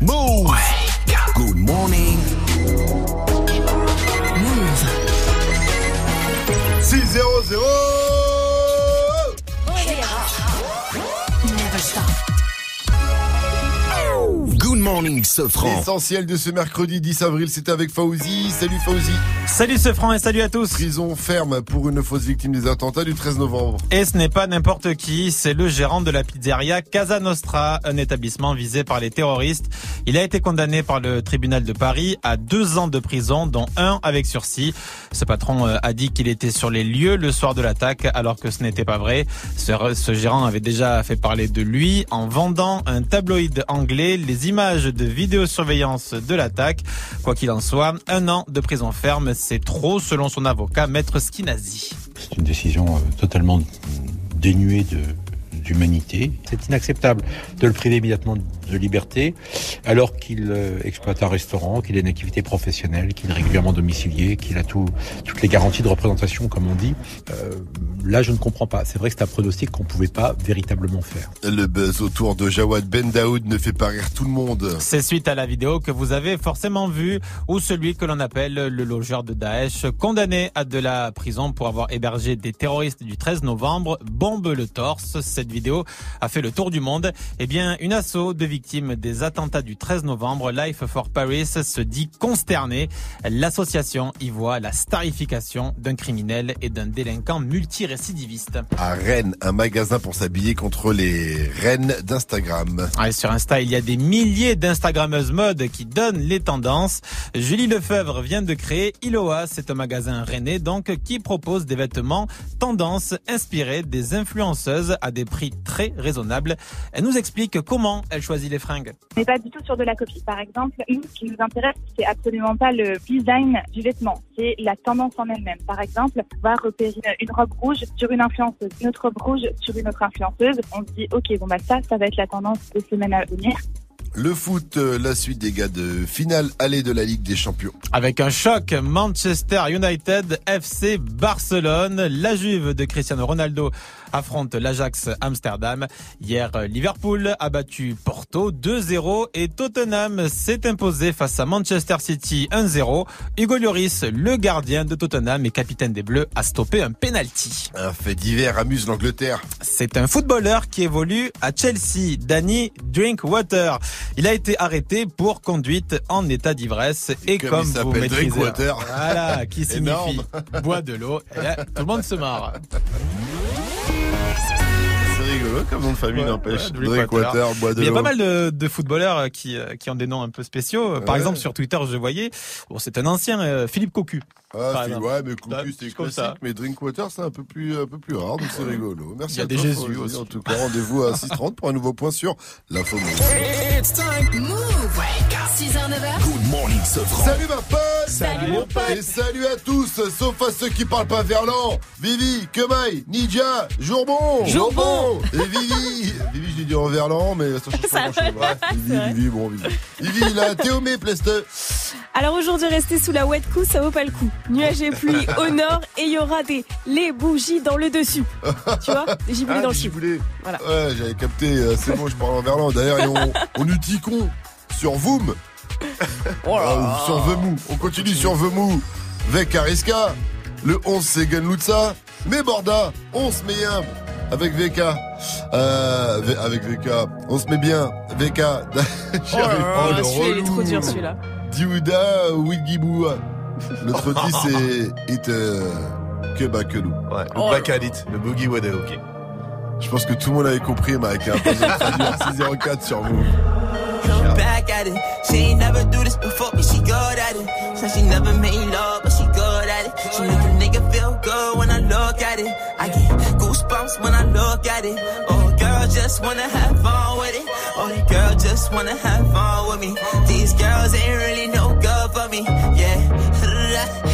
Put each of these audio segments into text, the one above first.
Move. Morning, Sofran. L'essentiel de ce mercredi 10 avril, c'est avec Fauzi. Salut Fauzi. Salut ce franc et salut à tous. Prison ferme pour une fausse victime des attentats du 13 novembre. Et ce n'est pas n'importe qui, c'est le gérant de la pizzeria Casa Nostra, un établissement visé par les terroristes. Il a été condamné par le tribunal de Paris à deux ans de prison, dont un avec sursis. Ce patron euh, a dit qu'il était sur les lieux le soir de l'attaque, alors que ce n'était pas vrai. Ce, ce gérant avait déjà fait parler de lui en vendant un tabloïd anglais, les images de vidéosurveillance de l'attaque. Quoi qu'il en soit, un an de prison ferme, c'est trop selon son avocat, maître Skinazi. C'est une décision euh, totalement dénuée de d'humanité. C'est inacceptable de le priver immédiatement de liberté alors qu'il euh, exploite un restaurant, qu'il a une activité professionnelle, qu'il est régulièrement domicilié, qu'il a tout, toutes les garanties de représentation comme on dit. Euh, là je ne comprends pas. C'est vrai que c'est un pronostic qu'on ne pouvait pas véritablement faire. Le buzz autour de Jawad Ben Daoud ne fait pas rire tout le monde. C'est suite à la vidéo que vous avez forcément vue où celui que l'on appelle le logeur de Daesh, condamné à de la prison pour avoir hébergé des terroristes du 13 novembre, bombe le torse. Cette vidéo a fait le tour du monde. Eh bien, une asso de victimes des attentats du 13 novembre, Life for Paris, se dit consternée. L'association y voit la starification d'un criminel et d'un délinquant multirécidiviste. À Rennes, un magasin pour s'habiller contre les reines d'Instagram. Sur Insta, il y a des milliers d'Instagrammeuses mode qui donnent les tendances. Julie Lefebvre vient de créer Iloa, c'est un magasin rennais donc qui propose des vêtements tendance inspirés des influenceuses à des prix très raisonnables. Elle nous explique comment elle choisit les fringues. On n'est pas du tout sur de la copie. Par exemple, une qui nous intéresse, c'est absolument pas le design du vêtement, c'est la tendance en elle-même. Par exemple, on va repérer une robe rouge sur une influenceuse, une autre robe rouge sur une autre influenceuse. On se dit, ok, bon bah ça, ça va être la tendance des semaines à venir. Le foot, euh, la suite des gars de finale allée de la Ligue des Champions. Avec un choc, Manchester United FC Barcelone, la Juve de Cristiano Ronaldo affronte l'Ajax Amsterdam. Hier, Liverpool a battu Porto 2-0 et Tottenham s'est imposé face à Manchester City 1-0. Hugo Lloris, le gardien de Tottenham et capitaine des Bleus, a stoppé un penalty. Un fait divers amuse l'Angleterre. C'est un footballeur qui évolue à Chelsea, Danny Drinkwater. Il a été arrêté pour conduite en état d'ivresse et Comme comme, il vous maîtrisez, Drinkwater. voilà, qui signifie bois de l'eau. Là, tout le monde se marre. C'est rigolo comme nom de famille, Ouais, n'empêche. ouais, Drinkwater, bois de Il y a pas mal de, de footballeurs euh, qui, euh, qui ont des noms un peu spéciaux. Par Ouais. exemple, sur Twitter, je voyais, bon, c'est un ancien, euh, Philippe Cocu. Ah, exemple. ouais, mais Coucou, c'était c'est comme classique, ça. mais Drinkwater, c'est un peu plus, un peu plus rare, donc c'est rigolo. Merci Il y a à des toi, Jésus aussi. En tout cas, rendez-vous à 6h30 pour un nouveau point sur l'info. Move. It's time. Move. 6h, 9h. Good morning. Salut ma pote Salut, mon pote. Et salut à tous, sauf à ceux qui parlent pas verlan Vivi, Kemai, Ninja, Jourbon Jourbon. Et Vivi Vivi, je l'ai dit en verlan, mais ça change pas grand-chose. Vivi, Vivi, bon, Vivi. Vivi, là, Théomé, Pleste. Alors aujourd'hui, rester sous la wet coup, ça vaut pas le coup. Nuages et pluie au nord et il y aura des les bougies dans le dessus. Tu vois Des giboulées dans le giboulé. Voilà. Ouais, j'avais capté, euh, c'est bon, je parle en verlan. D'ailleurs, on, on uticon sur Voom. Oh Ah, sur Vemou. On continue sur Vemou. Avec Ariska. Le 11, c'est Gunlutsa. Mais Borda, on se met bien. Avec VK. Euh, avec VK. On se met bien. VK. J'y arrive pas, le Oh celui-là, il est trop dur celui-là. Diouda Wigibou. L'autre titre, c'est It euh, Keba Kelou. Ouais, Oh le Bakalit, le Boogie Wadaoke. Je pense que tout le monde avait compris, Mike. Hein, pas besoin de traduire 604 sur vous. back at it. She never do this before, but she good at it. She never made love, but she good at it. She make a nigga feel good when I look at it. I get goosebumps when I look at it. Oh, girl, just wanna have fun with it. Oh, the girl just wanna have fun with me. These girls ain't really no good for me. Yeah.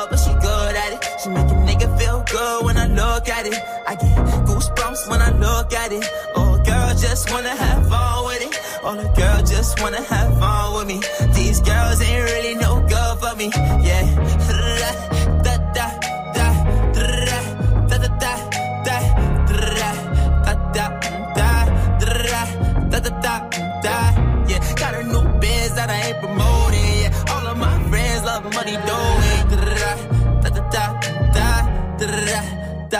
good when I look at it. I get goosebumps when I look at it. Oh, girl, just wanna have fun with it. All the girls just wanna have fun with me. These girls ain't really no good for me. Yeah.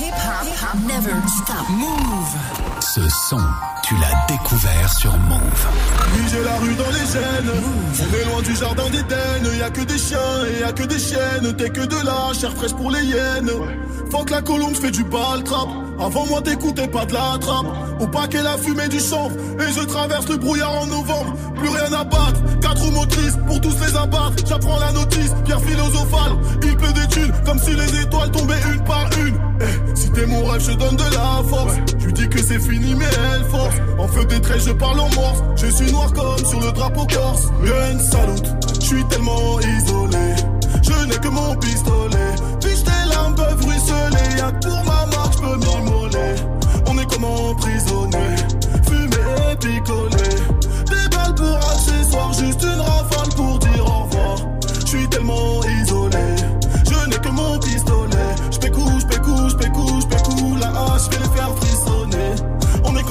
Hip hop, never stop. Move. Ce son, tu l'as découvert sur Move. Oui, j'ai la rue dans les gènes. On est loin du jardin d'Éden. Y a que des chiens et y a que des chiennes. T'es que de la chair fraîche pour les hyènes. Faut que la colombe fait du bal trap. Avant moi t'écoutais pas de la trappe. Au paquet la fumée du chanvre. Et je traverse le brouillard en novembre. Plus rien à battre. Quatre roues motrices pour tous les abattre. J'apprends la notice, pierre philosophale. Il pleut des thunes comme si les étoiles tombaient une par une. Eh, si t'es mon rêve, je donne de la force. Je lui dis que c'est fini, mais elle force. En feu des traits, je parle en morse. Je suis noir comme sur le drapeau corse. Gun salute, je suis tellement isolé. Je n'ai que mon pistolet. Puis tes larmes peuvent ruisseler? Y'a que pour ma marque, je peux m'immoler. On est comme emprisonné. Fumé et picolé. Des balles pour accessoires, juste une rafale pour dire au revoir. Je suis tellement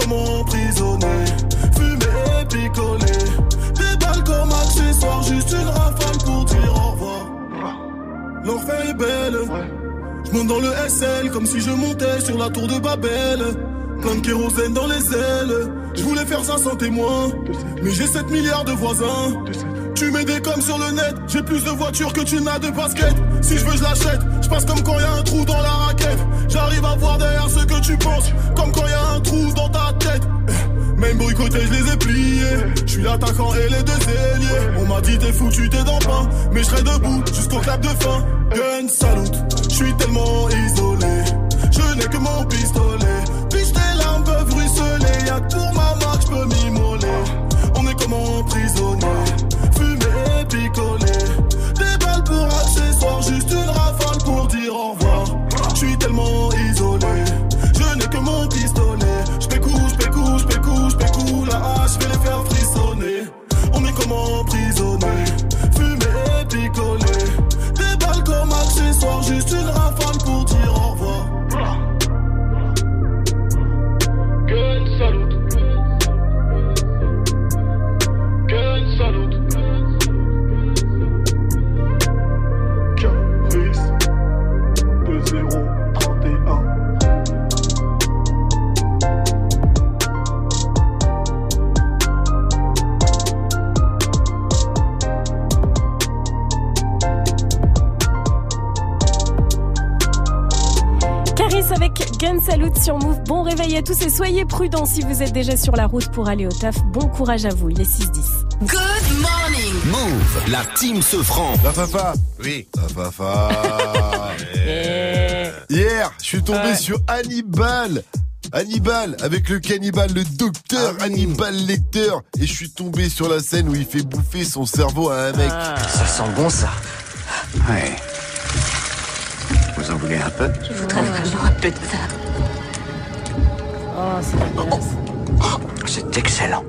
Comme emprisonné. Fumé picolé. Des balles comme accessoires, juste une rafale pour dire au revoir. L'enfer est belle. Je monte dans le SL comme si je montais sur la tour de Babel. Plein de kérosène dans les ailes. Je voulais faire ça sans témoin. Mais j'ai 7 milliards de voisins. Tu mets des coms sur le net. J'ai plus de voitures que tu n'as de baskets. Si je veux, je l'achète. Je passe comme quand y a un trou dans la raquette. J'arrive à voir derrière ce que tu penses. Comme quand y a un trou dans ta tête. Eh, Même boycotté, je les ai pliés. Je suis l'attaquant et les deux ailiers. On m'a dit t'es foutu, t'es dans pain. Mais je serai debout jusqu'au clap de fin. Gun salute, je suis tellement isolé. Je n'ai que mon pistolet. Puis tes larmes peuvent ruisseler. Y'a que pour ma marque, je peux m'immoler. On est comme emprisonné. Je vais les faire frissonner. On est comme Gun Salute sur Move. Bon réveil à tous et soyez prudents si vous êtes déjà sur la route pour aller au taf. Bon courage à vous, il est 6-10. Good morning. Move, la team se franc. La fafa. Oui. La fafa. Hier, je suis tombé Ouais. sur Hannibal. Hannibal, avec le cannibale, le docteur Ah oui. Hannibal Lecter. Et je suis tombé sur la scène où il fait bouffer son cerveau à un mec. Ça sent bon ça. Ouais. Vous en voulez un peu Je voudrais vraiment un peu de ça. Oh, c'est dégueulasse. C'est excellent.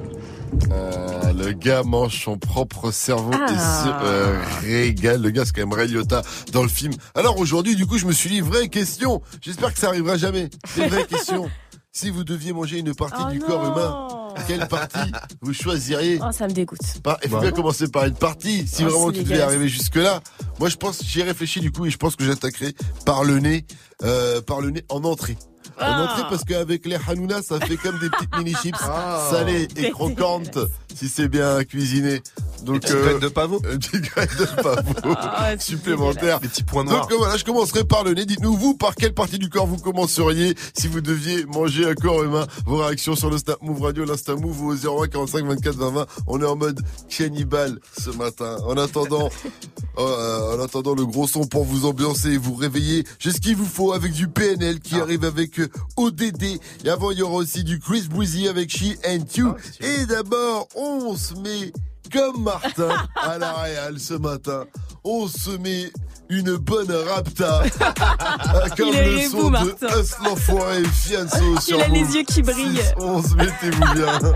Euh, le gars mange son propre cerveau et Ah. se euh, régale. Le gars, c'est quand même Ray Liotta dans le film. Alors aujourd'hui, du coup, je me suis dit, vraie question. J'espère que ça arrivera jamais. C'est une vraie question. Si vous deviez manger une partie Oh du non. corps humain, quelle partie vous choisiriez Oh, ça me dégoûte. Par- Il faut bien commencer par une partie. Si Oh, vraiment tu devais arriver jusque-là, moi je pense, j'y ai réfléchi du coup et je pense que j'attaquerai par le nez, euh, par le nez en entrée. En Ah. entrée parce qu'avec les Hanouna, ça fait comme des petites mini chips Ah. salées et croquantes si c'est bien cuisiné. Donc Petite graine de pavot. Une petite graine de pavot Ah, supplémentaire. Des petits points noirs. Donc euh, voilà, je commencerai par le nez. Dites-nous vous par quelle partie du corps vous commenceriez si vous deviez manger un corps humain. Vos réactions sur le Snap Move Radio, l'Insta Move ou au 01 45 24 20 20. On est en mode cannibale ce matin. En attendant, euh, en attendant le gros son pour vous ambiancer et vous réveiller, j'ai ce qu'il vous faut avec du PNL qui arrive avec euh, ODD. Et avant, il y aura aussi du Chris Breezy avec She and You. Et d'abord, on se met comme Martin à la Real ce matin. On se met une bonne rapta. comme le son de Martin. Us l'enfoiré et Fianso sur Il a les yeux qui brillent. 11, mettez-vous bien.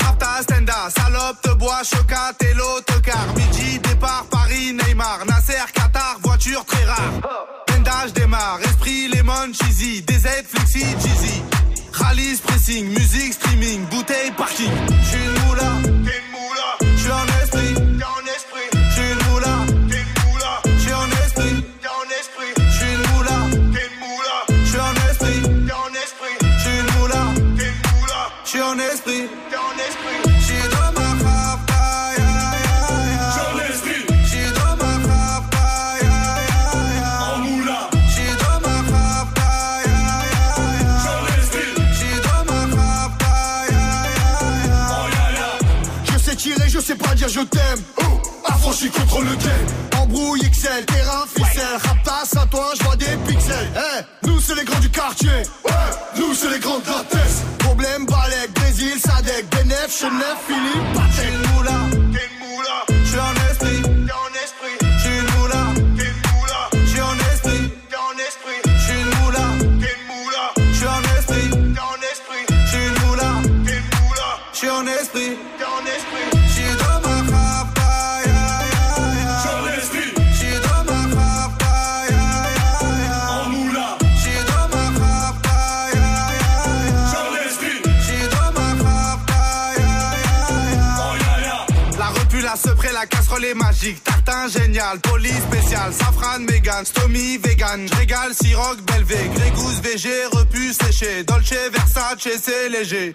Rapta, Stenda, salope, te bois, chocat et l'autocar. Midi, départ, Paris, Neymar, Nasser, Qatar, voiture très rare. Tenda, je démarre, esprit, lemon, cheesy, DZ, flexi, cheesy. Rallye, pressing, musique, streaming, bouteille, parking. J'suis une moula, t'es une moula. J'suis en esprit. Je t'aime. Oh, affranchi contre le game. Embrouille XL, terrain, ficelle. Raptas à toi, je vois des pixels. Eh, nous c'est les grands du quartier. Nous c'est les grands de la. Problème, Balek, Brésil, Sadek, Benef, Chenef, Philippe, Patek. Magique. Tartin génial, police spécial, safran, mégan, stomy, vegan. J'régale, siroc, belvé, grégousse, VG, repu, séché. Dolce, Versace, c'est léger.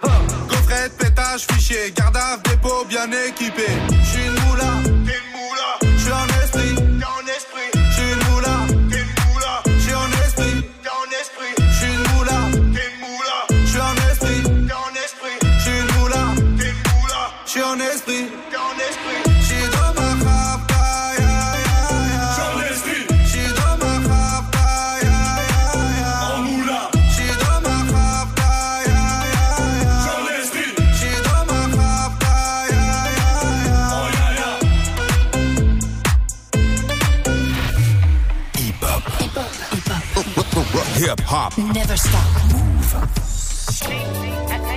Gaufrette, pétage, fichier, garde dépôt bien équipé. J'suis une moula, t'es une moula. J'suis en esprit, Hip hop. Never stop. You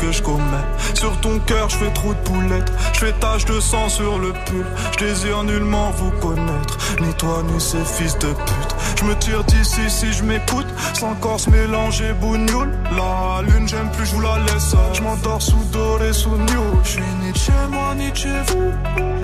que je commets. Sur ton cœur, je fais trop de poulettes, je fais tache de sang sur le pull. Je désire nullement vous connaître, ni toi ni ces fils de pute. Je me tire d'ici si je m'écoute, sans corps mélanger bougnoule. La lune, j'aime plus, je vous la laisse. Je m'endors sous doré, sous new. Je suis ni chez moi, ni chez vous.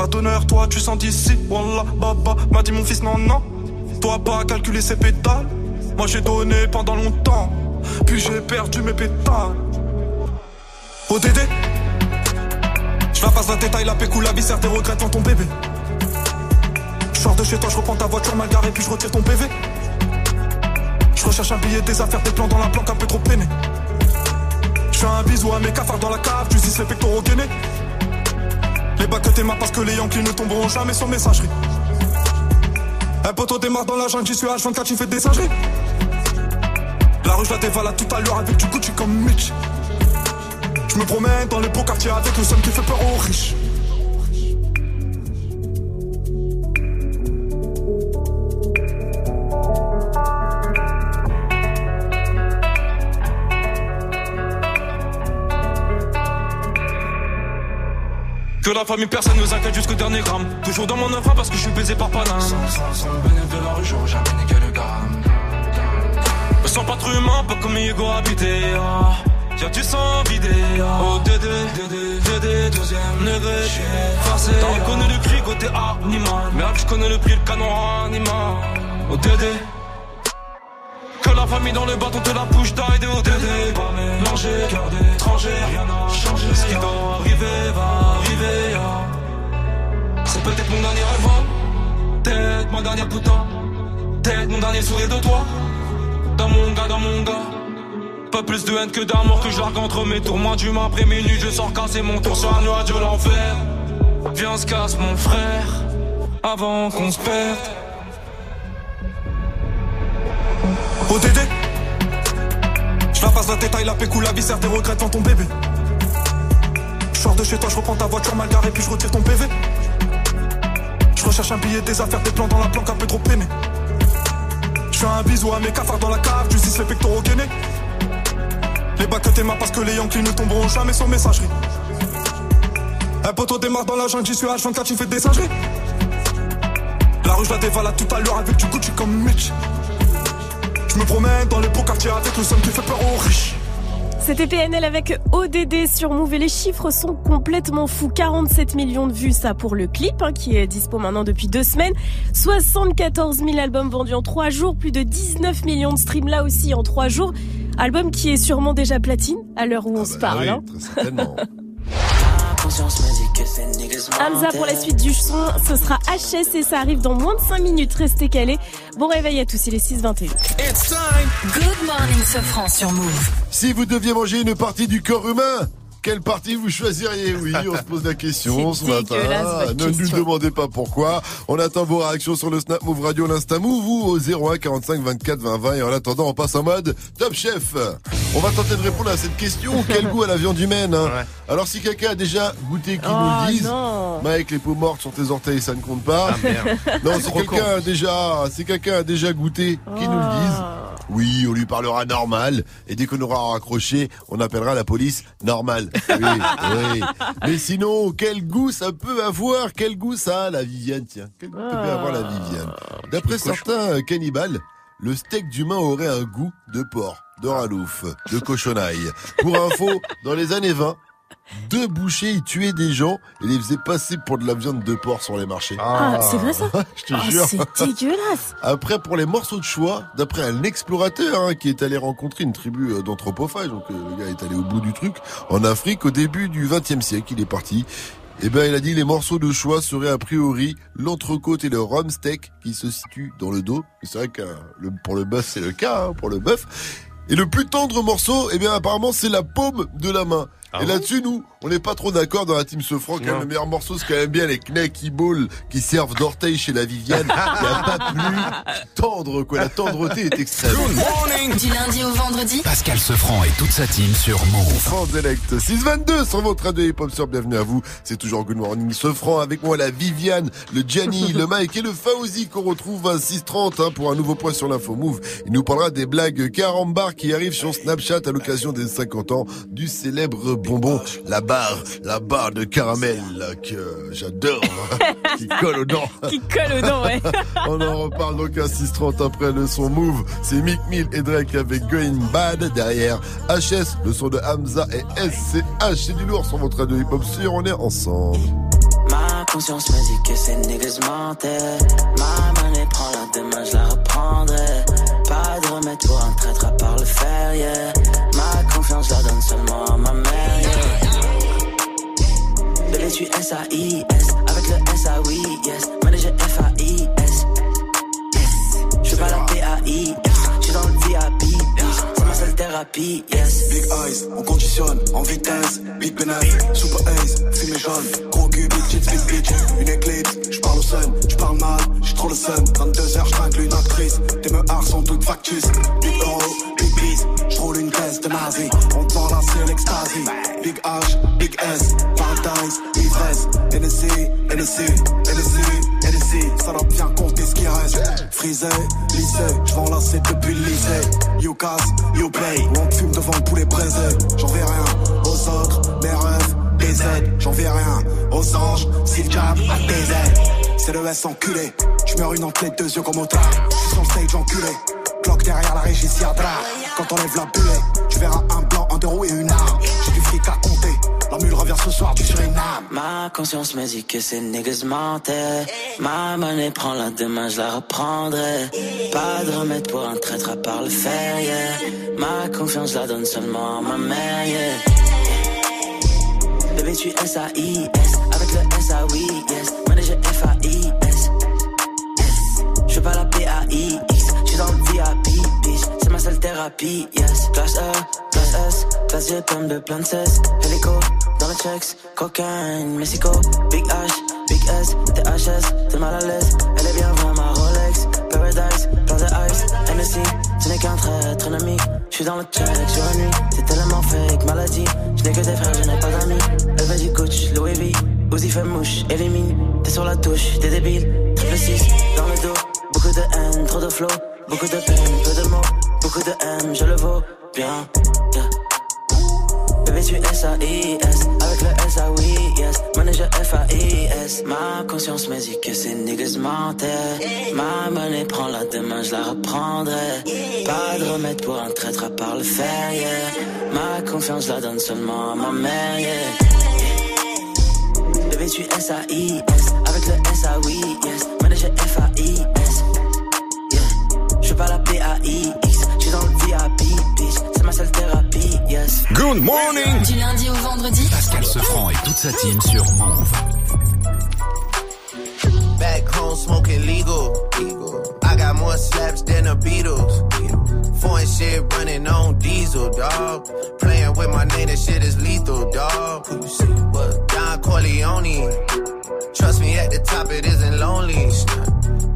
Pas d'honneur, toi tu sens d'ici. Wallah, baba, m'a dit mon fils, non, non. Toi pas calculer ses pétales. Moi j'ai donné pendant longtemps. Puis j'ai perdu mes pétales. ODD Je la passe la détail, la pécou, la viscère, tes regrets dans ton bébé. Je sors de chez toi, je reprends ta voiture mal garée, puis je retire ton PV. Je recherche un billet, des affaires, des plans dans la planque, un peu trop peiné. Je fais un bisou à mes cafards dans la cave, tu dis les pectoraux gainés. Les bacs que parce que les Yankees ne tomberont jamais sans messagerie. Un poteau démarre dans la jungle, j'y suis H24, j'y fais des singeries. La rue, je la dévale tout à l'heure avec du Gucci comme Mitch. Je me promène dans les beaux quartiers avec le seum qui fait peur aux riches. La famille, personne nous inquiète jusqu'au dernier gramme. Toujours dans mon enfant parce que je suis baisé par Paname. Sans, sans, de la rue, j'aurais jamais niqué le gramme. Me sens pas trop humain, pas comme Hugo habité. Ah. Tiens, tu sens vidé. Ah. Oh, Dédé, Dédé, Dédé, deuxième degré. Forcé. T'as reconnu le cri côté animal. Merde, je connais le prix, le canon animal. Oh, Dédé. Famille dans le bâton te la bouche au Dédé. Pas mélangé, cœur d'étranger, rien n'a changé. Ce qui doit arriver va arriver. ah. C'est peut-être mon dernier hein. peut-être ma dernière putain, peut-être mon dernier sourire de toi. Dans mon gars, dans mon gars. Pas plus de haine que d'amour que je largue entre mes tours. Moi, du après minuit, je sors casser mon tour sur un nuage de l'enfer. Viens, se casse, mon frère, avant qu'on se perde. ODD Je la passe la détail, la pécou, la viscère, tes regrets dans ton bébé. Je sors de chez toi, je reprends ta voiture mal garée, puis je retire ton PV. Je recherche un billet, des affaires, des plans dans la planque, un peu trop peiné. Je fais un bisou à mes cafards dans la cave, tu dis les pectoraux gainés. Les bacs que t'es parce que les Yankees ne tomberont jamais sans messagerie. Un poteau démarre dans la jungle, j'y suis H24, j'y fais des singeries. La rue, je la dévale tout à l'heure avec du Gucci comme Mitch. Je me promène dans les beaux quartiers avec le somme qui fait peur aux riches. C'était PNL avec ODD sur Move et les chiffres sont complètement fous. 47 millions de vues, ça pour le clip, hein, qui est dispo maintenant depuis deux semaines. 74 000 albums vendus en trois jours, plus de 19 millions de streams là aussi en trois jours. Album qui est sûrement déjà platine à l'heure où on se parle. hein. Hamza pour la suite du son, ce sera HS et ça arrive dans moins de 5 minutes. Restez calés. Bon réveil à tous, il est 6h21. Good morning, Sofran sur Move. Si vous deviez manger une partie du corps humain, quelle partie vous choisiriez Oui, on se pose la question ce matin. Ne nous demandez pas pourquoi. On attend vos réactions sur le Snap Move Radio, l'Insta Move ou au 01 45 24 20 20. Et en attendant, on passe en mode Top Chef. On va tenter de répondre à cette question. Quel goût a la viande humaine hein Alors si quelqu'un a déjà goûté, qu'il nous Oh, le dise. non. Mais avec les peaux mortes sur tes orteils, ça ne compte pas. Ah, merde. non, C'est si quelqu'un a déjà, si quelqu'un a déjà goûté, qu'il nous le dise. Oui, on lui parlera normal. Et dès qu'on aura raccroché, on appellera la police normal. Oui, oui. Mais sinon, quel goût ça peut avoir? Quel goût ça a, la Viviane? Tiens, quel goût peut avoir la Viviane? D'après certains euh, cannibales, le steak d'humain aurait un goût de porc, de ralouf, de cochonaille. Pour info, dans les années 20, deux bouchers y tuaient des gens et les faisaient passer pour de la viande de porc sur les marchés. Ah, c'est vrai ça Je te Oh, jure. C'est dégueulasse. Après, pour les morceaux de choix, d'après un explorateur hein, qui est allé rencontrer une tribu euh, d'anthropophages, donc euh, le gars est allé au bout du truc, en Afrique au début du XXe siècle, il est parti. Eh ben, il a dit les morceaux de choix seraient a priori l'entrecôte et le rhum steak qui se situent dans le dos. C'est vrai que euh, le- pour le bœuf, c'est le cas, hein, pour le bœuf. Et le plus tendre morceau, eh bien, apparemment, c'est la paume de la main. Et là-dessus, nous, on n'est pas trop d'accord dans la team Sofran. Quand même, le meilleur morceau, c'est quand même bien les Knacky Balls qui servent d'orteil chez la Viviane. Il n'y a pas plus tendre, quoi. La tendreté est extrême. Du lundi au vendredi Pascal Sefranc et toute sa team sur Move. France Select 622 sur votre radio hip hop sur bienvenue à vous. C'est toujours Good Morning Sofran avec moi la Viviane, le Gianni, le Mike et le Fauzi qu'on retrouve à 630 hein, pour un nouveau point sur l'info Move. Il nous parlera des blagues carambar qui arrivent sur Snapchat à l'occasion des 50 ans du célèbre bonbon, la barre, la barre de caramel là, que j'adore, hein, qui colle aux dents. Qui colle aux dents, ouais. On en reparle donc à 6h30 après le son Move. C'est Mick Mill et Drake avec Going Bad derrière HS, le son de Hamza et SCH. C'est du lourd sur votre radio hip-hop sur On est ensemble. Ma conscience me dit que ces niggas mentaient. Ma monnaie prend la demain, je la reprendrai. Pas de remède pour un traître à part le fer, yeah. Ma confiance, la donne seulement à ma mère, yeah. Bébé, tu S-A-I-S. Avec le S-A-Oui, yes. Manager F-A-I-S. Je suis pas la P-A-I-S. Big eyes, on conditionne en vitesse. Big bénéfice, super ace, fumée jaune. Gros big tits, big bitch. Une éclipse, j'parle au sun, j'parle mal, j'ai trop le sun. 22h, j'tringle une actrice. Tes meurs sont toutes factices. Big euro, big bees, j'roule une caisse de nazi. On te vend la. Big H, big S, paradise, ivresse. NSC, NSC, NSC, NSC. Ça doit bien compter ce qui reste. Frisé, lycée, j'vends la c'est depuis le lycée. You casse, you pay. On fume devant le poulet braisé. J'en vais rien aux autres, mes rêves. J'en vais rien aux anges, si le tes aides. C'est le S enculé. J'meurs une entrée, deux yeux comme au tard. J'suis sur le stage enculé. Cloque derrière la régie, si Quand on lève la bulle, tu verras un blanc, un deux roues et une arme. J'ai du fric à compter. La mule revient ce soir du Suriname. Ma conscience me dit que ces niggas mentaient. Ma monnaie prend la demain, je la reprendrai. Pas de remède pour un traître à part le fer, yeah. Ma confiance, la donne seulement à ma mère, yeah. Bébé, tu S-A-I-S. Avec le S-A-Oui, yes. Manager F-A-I-S. Seule thérapie, yes. Classe E, classe S. Classe G, pomme de plein de cesse. Hélico, dans le checks. Cocaine, Mexico. Big H, Big S. THS, t'es mal à l'aise. Elle est bien vraiment ma Rolex. Paradise, plein de ice. NSC, ce n'est qu'un traître ennemi. Je suis dans le check sur la nuit. C'est tellement fake, maladie. Je n'ai que des frères, je n'ai pas d'amis. Elle veut du coach, Louis V. Uzi fait mouche, élimine. T'es sur la touche, t'es débile. Triple 6, dans le dos. Beaucoup de haine, trop de flow. Beaucoup de peine, peu de mots. Beaucoup de M, je le vaux bien. Yeah. Bébé, tu S-A-I-S. Avec le S-A-Oui, yes. Manager F-A-I-S. Ma conscience me dit que ces niggas mentaient. Ma monnaie prend la demain, je la reprendrai. Pas de remède pour un traître à part le fer, yeah. Ma confiance, la donne seulement à ma mère, yeah. Bébé, tu S-A-I-S. Avec le S-A-Oui, yes. Manager F-A-I-S. La P-A-I-X. Je suis dans le VIP, bitch. C'est ma seule thérapie, yes. Good morning. Du lundi au vendredi Pascal Sefranc et toute sa team sur Move. Back home smoking legal. I got more slaps than the Beatles. Foreign shit running on diesel, dog. Playing with my name, that shit is lethal, dog. Who you see? What? Don Corleone. Trust me, at the top it isn't lonely.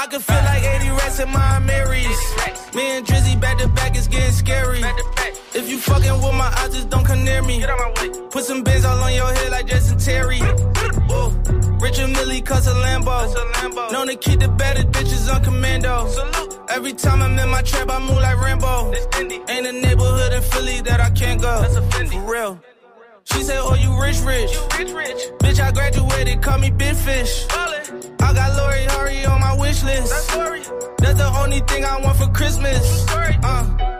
I can feel like 80 rats in my Marys. Me and Drizzy back to back is getting scary. If you fucking with my eyes, just don't come near me. Put some bins all on your head like Jason Terry. Whoa. Richard Millie cuss a Lambo. Known to keep the better bitches on commando. Every time I'm in my trap, I move like Rambo. Ain't a neighborhood in Philly that I can't go. For real. She said, Oh, you rich, rich. rich rich Bitch, I graduated, call me Big Fish. I got Lori Hurry on my wish list. That's the only thing I want for Christmas. Uh.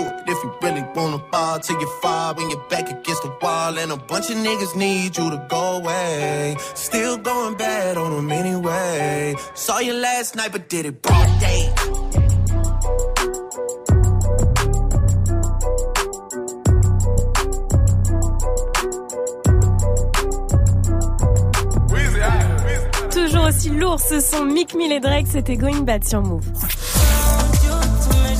If you really wanna ball till you fall when you're back against the wall. And a bunch of niggas need you to go away. Still going bad on them anyway. Saw you last night, but did it broad day. Toujours aussi lourd, ce sont Mick Mill et Drake, c'était Going Bad sur Move.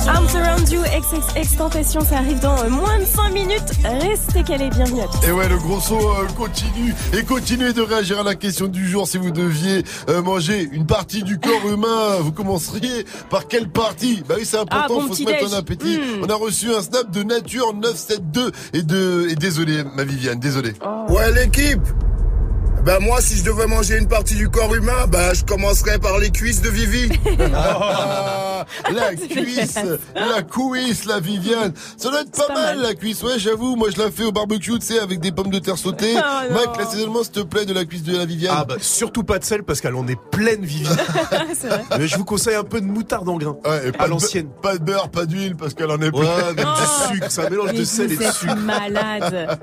Arms Around You, XXX Tentation, ça arrive dans euh, moins de 5 minutes. Restez calés, bienvenue à tous. Et ouais, le gros saut euh, continue et continuez de réagir à la question du jour. Si vous deviez euh, manger une partie du corps humain, vous commenceriez par quelle partie? Bah oui, c'est important, Ah, bon faut se mettre déj. en appétit. Mm. On a reçu un snap de Nature 972 et de et désolé, ma Viviane, désolé. Ouais, l'équipe Bah moi, si je devais manger une partie du corps humain, bah je commencerais par les cuisses de Vivi. Ah, la cuisse, la cuisse, la Viviane. Ça doit être pas, mal, la cuisse. Ouais, j'avoue, moi je la fais au barbecue, tu sais, avec des pommes de terre sautées. Oh. Mike, l'assaisonnement, s'il te plaît, de la cuisse de la Viviane. Ah bah surtout pas de sel parce qu'elle en est pleine Viviane. Mais je vous conseille un peu de moutarde en grain. Ouais, et pas à de l'ancienne. Pas de beurre, pas d'huile, parce qu'elle en est Ouais, plein. mais du sucre, c'est un mélange de sel et vous de êtes sucre. malade.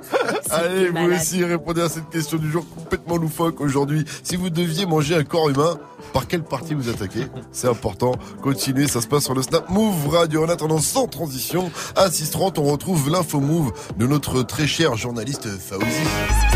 Allez, vous malade. aussi répondez à cette question du jour complètement loufoque aujourd'hui. Si vous deviez manger un corps humain, par quelle partie vous attaquez C'est important. Continuez, ça se passe sur le Snap Move Radio. En attendant, sans transition, à 6h30, on retrouve l'info Move de notre très cher journaliste Faouzi.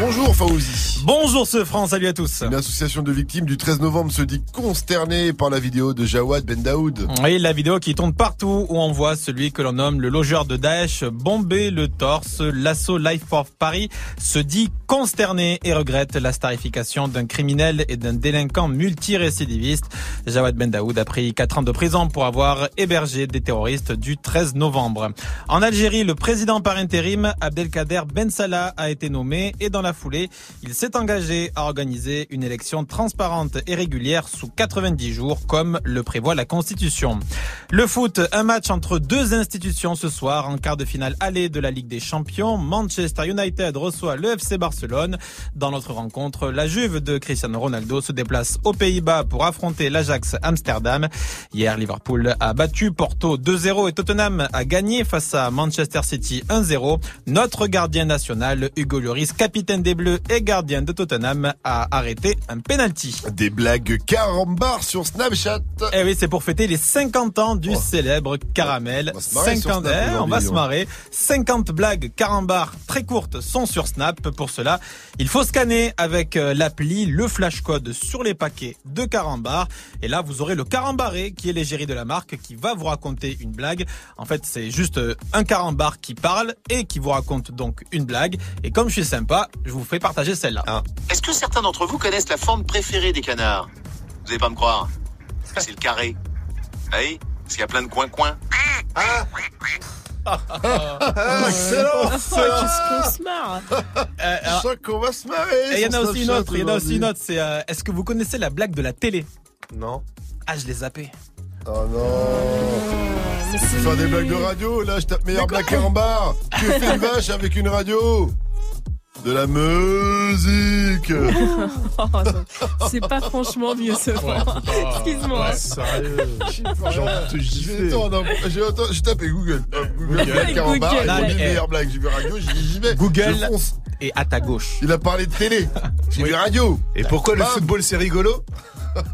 Bonjour Faouzi. Bonjour ce France, salut à tous. Une association de victimes du 13 novembre se dit consternée par la vidéo de Jawad Ben Daoud. Oui, la vidéo qui tourne partout où on voit celui que l'on nomme le logeur de Daesh bomber le torse. L'assaut Life for Paris se dit consterné et regrette la starification d'un criminel et d'un délinquant multirécidiviste. Jawad Ben Daoud a pris 4 ans de prison pour avoir hébergé des terroristes du 13 novembre. En Algérie, le président par intérim Abdelkader Ben Salah a été nommé et dans la il s'est engagé à organiser une élection transparente et régulière sous 90 jours comme le prévoit la Constitution. Le foot, un match entre deux institutions ce soir en quart de finale aller de la Ligue des Champions. Manchester United reçoit le FC Barcelone. Dans notre rencontre, la Juve de Cristiano Ronaldo se déplace aux Pays-Bas pour affronter l'Ajax Amsterdam. Hier, Liverpool a battu Porto 2-0 et Tottenham a gagné face à Manchester City 1-0. Notre gardien national, Hugo Lloris, capitaine des Bleus et gardien de Tottenham, a arrêté un penalty. Des blagues carambars sur Snapchat. Eh oui, c'est pour fêter les 50 ans du célèbre caramel. se marrer sur 50 Snap eh, on va se marrer. 50 blagues carambars très courtes sont sur Snap. Pour cela, il faut scanner avec euh, l'appli le flashcode sur les paquets de carambars. Et là, vous aurez le carambaré qui est l'égérie de la marque qui va vous raconter une blague. En fait, c'est juste euh, un carambar qui parle et qui vous raconte donc une blague. Et comme je suis sympa, je vous fais partager celle-là. Ah. Est-ce que certains d'entre vous connaissent la forme préférée des canards? Vous n'allez pas me croire. C'est le carré? Oui, parce qu'il y a plein de coins-coins. Excellent Qu'est-ce qu'on se marre Je sens qu'on va se marrer. Et il y en a aussi une autre, il y en a aussi une autre, c'est euh, est-ce que vous connaissez la blague de la télé? Non. Ah, je l'ai zappé. Oh non Tu faire des blagues de radio, là je tape meilleur blague carambar Que fait une vache avec une radio De la musique Oh. C'est pas franchement mieux ce soir. Excuse-moi. Ouais, sérieux. J'ai J'ai envie de te gifler. J'ai entendu- j'ai tapé Google. Hop, Google, carambar, il meilleure blague. J'ai vu radio, j'ai dit j'y vais. Google. Et à ta gauche. Il a parlé de télé. J'ai vu radio. Et pourquoi le football c'est rigolo?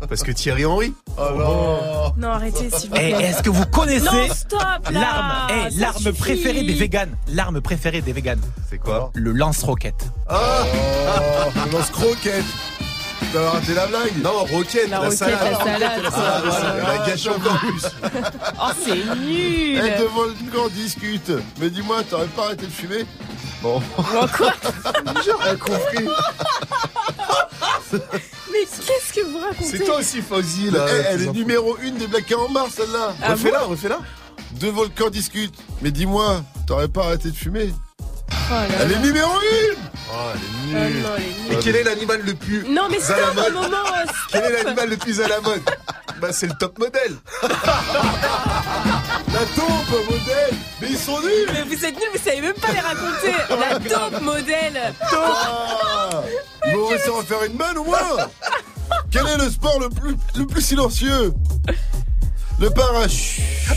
Parce que Thierry Henry. Oh non. Non, arrêtez, s'il vous Eh, plaît. Est-ce que vous connaissez Non, stop, là l'arme eh, Ça l'arme suffit. préférée des véganes L'arme préférée des véganes C'est quoi Le lance-roquette. Oh, le lance-croquette. T'as raté la blague Non, roquette, La la, roquette, salade. la salade. Ah, voilà, elle a gâché encore plus. Oh, c'est nul Eh, devant le discute. Mais dis-moi, t'aurais pas arrêté de fumer? Bon. Bon, quoi? J'ai rien compris. Mais qu'est-ce que vous racontez? C'est toi aussi, Fauzi, là. Eh, elle est numéro une des Black en mars, celle-là. Ah Refais-la, refais-la. Deux volcans discutent. Mais dis-moi, t'aurais pas arrêté de fumer? Oh là Elle là. est numéro une Oh, elle Oh est nulle. non, elle est Et nulle. quel est l'animal le plus Non, mais à stop un moment Quel est l'animal le plus à la mode Bah, c'est le top modèle. La taupe, modèle. Mais ils sont nuls. Mais vous êtes nuls, vous savez même pas les raconter. La taupe modèle. Ah. Ils vont réussir à faire une manne au moins. Quel est le sport le plus, le plus silencieux? Le parachute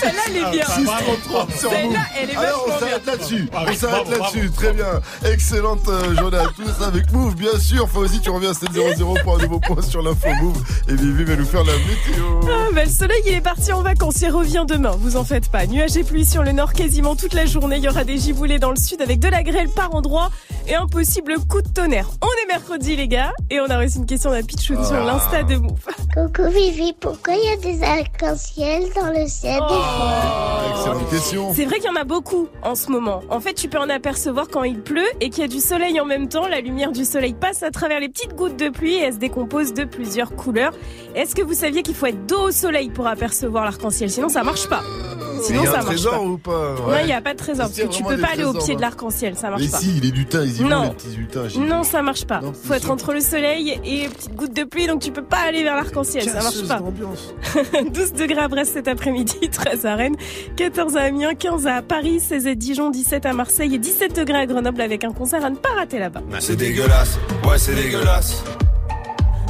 Celle-là, elle est bien 633 sur Celle-là, Move. elle est Alors on vachement s'arrête bien. là-dessus. Ah On s'arrête là-dessus. Très bien. Excellente euh, journée à tous avec Move, bien sûr. Fauzi, tu reviens à 700 pour un nouveau point sur l'info Move. Et Vivi va nous faire la météo. Ah, bah, le soleil il est parti en vacances, il revient demain, vous en faites pas. Nuages et pluie sur le nord quasiment toute la journée, il y aura des giboulées dans le sud avec de la grêle par endroit et un possible coup de tonnerre. On est mercredi les gars et on a reçu une question d'un pitch Ah. sur l'insta de Move. Coucou Vivi, pourquoi il y a des arcs-en-ciel dans le ciel fois Excellente question. C'est vrai qu'il y en a beaucoup en ce moment. En fait, tu peux en apercevoir quand il pleut et qu'il y a du soleil en même temps. La lumière du soleil passe à travers les petites gouttes de pluie et elle se décompose de plusieurs couleurs. Est-ce que vous saviez qu'il faut être dos au soleil pour apercevoir l'arc-en-ciel? Sinon, ça marche pas. Sinon, Il y a ça un marche trésor pas. ou pas? Non, il n'y a pas de trésor parce que tu peux pas aller au pied de là l'arc-en-ciel, ça marche Mais pas. si, il est lutin, ils y vont Non. les petits lutins. Non, ça marche pas. Non, Faut être sûr. entre le soleil et petite goutte de pluie, donc tu peux pas aller vers l'arc-en-ciel, ça marche Casseuse pas. d'ambiance. 12 degrés à Brest cet après-midi, 13 à Rennes, 14 à Amiens, 15 à Paris, 16 à Dijon, 17 à Marseille et 17 degrés à Grenoble avec un concert à ne pas rater là-bas. C'est dégueulasse, ouais c'est dégueulasse.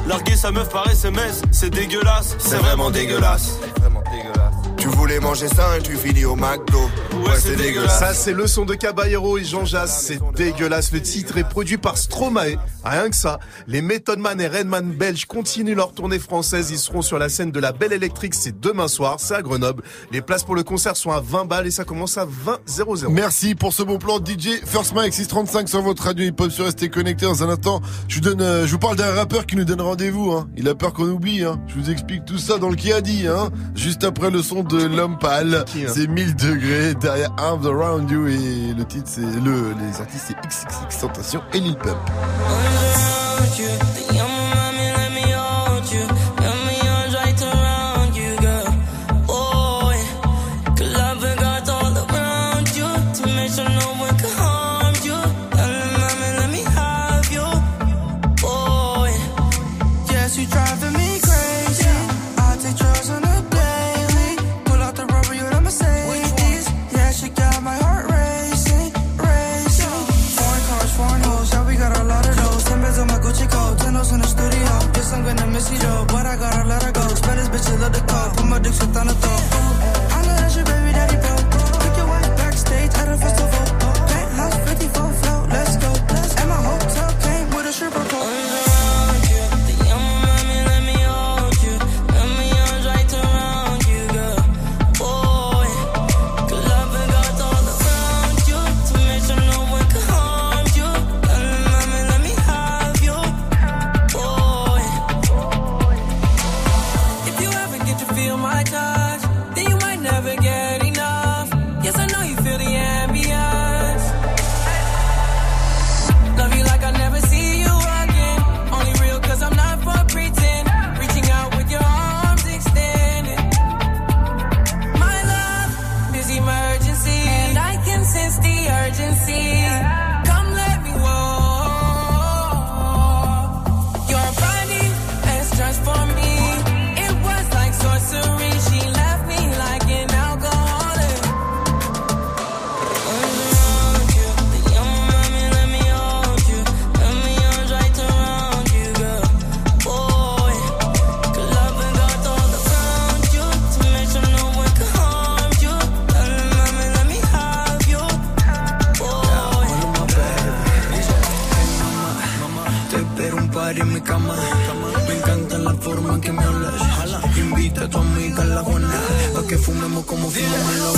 Larguer sa meuf par SMS, c'est dégueulasse, c'est vraiment dégueulasse. Vraiment dégueulasse. Tu voulais manger ça et tu finis au McDo. Ouais c'est dégueulasse. Ça, c'est le son de Caballero et Jean Jass. C'est dégueulasse. Le titre est produit par Stromae. Rien que ça. Les Method Man et Redman belges continuent leur tournée française. Ils seront sur la scène de la Belle Électrique. C'est demain soir. C'est à Grenoble. Les places pour le concert sont à 20 balles et ça commence à 20 00. Merci pour ce bon plan DJ First Mike 635 sur votre radio hip-hop sur rester connecté dans un instant. Je vous donne, euh, je vous parle d'un rappeur qui nous donne rendez-vous, hein. Il a peur qu'on oublie, hein. Je vous explique tout ça dans le qui a dit, hein. Juste après le son de l'homme pâle. C'est 1000 degrés derrière Arms Around You et le titre c'est le, les artistes c'est XXX Tentation et Lil Pump. que cê tá no. Fumemos como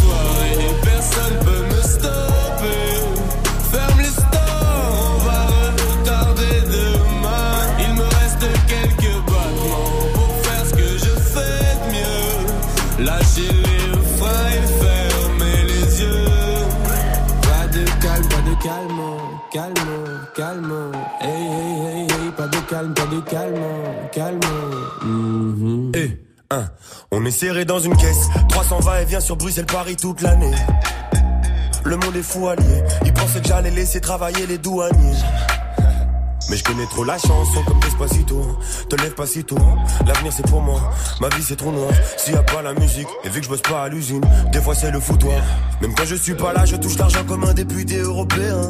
calme, de calme, calme. Eh, hein, on est serré dans une caisse. 320 et vient sur Bruxelles-Paris toute l'année. Le monde est fou allié. Ils pensaient que j'allais laisser travailler les douaniers. Mais je connais trop la chanson comme Despacito Te lève pas si tôt, l'avenir c'est pour moi Ma vie c'est trop noir, s'il y a pas la musique Et vu que je bosse pas à l'usine, des fois c'est le foutoir Même quand je suis pas là, je touche l'argent comme un député européen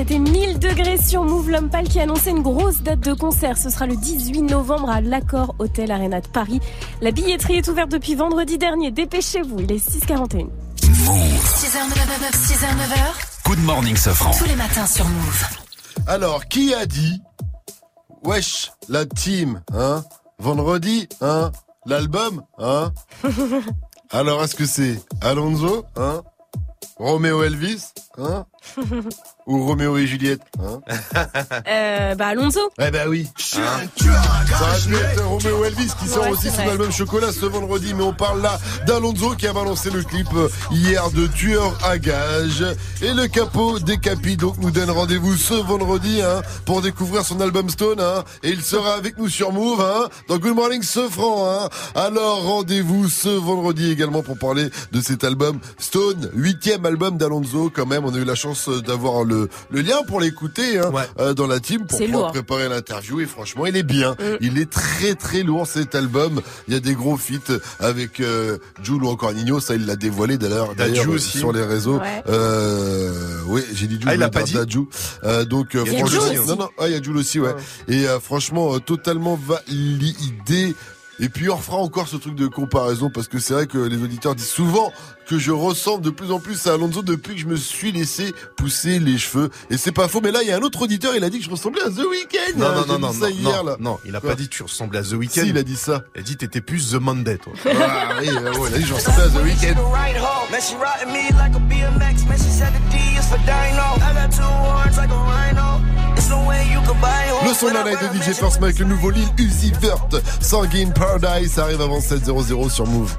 C'était 1000 degrés sur Move. Lumpal qui a annoncé une grosse date de concert. Ce sera le 18 novembre à l'Accord Hôtel Arena de Paris. La billetterie est ouverte depuis vendredi dernier. Dépêchez-vous, il est 6h41. 6h, 9h, 6h, 9h. Good morning, Sofran. Tous les matins sur Move. Alors, qui a dit Wesh, la team, hein Vendredi, hein L'album, hein Alors, est-ce que c'est Alonso, hein Roméo Elvis, hein Ou Roméo et Juliette, hein Euh, bah Alonso. Eh ben oui. Hein Ça va être Roméo Elvis qui sort Ouais, aussi son album Chocolat ce vendredi, mais on parle là d'Alonso qui a balancé le clip euh, hier de Tueur à gage. Et le capot Décapi donc nous donne rendez-vous ce vendredi hein, pour découvrir son album Stone. Hein, et il sera avec nous sur Move hein, dans Good Morning Sofran. Hein. Alors rendez-vous ce vendredi également pour parler de cet album Stone, huitième album album d'Alonso quand même. On a eu la chance d'avoir le, le lien pour l'écouter hein, euh, dans la team pour pouvoir lourd. préparer l'interview. Et franchement, il est bien. Mm. Il est très très lourd cet album. Il y a des gros feats avec euh, Jules ou encore Nino. Ça, il l'a dévoilé d'ailleurs sur les réseaux. Ouais. Euh, oui, j'ai dit Jules. Ah, il l'a pas dit. Euh, donc euh, Il y a Jules aussi. non non, ah, il y a Jules aussi, ouais. Et euh, franchement, euh, totalement validé. Et puis on refera encore ce truc de comparaison parce que c'est vrai que les auditeurs disent souvent que je ressemble de plus en plus à Alonso depuis que je me suis laissé pousser les cheveux. Et c'est pas faux, mais là il y a un autre auditeur, il a dit que je ressemblais à The Weeknd. Non, non, non, dit non, ça non, hier, non, là. non, il a Quoi pas dit que tu ressemblais à The Weeknd. Si, il a dit ça. Il a dit t'étais plus The Monday, toi. Ah oui, euh, ouais, il a dit que je ressemblais à The Weeknd. Le son de la night de DJ First Mike, le nouveau Lil Uzi Vert, Sanguine Paradise, arrive avant 7.00 sur Move.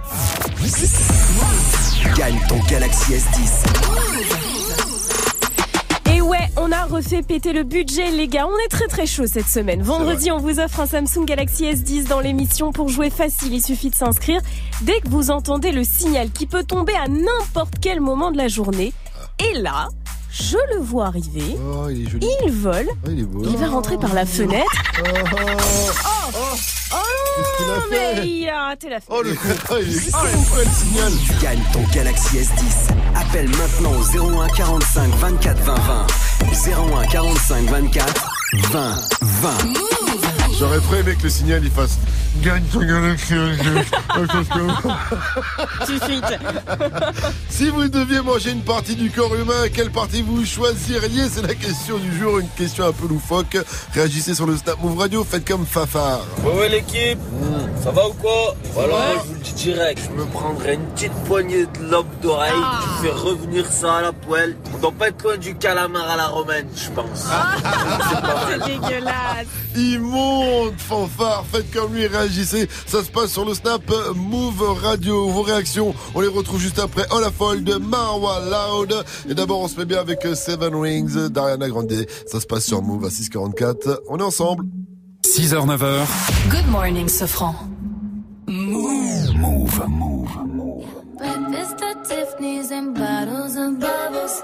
Gagne ton Galaxy S10. Et ouais, on a refait péter le budget, les gars. On est très très chaud cette semaine. Vendredi, on vous offre un Samsung Galaxy S10 dans l'émission. Pour jouer facile, il suffit de s'inscrire. Dès que vous entendez le signal qui peut tomber à n'importe quel moment de la journée. Et là, je le vois arriver. Oh, il est joli. Il vole. Oh, il est beau. Il va rentrer par la fenêtre. Oh, Oh, oh non, mais il a raté la fenêtre. Oh, le il est con, le signal. Tu gagnes ton Galaxy S10. Appelle maintenant au 01 45 24 20 20. 01 45 24 20 20. J'aurais trop aimé que le signal il fasse Gagne ton Galaxy Suffit. Si vous deviez manger une partie du corps humain, quelle partie vous choisiriez C'est la question du jour, une question un peu loufoque. Réagissez sur le Snap Move Radio, faites comme Fafard. Ouais, ouais, l'équipe, ça va ou quoi Voilà, je vous le dis direct, je me prendrai une petite poignée de lobe d'oreille, je fais revenir ça à la poêle. On doit pas être loin du calamar à la romaine, je pense. Mal. C'est dégueulasse. Immonde fanfare, faites comme lui, réagissez. Ça se passe sur le Snap Move Radio. Vos réactions, on les retrouve juste après All a Fall de Marwa Loud. Et d'abord, on se met bien avec Seven Rings d'Ariana Grande. Ça se passe sur Move à 644. On est ensemble. 6h, 9h. Good morning, Sofran. Move, move. Breakfast at Tiffany's and bottles of bubbles.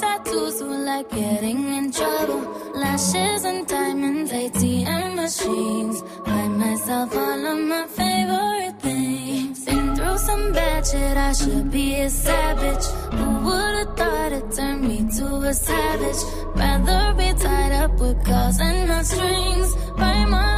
Tattoos who like getting in trouble. Lashes and diamonds, ATM machines. Buy myself all of my favorite things. Been through some bad shit, I should be a savage. Who would've thought it turned me to a savage? Rather be tied up with calls and not strings. Write my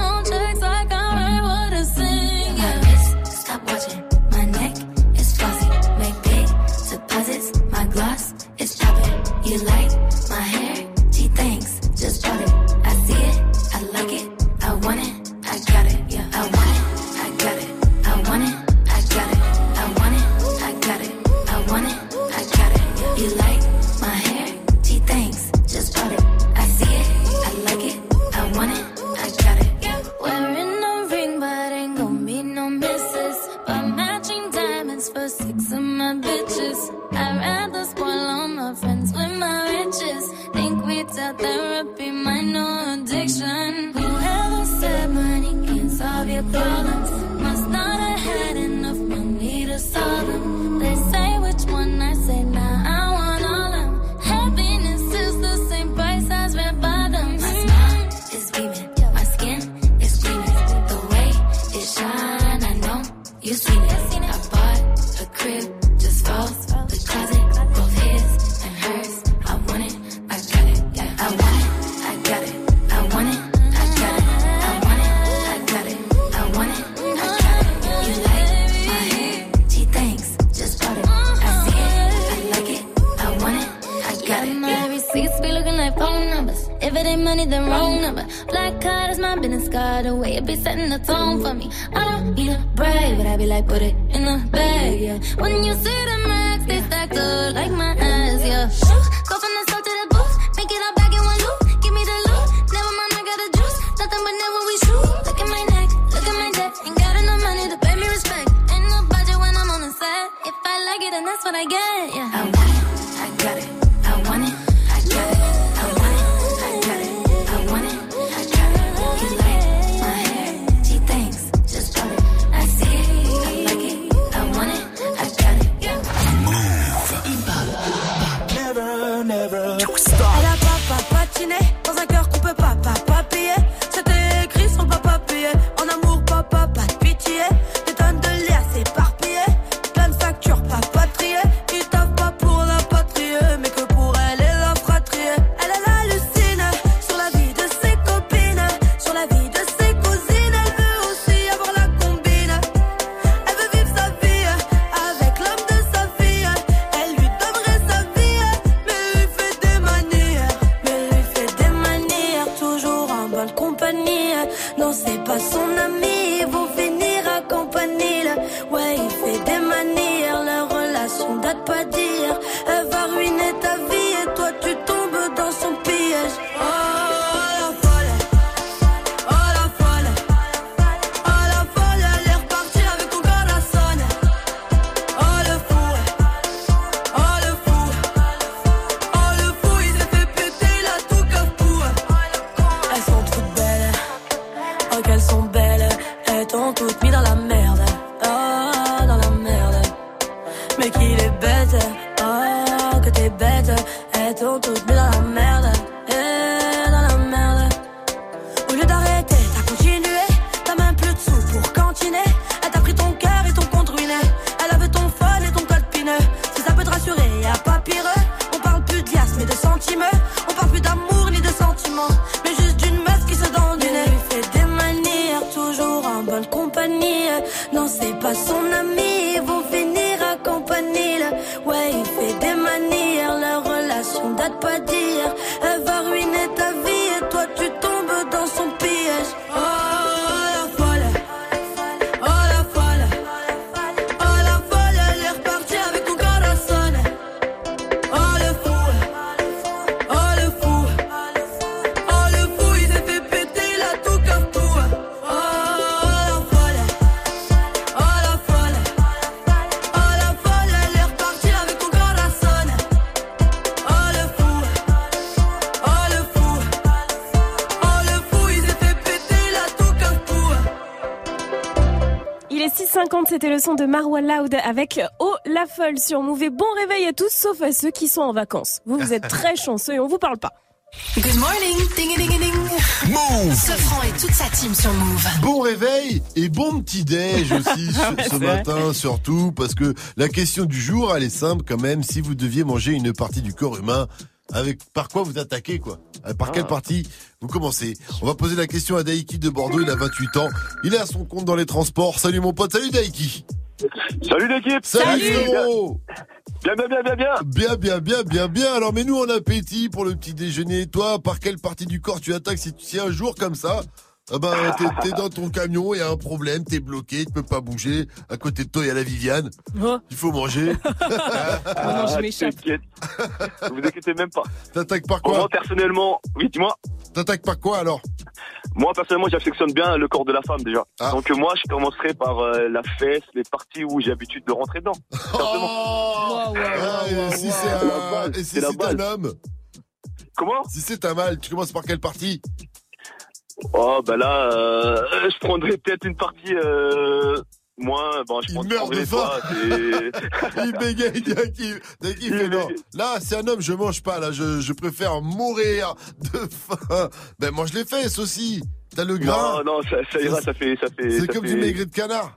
c'était le son de Marwa Loud avec Oh la folle sur Move. Et bon réveil à tous, sauf à ceux qui sont en vacances. Vous, vous êtes très chanceux et on vous parle pas. Good morning, ding ding ding. Move. Sofran et toute sa team sur Move. Bon réveil et bon petit déj aussi ce, vrai. matin surtout parce que la question du jour elle est simple quand même si vous deviez manger une partie du corps humain avec par quoi vous attaquez quoi? Euh, Par quelle partie vous commencez? On va poser la question à Daiki de Bordeaux, il a 28 ans, il est à son compte dans les transports. Salut mon pote, salut Daiki. Salut l'équipe Salut, frérot Bien, bien, bien, bien, bien Bien, bien, bien, bien, bien. Alors, mets-nous en appétit pour le petit déjeuner. Toi, par quelle partie du corps tu attaques si, si un jour comme ça, ah ben, t'es, t'es dans ton camion, il y a un problème, t'es bloqué, tu peux pas bouger. À côté de toi, il y a la Viviane. Il faut manger. Ah, t'inquiète. vous inquiétez même pas. T'attaques par quoi? Moi, personnellement, oui, dis-moi. T'attaques par quoi alors? Moi, personnellement, j'affectionne bien le corps de la femme déjà. Ah. Donc, moi, je commencerai par euh, la fesse, les parties où j'ai l'habitude de rentrer dedans. Ah, et si c'est un, et si c'est un homme Comment Si c'est un mâle, tu commences par quelle partie Oh, bah là, euh, je prendrais peut-être une partie euh, moins. Bon, je Il meurt de faim. Il bégaye, fait non. Là, c'est un homme, je mange pas, là. Je, je préfère mourir de faim. Ben, mange les fesses aussi. T'as le gras. Non, non, ça, ça ira, ça fait. Ça fait C'est comme fait- du maigret de canard.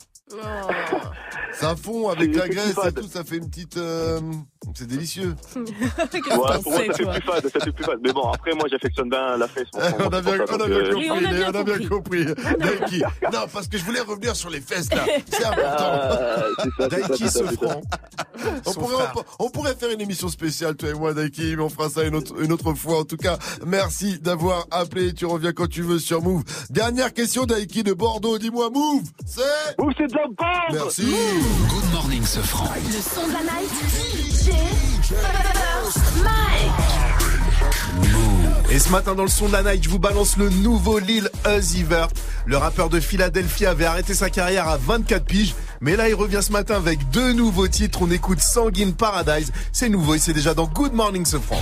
Ça fond avec la graisse et tout, ça fait une petite. euh, C'est délicieux. Ouais, pour moi, ça fait plus fade, ça fait plus fade. Mais bon, après, moi, j'affectionne bien la fesse. on a bien, on a bien euh, compris, les- on a bien compris. Daiki. Non, parce que je voulais revenir sur les fesses là. C'est Ah, important. ça, c'est ça. On pourrait, on, on pourrait faire une émission spéciale, toi et moi, Daiki, mais on fera ça une autre, une autre fois. En tout cas, merci d'avoir appelé. Tu reviens quand tu veux sur Move. Dernière question, Daiki de Bordeaux. Dis-moi, Move, c'est Move, c'est de la bombe Merci. Good morning, Sofran. Le son de la night, DJ First Mike. Et ce matin dans le son de la night, je vous balance le nouveau Lil Uzi Vert. Le rappeur de Philadelphie avait arrêté sa carrière à 24 piges, mais là il revient ce matin avec deux nouveaux titres. On écoute Sanguine Paradise, c'est nouveau et c'est déjà dans Good Morning ce franc.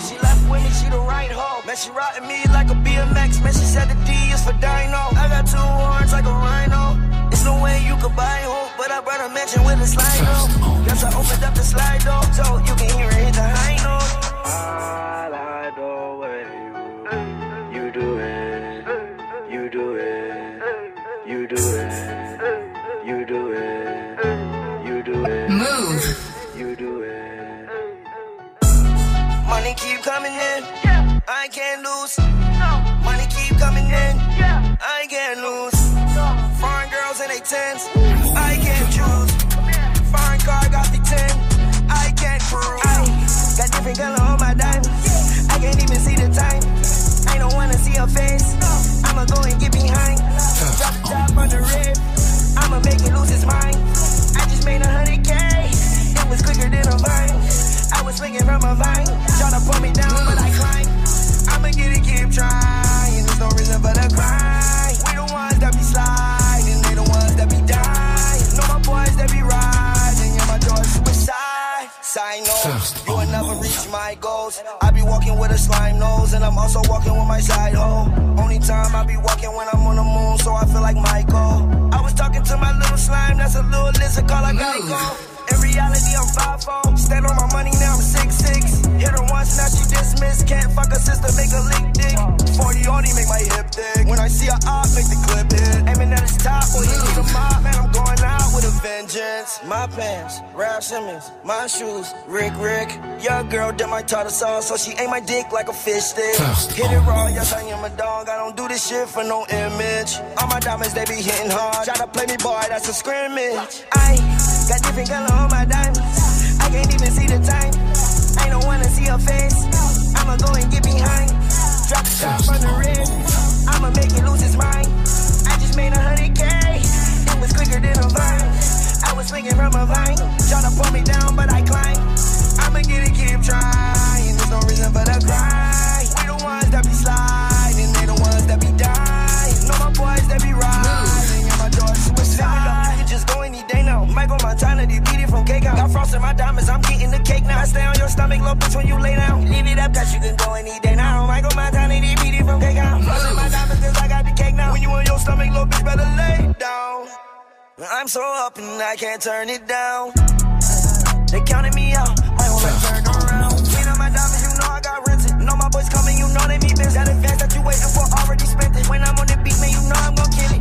She left with me, she the right hoe. Man, she riding me like a BMX. Man, she said the D is for Dino. I got two horns like a rhino. It's no way you could buy hope, but I brought a mansion with a slide door. Guess I opened up the slide door, so you can hear it hit the high note. I like the you, you do it. You do it. You do it. You do it. You do it. Move. You do it. Money keep coming in. I can't lose. Money keep coming in. I can't lose. Foreign girls in their tents. I can't choose. Foreign car got the ten. I can't cruise. Got different color on my dime. I can't even see the time. I don't wanna see her face. I'ma go and get behind. Drop the top on the rib. I'ma make it lose its mind. I just made a hundred K. It was quicker than a vine. I was swinging from a vine. Trying to pull me down, but I climbed. I'ma get it, keep trying. There's no reason for the cry. We the ones that be sliding, they the ones that be dying. Know my boys that be riding, and my door's suicide. Side note, you will never reach my goals. I be walking with a slime nose, and I'm also walking with my side hoe. Only time I be walking when I'm on the moon, so I feel like Michael. I was talking to my little slime, that's a little lizard call I gotta go. In reality, I'm 5'4. Stand on my money, now I'm 6'6. Hit her once, now she dismissed. Can't fuck her sister, make her lick dick. 40 already make my hip thick. When I see her up, make the clip hit. Aiming at his top, boy, he need a mop. Man, I'm going out with a vengeance. My pants, Ralph Simmons. My shoes, Rick Rick. Your girl did my tartar sauce, so she ate my dick like a fish stick. Hit it raw, yes, I am a dog. I don't do this shit for no image. All my diamonds, they be hitting hard. Try to play me, boy, that's a scrimmage. I got different color on my diamonds. I can't even see the time. See her face. I'ma go and get behind. Drop the top on the red. I'ma make it lose his mind. I just made a hundred K. It was quicker than a vine. I was swinging from a vine. Try to pull me down, but I climb. I'ma get it, keep trying. There's no reason for the cry. We the ones that be sliding. They the ones that be dying. Know my boys that be riding. And my door's suicide. You can just go any day. Michael Montana, they beat it from cake. Got frost in my diamonds, I'm getting the cake now. I stay on your stomach, little bitch, when you lay down. Leave it up, cause you can go any day now. Michael Montana, they beat it from cake out. Frost in my diamonds, cause I got the cake now. When you on your stomach, little bitch, better lay down. I'm so up and I can't turn it down. They counted me out, my whole life turned around. Clean up my diamonds, you know I got rented. Know my boys coming, you know they be busy. That advance that you waiting for already spent it. When I'm on the beat, man, you know I'm gon' kill it.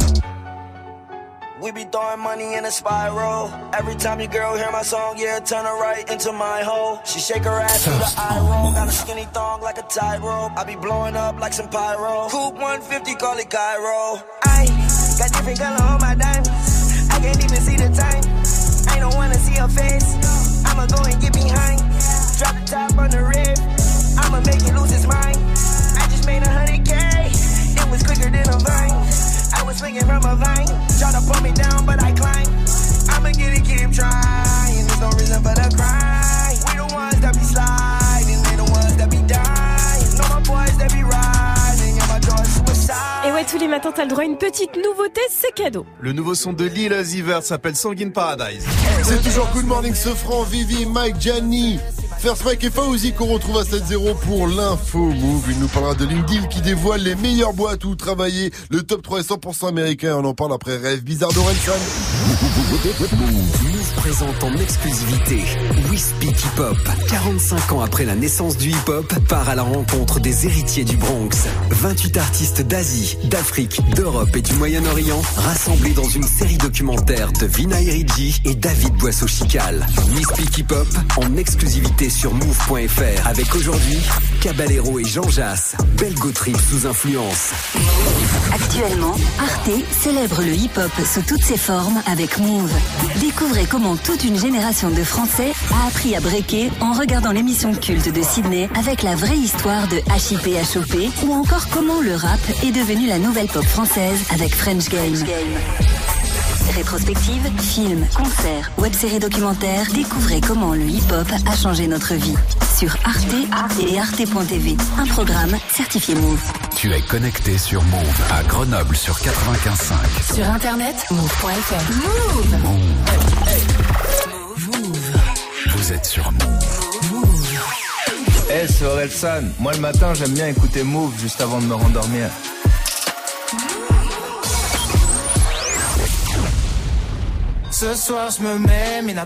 We be throwing money in a spiral. Every time your girl hear my song, yeah, turn her right into my hole. She shake her ass to the eye roll. Got a skinny thong like a tightrope. I be blowing up like some pyro. Coupe 150, call it Cairo. I got different color on my diamonds. I can't even see the time. I don't wanna see her face. I'ma go and get behind. Drop the top on the rib. I'ma make it lose his mind. I just made a hundred K. It was quicker than a vine. I was swinging from a vine. Try to pull me down, but I climb. I'ma get it, keep trying. There's no reason for the cry. We the ones that be sliding. They the ones that be dying. Know my boys that be riding. And my door's suicide. Et ouais, tous les matins, t'as le droit à une petite nouveauté, c'est cadeau. Le nouveau son de Lil Uzi Vert s'appelle Sanguine Paradise. C'est toujours Good Morning Sofran, Vivi, Mike, Gianni. First Mike et Fauzi qu'on retrouve à 7-0 pour l'info move. Il nous parlera de LinkedIn qui dévoile les meilleures boîtes où travailler. Le top 3 est 100% américain. On en parle après Rêve Bizarre d'Orelsan. Présente en exclusivité We Speak Hip Hop. 45 ans après la naissance du hip hop, part à la rencontre des héritiers du Bronx. 28 artistes d'Asie, d'Afrique, d'Europe et du Moyen-Orient rassemblés dans une série documentaire de Vinay Ridji et David Boisseau-Chical. We Speak Hip Hop en exclusivité sur move.fr avec aujourd'hui Caballero et Jean Jass. Belle Trip sous influence. Actuellement, Arte célèbre le hip-hop sous toutes ses formes avec Move. Découvrez comment toute une génération de Français a appris à breaker en regardant l'émission culte de Sydney avec la vraie histoire de HIP HOP ou encore comment le rap est devenu la nouvelle pop française avec French Game. Rétrospective, films, concerts, web-séries documentaires, découvrez comment le hip-hop a changé notre vie. Sur Arte et arte.tv, un programme certifié Move. Tu es connecté sur Move à Grenoble sur 95.5. Sur internet, move.fr. Move Vous êtes sur Move. Eh, c'est Orelsan. Moi, le matin, j'aime bien écouter Move juste avant de me rendormir. Ce soir je me mets, Mina,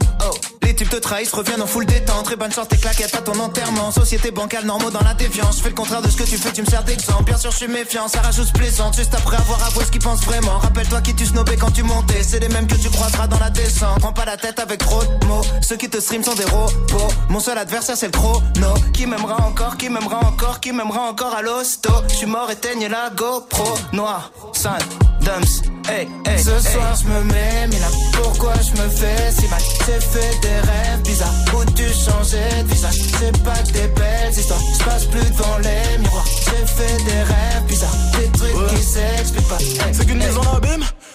types te trahissent reviennent en full détente. Très bonne sorte et claquettes à ton enterrement. Société bancale, normaux dans la défiance. Je fais le contraire de ce que tu fais, tu me sers d'exemple. Bien sûr, je suis méfiant, ça rajoute plaisante. Juste après avoir avoué ce qu'ils pensent vraiment. Rappelle-toi qui tu snobais quand tu montais. C'est les mêmes que tu croiseras dans la descente. Prends pas la tête avec trop de mots. Ceux qui te stream sont des robots. Mon seul adversaire, c'est le chrono. Qui m'aimera encore, qui m'aimera encore, qui m'aimera encore à l'hosto. Je suis mort, éteigne la GoPro. Noir, sale, dumps. Hey, hey, Ce soir, je me mets, mais là, pourquoi je me fais si mal? J'ai fait des rêves bizarres où tu changeais de visage? C'est pas que des belles histoires. Je passe plus devant les miroirs. J'ai fait des rêves bizarres, des trucs qui s'expliquent pas. Hey, C'est qu'une hey. mise en abîme?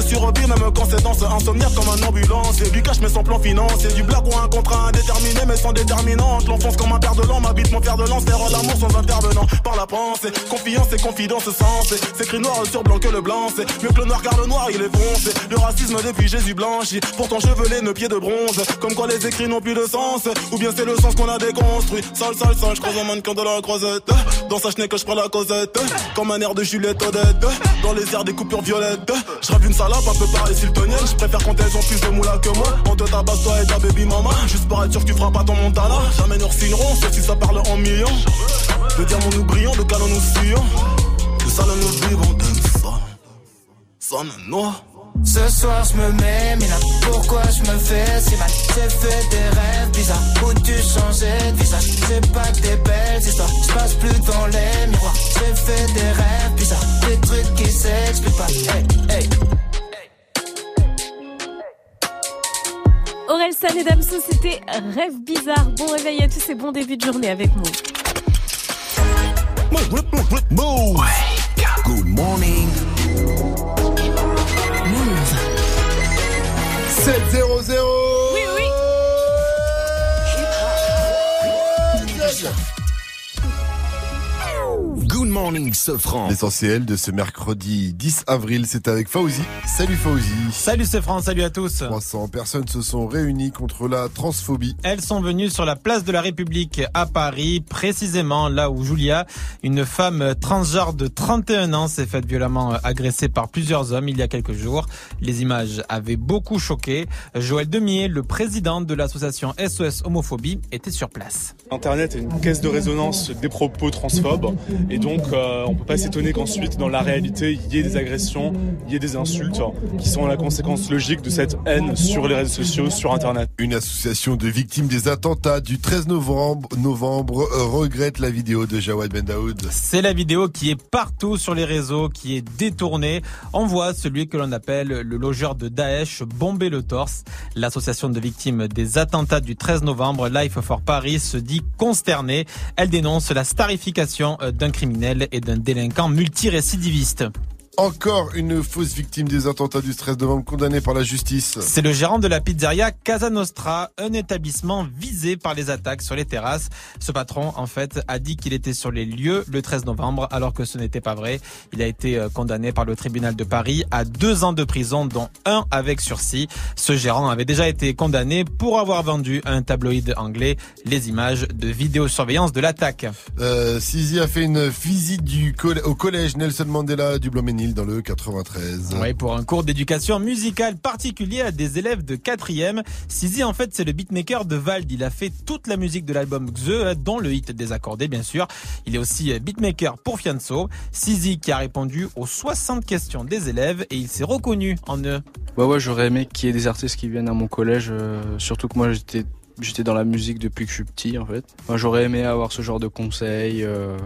survie, même quand c'est dans ce insomniaque comme un ambulance. Et du cash mais sans plan financier, du blague ou un contrat indéterminé mais sans déterminante. L'enfance comme un père de l'an, m'habite mon fer de lance, faire l'amour sans intervenant. Par la pensée, confiance et confidence sensée. C'est écrit noir sur blanc que le blanc, c'est mieux que le noir car le noir il est foncé. Le racisme depuis Jésus blanchi, pourtant chevelé, nos pieds de bronze. Comme quoi les écrits n'ont plus de sens, ou bien c'est le sens qu'on a déconstruit. Sale, sale, sale, je croise un mannequin de la croisette. Dans sa chenille que je prends la causette. Comme un air de Juliette Odette. Dans les airs des coupures violettes. Je une salope un peu. Je préfère quand elles ont plus de moula que moi. On te tabasse toi et ta baby mama. Juste pour être sûr que tu feras pas ton montana. Jamais nous signerons, sauf si ça parle en millions. De diamants nous brillons, de canons nous fuyons. De salon nous vivons, de ça. Ça ne noie. Ce soir je me mets, mais pourquoi je me fais si mal? J'ai fait des rêves bizarres où tu changeais de C'est pas que des belles histoires, je passe plus devant les miroirs J'ai fait des rêves bizarres, des trucs qui s'expliquent pas Hey, hey Aurel San et Damso, c'était Rêve bizarre. Bon réveil à tous et bon début de journée avec nous. Move. Good morning. 7-0-0 Oui, oui. Good morning, Sofran. L'essentiel de ce mercredi 10 avril, c'est avec Fauzi. Salut Fauzi. Salut c'est France, salut à tous. 300 personnes se sont réunies contre la transphobie. Elles sont venues sur la place de la République à Paris, précisément là où Julia, une femme transgenre de 31 ans, s'est faite violemment agressée par plusieurs hommes il y a quelques jours. Les images avaient beaucoup choqué. Joël Demier, le président de l'association SOS Homophobie, était sur place. Internet est une caisse de résonance des propos transphobes et donc euh, on peut pas s'étonner qu'ensuite dans la réalité il y ait des agressions, il y ait des insultes qui sont la conséquence logique de cette haine sur les réseaux sociaux, sur Internet. Une association de victimes des attentats du 13 novembre, novembre euh, regrette la vidéo de Jawad Ben Daoud. C'est la vidéo qui est partout sur les réseaux, qui est détournée. On voit celui que l'on appelle le logeur de Daesh bomber le torse. L'association de victimes des attentats du 13 novembre, Life for Paris, se dit consternée. Elle dénonce la starification euh, d'un criminel et d'un délinquant multirécidiviste. Encore une fausse victime des attentats du 13 novembre condamnée par la justice. C'est le gérant de la pizzeria Casa Nostra, un établissement visé par les attaques sur les terrasses. Ce patron, en fait, a dit qu'il était sur les lieux le 13 novembre, alors que ce n'était pas vrai. Il a été euh, condamné par le tribunal de Paris à deux ans de prison, dont un avec sursis. Ce gérant avait déjà été condamné pour avoir vendu à un tabloïd anglais les images de vidéosurveillance de l'attaque. Euh, a fait une visite du coll- au collège Nelson Mandela du Dans le 93. Oui, pour un cours d'éducation musicale particulier à des élèves de 4e. Sizi, en fait, c'est le beatmaker de Vald. Il a fait toute la musique de l'album Xe, dont le hit Désaccordé, bien sûr. Il est aussi beatmaker pour Fianso. Sizi qui a répondu aux 60 questions des élèves et il s'est reconnu en eux. Ouais, ouais, j'aurais aimé qu'il y ait des artistes qui viennent à mon collège, euh, surtout que moi j'étais j'étais dans la musique depuis que je suis petit en fait. Moi, j'aurais aimé avoir ce genre de conseils, euh,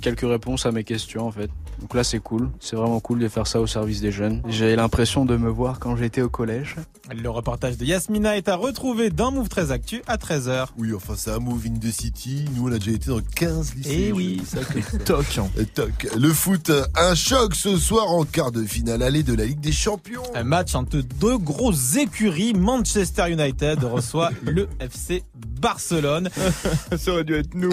quelques réponses à mes questions en fait. Donc là, c'est cool. C'est vraiment cool de faire ça au service des jeunes. J'ai l'impression de me voir quand j'étais au collège. Le reportage de Yasmina est à retrouver dans Move 13 Actu à 13h. Oui, enfin, c'est un Move in the City. Nous, on a déjà été dans 15 lycées. Eh oui. ça que- Toc. Euh, toc. Le foot, un choc ce soir en quart de finale aller de la Ligue des Champions. Un match entre deux grosses écuries. Manchester United reçoit le FC Barcelone. Ça aurait dû être nous.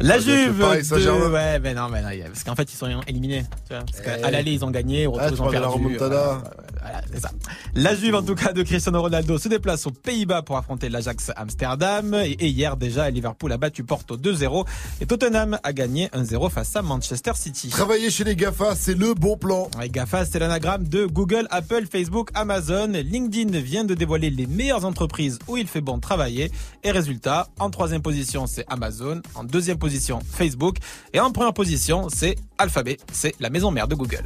La Ça pareil, de... Ouais, mais non, mais non, parce qu'en fait ils sont éliminés. Tu vois, parce Eh. qu'à l'aller ils ont gagné, au retour Ah, ils ont de la perdu. remontada. Voilà, voilà, c'est ça. La Juve en tout cas de Cristiano Ronaldo se déplace aux Pays-Bas pour affronter l'Ajax Amsterdam et, et hier déjà Liverpool a battu Porto 2-0 et Tottenham a gagné 1-0 face à Manchester City. Travailler chez les GAFA, c'est le bon plan. Les GAFA, c'est l'anagramme de Google, Apple, Facebook, Amazon. LinkedIn vient de dévoiler les meilleures entreprises où il fait bon travailler. Et résultat, en troisième position, c'est Amazon. En deuxième position, Facebook. Et en première position, c'est Alphabet. C'est la maison mère de Google.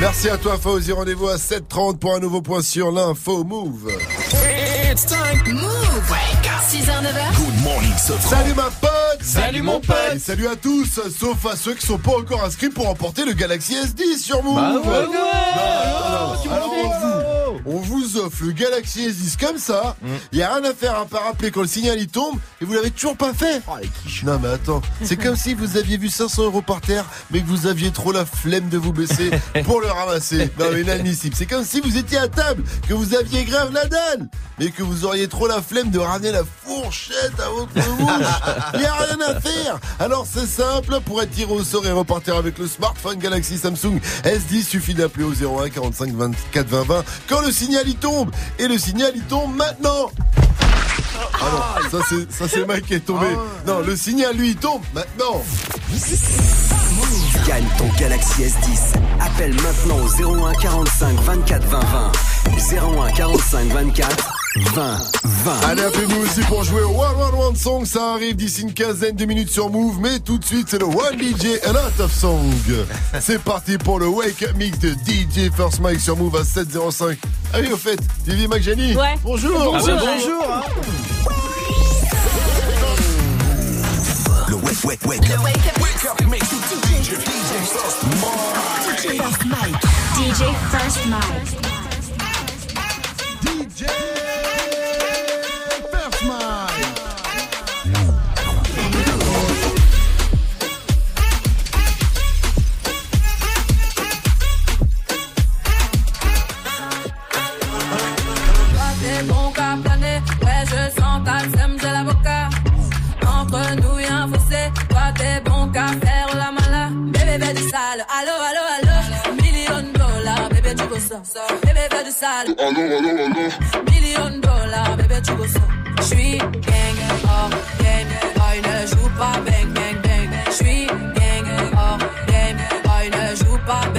Merci à toi, Fauzi. Rendez-vous à 7h30 pour un nouveau point sur l'info Move. It's time. Move. 6h, 9h. Good morning, Sofran. Salut ma pote Salut, mon pote. Et salut à tous, sauf à ceux qui sont pas encore inscrits pour remporter le Galaxy S10 sur Move Bah ouais, Non, non, non. Alors, on vous, on vous offre le Galaxy S10 comme ça, il y a rien à faire à part rappeler quand le signal il tombe, et vous l'avez toujours pas fait. Non mais attends, c'est comme si vous aviez vu 500 euros par terre, mais que vous aviez trop la flemme de vous baisser pour le ramasser. Non mais inadmissible, c'est comme si vous étiez à table, que vous aviez grave la dalle, mais que vous auriez trop la flemme de ramener la fourchette à votre bouche. Il y a rien à faire. Alors c'est simple, pour être tiré au sort et repartir avec le smartphone Galaxy Samsung S10, suffit d'appeler au 01 45 24 20 20 quand le signal il tombe. Et le signal il tombe maintenant. Ah non, ça c'est ça c'est Mike qui est tombé. Non, le signal lui il tombe maintenant. Gagne ton Galaxy S10. Appelle maintenant au 01 45 24 20 20. 01 45 24 20 20. Allez, appelez-nous aussi pour jouer au One One One Song. Ça arrive d'ici une quinzaine de minutes sur Move. Mais tout de suite, c'est le One DJ A Lot of Song. C'est parti pour le Wake Up Mix de DJ First Mike sur Move à 7.05. Ah oui, au fait, Vivi McJani. Ouais. Bonjour. Bonjour. Ah bah, bonjour. hein. Le wake, wake, wake. Le wake up. Wake up mix. DJ, DJ First Mike. DJ First Mike. DJ First go ça. Bébé fais du sale, allo allo allo. Million dollars, bébé tu go ça. J'suis gang, hors game, boy ne joue pas bang bang bang. J'suis gang, hors game, boy ne joue pas bang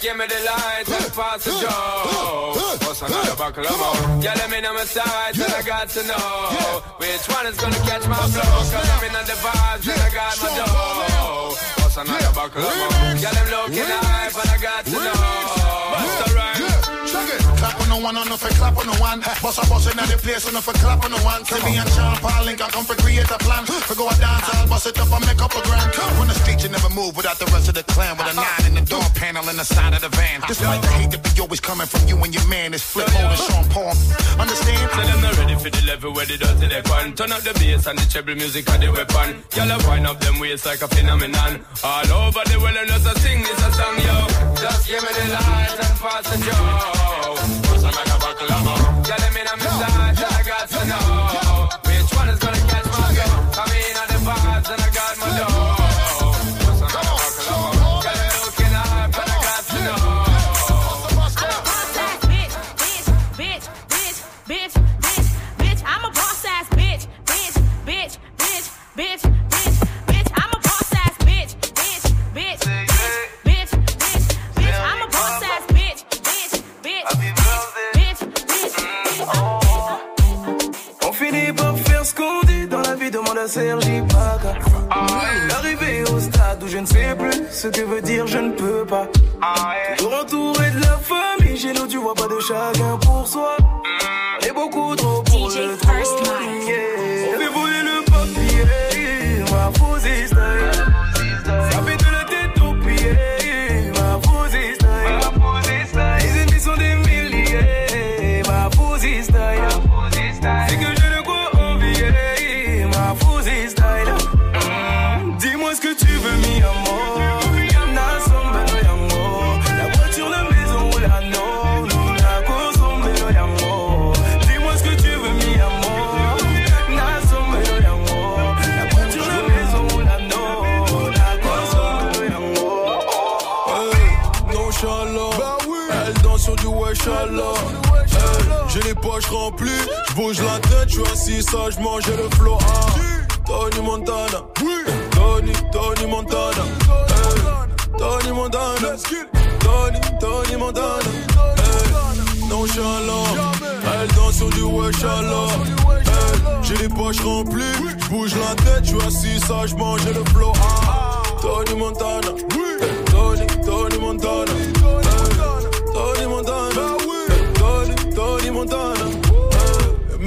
give me the light and pass the joe. What's another buckle of more? Yeah, let me know my sides and I got to know which one is gonna catch my flow. Cause I'm in the vibes and I got my dough. What's another buckle of more? Yeah, them looking high, but I got to know. It. Clap on the one, on no for clap on the one. Boss a boss in the place, on no for clap on the one. Me and Sean Paul Link, I come for create a plan. For go a dance, I'll bust it up and make up a grand. On the street, you never move without the rest of the clan. With a uh-huh. nine in the door panel in the side of the van. Despite the hate that be always coming from you and your man, it's flip mode and Sean Paul. Understand? Tell them they're ready for the level where they dirty they fun. Turn up the bass and the treble music and the weapon. Y'all have wind up them waist like a phenomenon. All over the world and just a sing this a song, yo. Just give me the light and pass the joe. What's another buckle of more? Yeah, let me know my demande à Sergi Paca. L'arrivée au stade où je ne sais plus ce que veut dire je ne peux pas. Toujours entouré de la famille, chez nous tu vois pas de chacun pour soi. Bouge la tête, je suis assis sagement, j'ai le flow. Ah, Tony Montana. Tony, Tony Montana. Hey, Tony Montana. Tony, Tony Montana. Hey, nonchalant. Elle danse sur du wesh-Allah. Hey, J'ai les poches remplies, je bouge la tête, je suis assis sagement, j'ai le flow. Ah, Tony Montana. Hey, Tony, Tony Montana.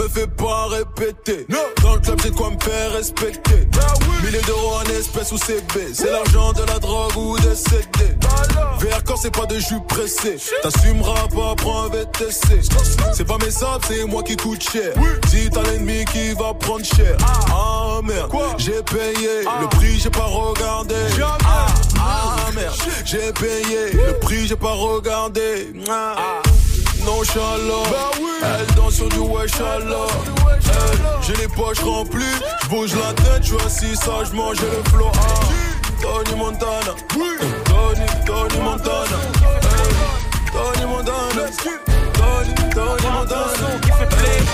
Fais pas répéter. Dans le club, j'ai de quoi me faire respecter. Milliers d'euros en espèces ou CB. C'est l'argent de la drogue ou des CD. Vers quand c'est pas de jus pressé? T'assumeras pas, prends un VTC. C'est pas mes sables, c'est moi qui coûte cher. Dis t'as l'ennemi qui va prendre cher. Ah merde, j'ai payé. Le prix, j'ai pas regardé. Ah, ah, merde, j'ai payé. Le prix, j'ai pas regardé. Ah. Nonchalant, elle danse sur du wesh J'ai les poches remplies, je bouge la tête, je suis assis sagement, j'ai le flow. Ah, Tony Montana, Tony, Tony Montana, Hey, Tony Montana, Tony, Tony Montana. qui fait plaisir.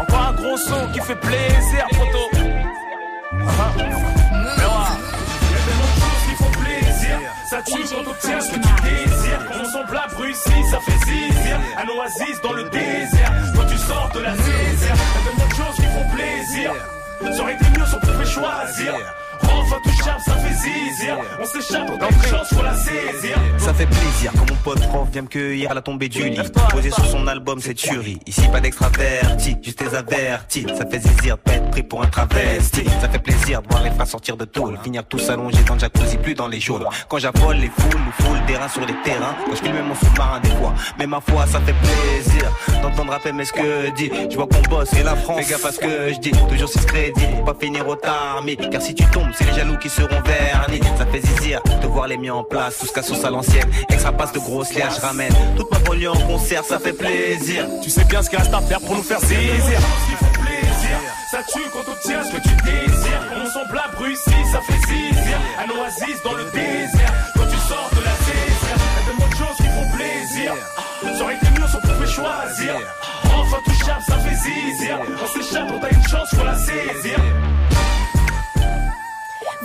Encore un gros son qui fait plaisir, photo. Ça tue quand on obtient ce que tu désires. Quand on plat Bruxelles, ça fait zizir. Un oasis dans le désert. Quand tu sors de la zézère. Y'a tellement de choses qui font plaisir. Ça aurait été mieux si on pouvait choisir. Enfin touchable, ça fait zizir. On s'échappe, on une chance, faut la saisir. Ça fait plaisir quand mon pote prof vient me cueillir à la tombée du lit. Posé sur son album, c'est tuerie. Ici, pas d'extraverti, juste des avertis. Ça fait zizir de pas être pris pour un travesti. Ça fait plaisir de voir les frères sortir de tôle. Finir tous allongés dans le jacuzzi, plus dans les geôles. Quand j'affole les foules, nous foule des reins sur les terrains. Quand je filme mon sous-marin des fois. Mais ma foi, ça fait plaisir d'entendre rapper mais ce que dit. Je vois qu'on bosse et la France. Fais gaffe à ce que je dis. Toujours six crédits pour pas finir au tarmi. Car si tu tombes, c'est les jaloux qui seront vernis. Ça fait zizir de voir les miens en place. Tout ce sauce à l'ancienne. Extra passe de grosses liens, je ramène. Toute ma banlieue en concert, ça fait plaisir. Tu sais bien ce qu'il reste à faire pour nous faire zizir. qui font plaisir. Ça tue quand on obtient ce que tu désires. On son plat Bruxelles, ça fait zizir. Un oasis dans le désert. Quand tu sors de la zézère, y'a tellement de choses qui font plaisir. Ça aurait été mieux si on pouvait choisir. Enfin touchable, ça fait zizir. On s'échappe, on a une chance, faut la saisir.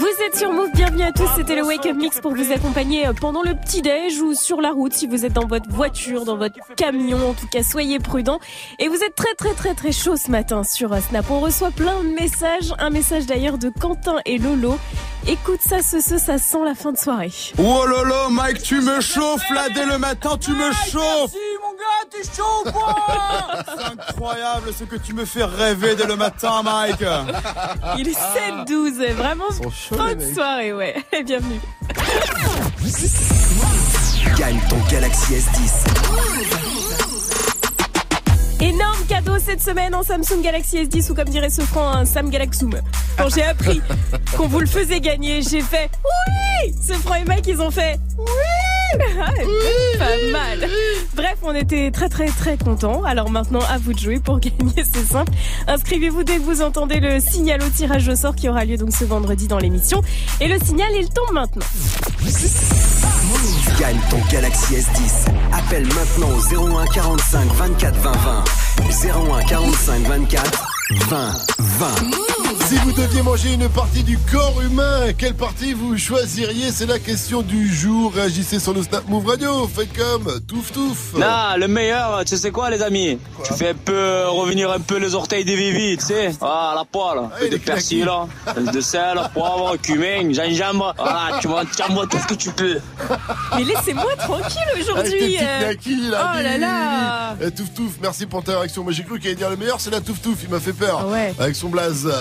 Vous êtes sur Move, bienvenue à tous. C'était le Wake Up Mix pour vous accompagner euh, pendant le petit déj ou sur la route si vous êtes dans votre voiture, dans votre camion. En tout cas, soyez prudents. Et vous êtes très très très très chaud ce matin sur euh, Snap. On reçoit plein de messages. Un message d'ailleurs de Quentin et Lolo. Écoute ça, ce, ce, ça sent la fin de soirée. Oh lolo, Mike, tu me chauffes là dès le matin, tu me chauffes. mon gars, t'es chaud ou quoi C'est incroyable ce que tu me fais rêver dès le matin, Mike. Il est 7-12, vraiment fin de soirée, ouais. Bienvenue. Gagne ton Galaxy S10. Énorme cadeau cette semaine en Samsung Galaxy S10 ou comme dirait ce franc, un Sam Galaxum. Quand j'ai appris qu'on vous le faisait gagner, j'ai fait oui Ce franc et Mike, ils ont fait oui Ah, Pas mal. Bref, on était très très très contents. Alors maintenant, à vous de jouer pour gagner, c'est simple. Inscrivez-vous dès que vous entendez le signal au tirage au sort qui aura lieu donc ce vendredi dans l'émission. Et le signal, il tombe maintenant. Gagne ton Galaxy S10. Appelle maintenant au 01 45 24 20 20. 01 45 24 20 20. Si vous deviez manger une partie du corps humain, quelle partie vous choisiriez? C'est la question du jour. Réagissez sur le Snap Move Radio. Faites comme touf touf. Non, le meilleur, tu sais quoi, les amis? Tu fais un peu revenir un peu les orteils des vivis, tu sais? Ah, la poêle, peu de persil, de sel, poivre, cumin, gingembre. Voilà, tu vas tiens-moi tout ce que tu peux. Mais laissez-moi tranquille tes aujourd'hui. euh. Oh là là Eh, Touf touf, merci pour ta réaction. Moi j'ai cru qu'il allait dire le meilleur, c'est la touf touf. Il m'a fait peur. Avec son blaze.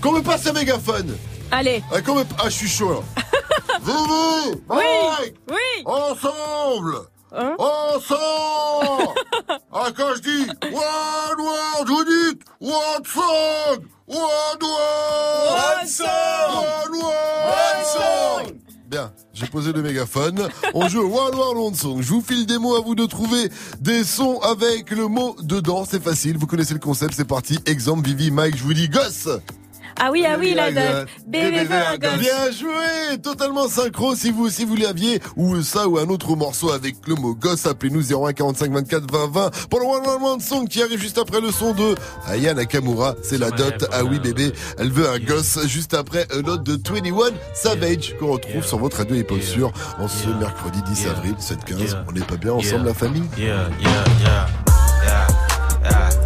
Qu'on me passe un mégaphone. Allez. Ah, me- ah, je suis chaud là. Vivi Oui, Mike, oui. Ensemble Hein Ensemble Ah, quand je dis One World, vous dites One Song One World One song One World Bien, j'ai posé le mégaphone. On joue au World One Song. Je vous file des mots à vous de trouver des sons avec le mot dedans. C'est facile, vous connaissez le concept, c'est parti. Exemple, Vivi, Mike, je vous dis gosse Ah oui, ah oui, la date. Bien joué, totalement synchro. Si vous si vous l'aviez ou ça ou un autre morceau avec le mot gosse, appelez-nous 01 45 24 20 20 pour le One One One Song qui arrive juste après le son de Aya Nakamura. C'est la dot. Ah oui bébé, elle veut un gosse juste après un autre de 21 Savage qu'on retrouve sur votre radio et pas sûr en ce mercredi 10 avril 7-15. On n'est pas bien ensemble la famille? Yeah, yeah, yeah, yeah,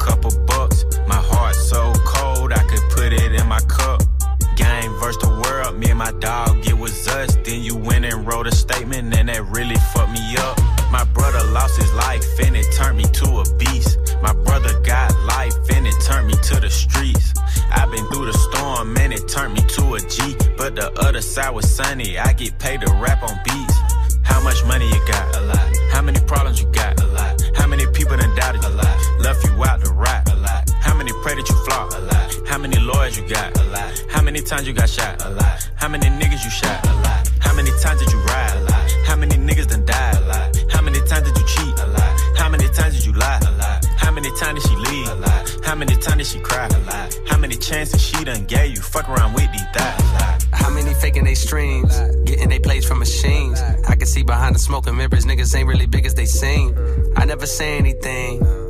Couple bucks. My heart so cold, I could put it in my cup. Game versus the world, me and my dog, it was us. Then you went and wrote a statement, and that really fucked me up. My brother lost his life, and it turned me to a beast. My brother got life, and it turned me to the streets. I've been through the storm, and it turned me to a G. But the other side was sunny, I get paid to rap on beats. How much money you got? A lot. How many problems you got? A lot. How many people done doubted? A lot. Left you out to rot? A lot. How many pray that you flop? A lot. How many lawyers you got? A lot. How many times you got shot? A lot. How many niggas you shot? A lot. How many times did you ride? A lot. How many niggas done died? A lot. How many times did you cheat? A lot. How many times did you lie? A lot. How many times did she leave? A lot. How many times did she cry? A lot. How many chances she done gave you? Fuck around with these thighs. How many faking they streams? Getting they plays from machines. I can see behind the smoking mirrors, niggas ain't really big as they seem. I never say anything.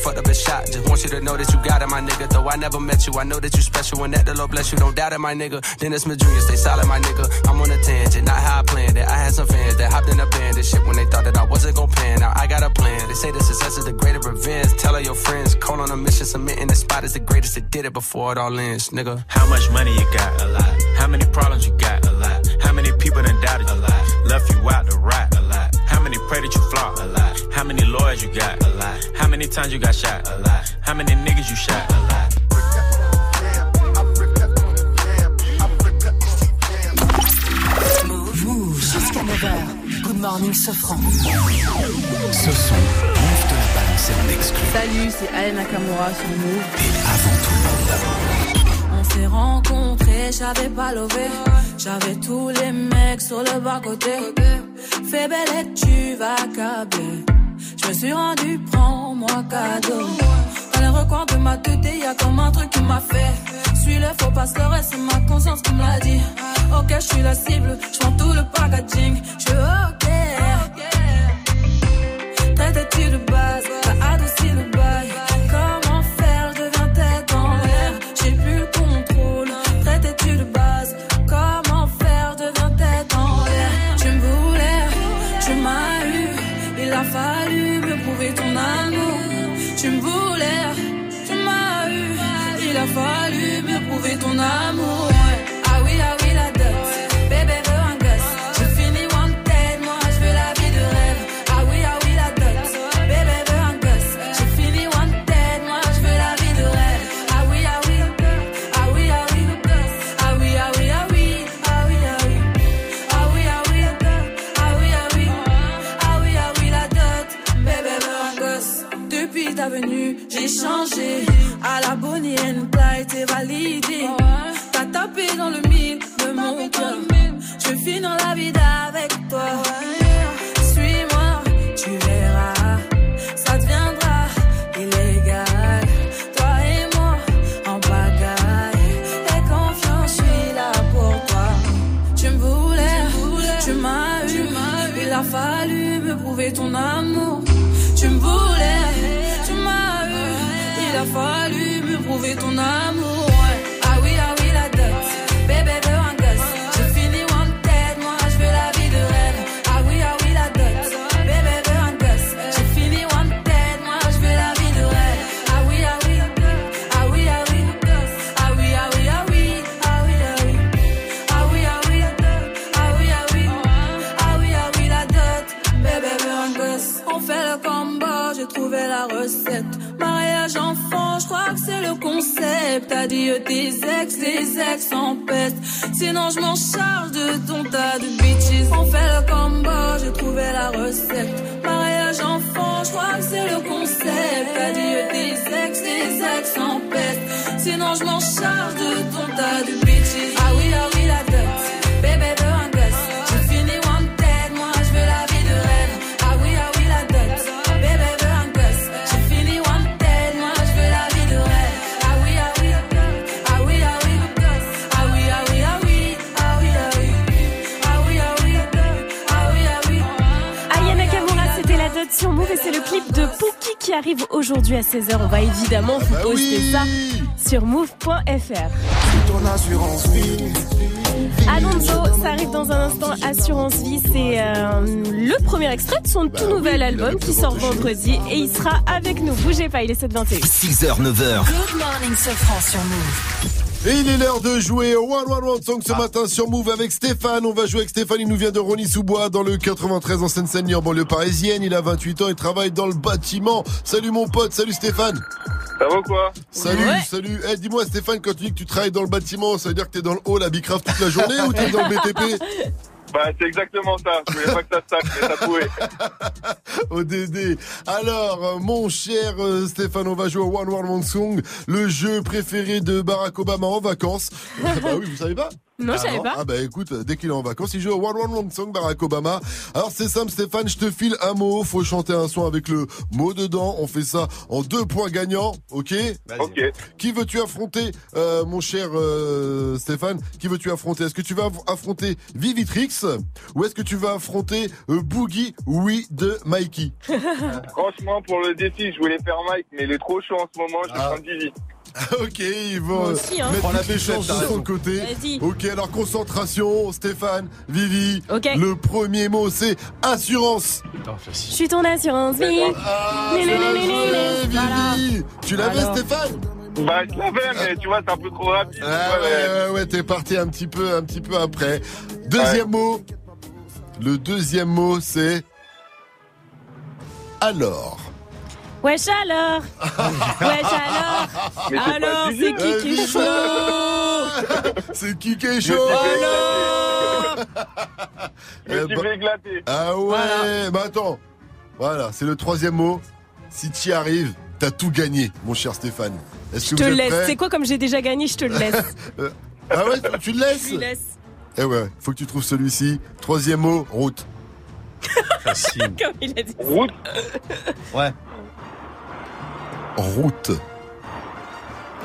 fucked up his shot. Just want you to know that you got it, my nigga. Though I never met you, I know that you special and that the Lord bless you. Don't doubt it, my nigga. Dennis Jr., stay solid, my nigga. I'm on a tangent, not how I planned it. I had some fans that hopped in a band and shit when they thought that I wasn't gon' pan. Now I got a plan. They say the success is the greater revenge. Tell all your friends, call on a mission, submitting the spot is the greatest that did it before it all ends, nigga. How much money you got? A lot. How many problems you got? A lot. How many people done doubted? A lot. Left you out to rot? A lot. How many pray that you flop? A lot. How many lawyers you got? A lot. How many times you got shot? A lot. How many niggas you shot? A lot. Move jusqu'à 9h. Good morning, Sofran. Ce son, Move te l'a balancé en exclu. Salut, c'est Aya Nakamura sur Move. Et avant tout le monde. On s'est rencontrés, j'avais pas levé. J'avais tous les mecs sur le bas-côté. Fais belle et tu vas câbler. Je suis rendu, prends-moi cadeau. Dans les recoins de ma tête, y a comme un truc qui m'a fait. Suis le faux pas le reste, c'est ma conscience qui me l'a dit. Ok, je suis la cible, je tout le packaging. Je ok. Traite-tu de base, t'as adouci le. Tes ex, tes ex en peste. Sinon, je m'en charge de ton tas de bitches. On fait le combo, j'ai trouvé la recette. Mariage enfant, je crois que c'est le concept. Dit euh, tes ex, tes ex en peste. Sinon, je m'en charge de ton tas de bitches. Ah oui, ah oui, la dot. C'est le clip de Pookie qui arrive aujourd'hui à 16h. On va évidemment vous Bah poster ça sur move.fr. Ton assurance vie. Alonso, ça arrive dans un instant. Assurance Vie, c'est euh, le premier extrait de son tout nouvel album qui sort vendredi et il sera avec nous. Bougez pas, il est 7h21. 6h, 9h. Good morning, Sofran sur Move. Et il est l'heure de jouer au One One One Song ce matin sur Move avec Stéphane. On va jouer avec Stéphane. Il nous vient de Rony-sous-Bois dans le 93 en Seine-Saint-Denis en banlieue parisienne. Il a 28 ans et travaille dans le bâtiment. Salut mon pote. Salut Stéphane. Ça va quoi Salut, salut. Eh, dis-moi Stéphane, quand tu dis que tu travailles dans le bâtiment, ça veut dire que t'es dans le hall à Bicraft toute la journée ou t'es dans le BTP Bah, c'est exactement ça. Je voulais pas que ça se sache, mais ça pouvait. ODD. Alors, euh, mon cher euh, Stéphane, on va jouer au One World One Song, le jeu préféré de Barack Obama en vacances. bah oui, vous savez pas Non, je Ah savais pas. Ah bah écoute, dès qu'il est en vacances, il joue au One One One Song Barack Obama. Alors c'est simple Stéphane, je te file un mot, faut chanter un son avec le mot dedans. On fait ça en deux points gagnants, ok Ok. Qui veux-tu affronter, euh, mon cher euh, Stéphane? Qui veux-tu affronter? Est-ce que tu vas aff- affronter Vivitrix ou est-ce que tu vas affronter euh, Boogie Oui de Mikey? Franchement, pour le défi, je voulais faire Mike, mais il est trop chaud en ce moment, je vais Ah. prendre Vivi. Ok, ils vont euh, aussi, hein. mettre la t'as de son côté. Ok, alors concentration, Stéphane, Vivi. Ok. Le premier mot c'est assurance. Je suis ton assurance vie. Ah. Voilà. Vivi. Tu l'avais. Stéphane? Bah, je l'avais, mais tu vois, c'est un peu trop rapide. Ah ouais, ouais, ouais, t'es parti un petit peu, un petit peu après. Deuxième mot. Le deuxième mot c'est alors. Wesh alors Wesh alors Alors, du c'est qui qui est Euh, chaud C'est qui qui est chaud Alors Je me suis fait éclater. Ah ouais, bah attends. Voilà, c'est le troisième mot. Si tu y arrives, t'as tout gagné, mon cher Stéphane. Est-ce Je que te vous êtes laisse. prêts C'est quoi comme j'ai déjà gagné, je te le laisse. Euh, Ah ouais, tu- tu le laisses Je lui laisse. Eh ouais, faut que tu trouves celui-ci. Troisième mot, route. Facile. Comme il a dit. Route Ouais. Route.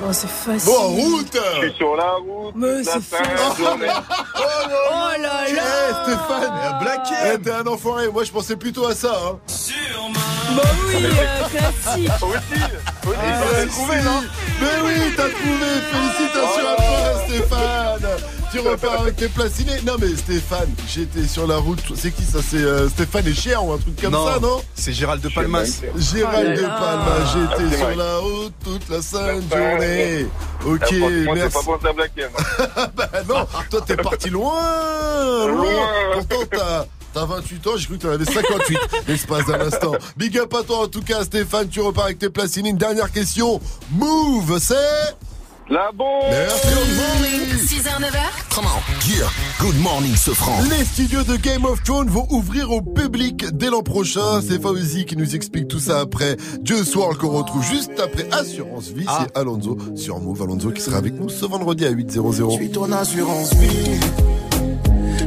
Oh, c'est facile. Bon, route Je suis sur la route. Mais c'est facile. Oh là Eh, là Stéphane Black Eh, t'es un enfoiré. Moi, je pensais plutôt à ça. Hein. Bah oui, euh, classique. Aussi, aussi, Ah, t'avais trouvé, non Mais oui, t'as trouvé. Félicitations à toi, Stéphane. Tu repars avec tes placinés. Non, mais Stéphane, j'étais sur la route. C'est qui ça? C'est euh, Stéphane et Cher ou un truc comme ça, non? C'est Gérald de Palmas. Gérald Oh de là. Palma, j'étais C'est sur la route toute la sainte journée. Ok, Eh, franchement, c'est merci. pas pour ça, Black M. bah non, toi t'es parti loin, loin. Loin. Pourtant t'as t'as 28 ans, j'ai cru que t'en avais 58 l'espace d'un instant. Big up à toi en tout cas Stéphane, tu repars avec tes placines. Une dernière question. Move, c'est La bombe Merci. 6h, 9h. Come on, yeah. Good morning, Sofran. Les studios de Game of Thrones vont ouvrir au public dès l'an prochain. C'est Fauzi qui nous explique tout ça après Just World qu'on retrouve juste après Assurance Vie. C'est Alonso sur Move. Alonso qui sera avec nous ce vendredi à 8.00. Je suis ton assurance vie.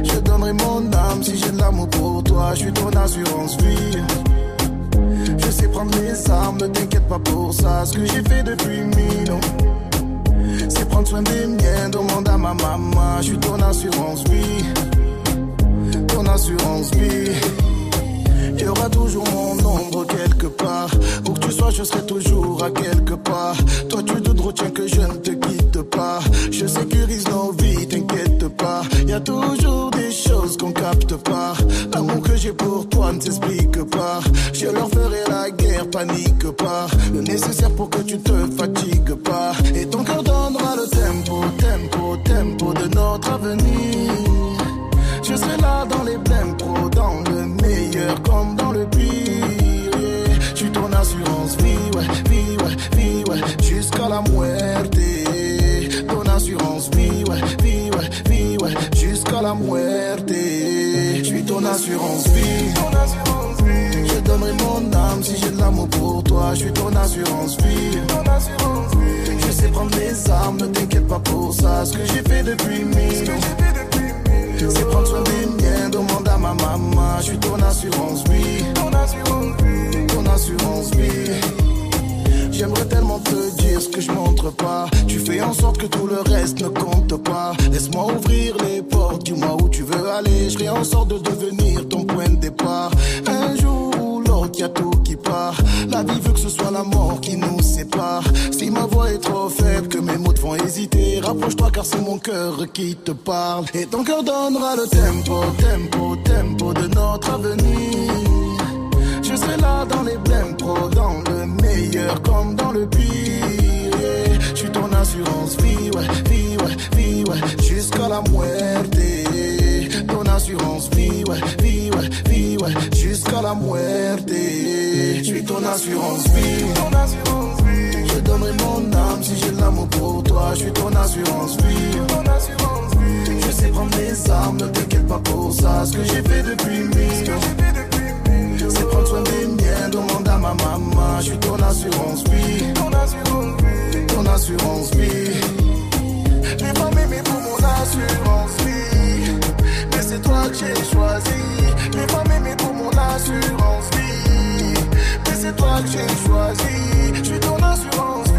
Je donnerai mon âme si j'ai de l'amour pour toi. Je suis ton assurance vie. Je sais prendre les armes, ne t'inquiète pas pour ça. Ce que j'ai fait depuis mille ans, c'est prendre soin des miens. Demande à ma maman. Je suis ton assurance vie. Ton assurance vie. Il y aura toujours mon ombre quelque part. Où que tu sois, je serai toujours à quelque part. Toi, tu te retiens que je ne te quitte pas. Je sécurise nos vies, t'inquiète pas. Y a toujours des choses qu'on capte pas. L'amour que j'ai pour toi ne s'explique pas. Je leur ferai la guerre, panique pas. Le nécessaire pour que tu te fatigues pas. Et ton cœur Je serai là dans les blèmes pro, dans le meilleur comme dans le pire. yeah. Je ton assurance vie, ouais, vie, ouais, vie, ouais, jusqu'à la muerte. Ton assurance vie, ouais, vie, ouais, vie, ouais, jusqu'à la muerte. Je suis ton assurance vie. Je donnerai mon âme si j'ai de l'amour pour toi. Je suis ton assurance vie. Sais prendre les armes, ne t'inquiète pas pour ça. Ce que j'ai fait depuis mille. C'est prendre soin des miens, demande à ma maman. Je suis ton assurance vie. Ton assurance vie. Ton assurance vie. J'aimerais tellement te dire ce que je montre pas. Tu fais en sorte que tout le reste ne compte pas. Laisse-moi ouvrir les portes, dis-moi où tu veux aller. Je ferai en sorte de devenir ton point de départ. Un jour y a tout qui part. La vie veut que ce soit la mort qui nous sépare. Si ma voix est trop faible, que mes mots te font hésiter, rapproche-toi car c'est mon cœur qui te parle. Et ton cœur donnera le tempo, tempo, tempo de notre avenir. Je serai là dans les blèmes pro, dans le meilleur comme dans le pire. Je suis ton assurance vie, ouais, vie, ouais, vie, ouais, jusqu'à la muerte. Ton assurance vie, ouais, vie, ouais, vie, ouais, jusqu'à la muerte. Je suis ton assurance vie. Je donnerai mon âme si j'ai l'amour pour toi. Je suis ton assurance vie. Je sais prendre les armes, ne t'inquiète pas pour pour ça. Ce que j'ai fait depuis mille. C'est prendre soin des miens, demande à ma maman. Je suis ton assurance vie. Ton assurance vie. Ton assurance vie. J'ai pas m'aimer pour mon assurance vie. C'est toi que j'ai choisi. J'ai pas m'aimer pour mon assurance vie. Mais c'est toi que j'ai choisi. Je suis ton assurance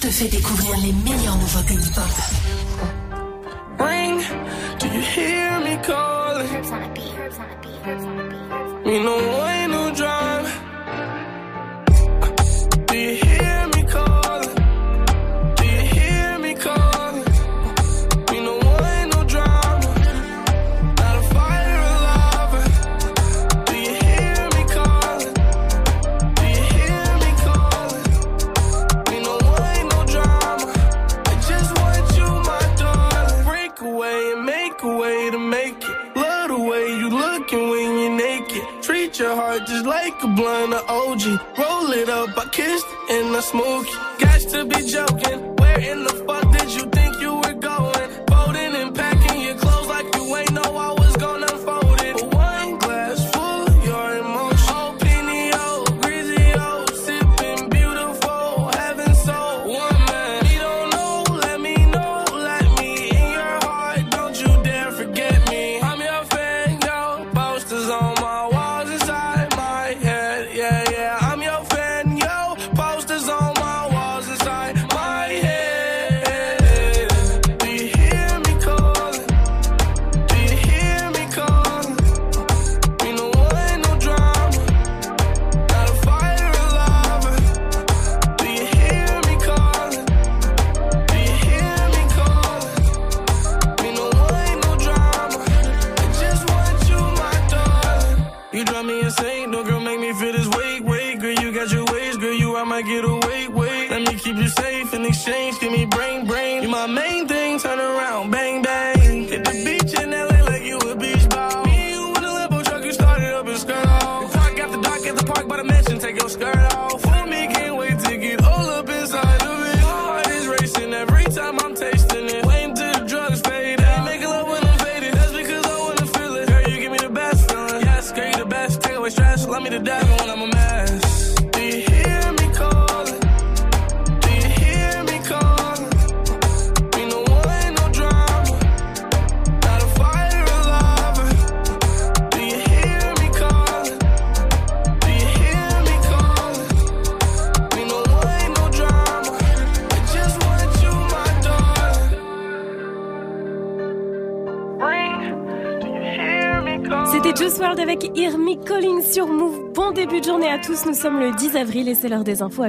te fait découvrir les meilleures nouveautés hip-hop. Ring, do you hear me calling? Me no way, no drive. Do you hear your heart just like a blunt of OG. Roll it up, I kissed and I smoke it. Got to be joking. Where in the fuck Hear Me Calling sur Move. Bon début de journée à tous. Nous sommes le 10 avril et c'est l'heure des infos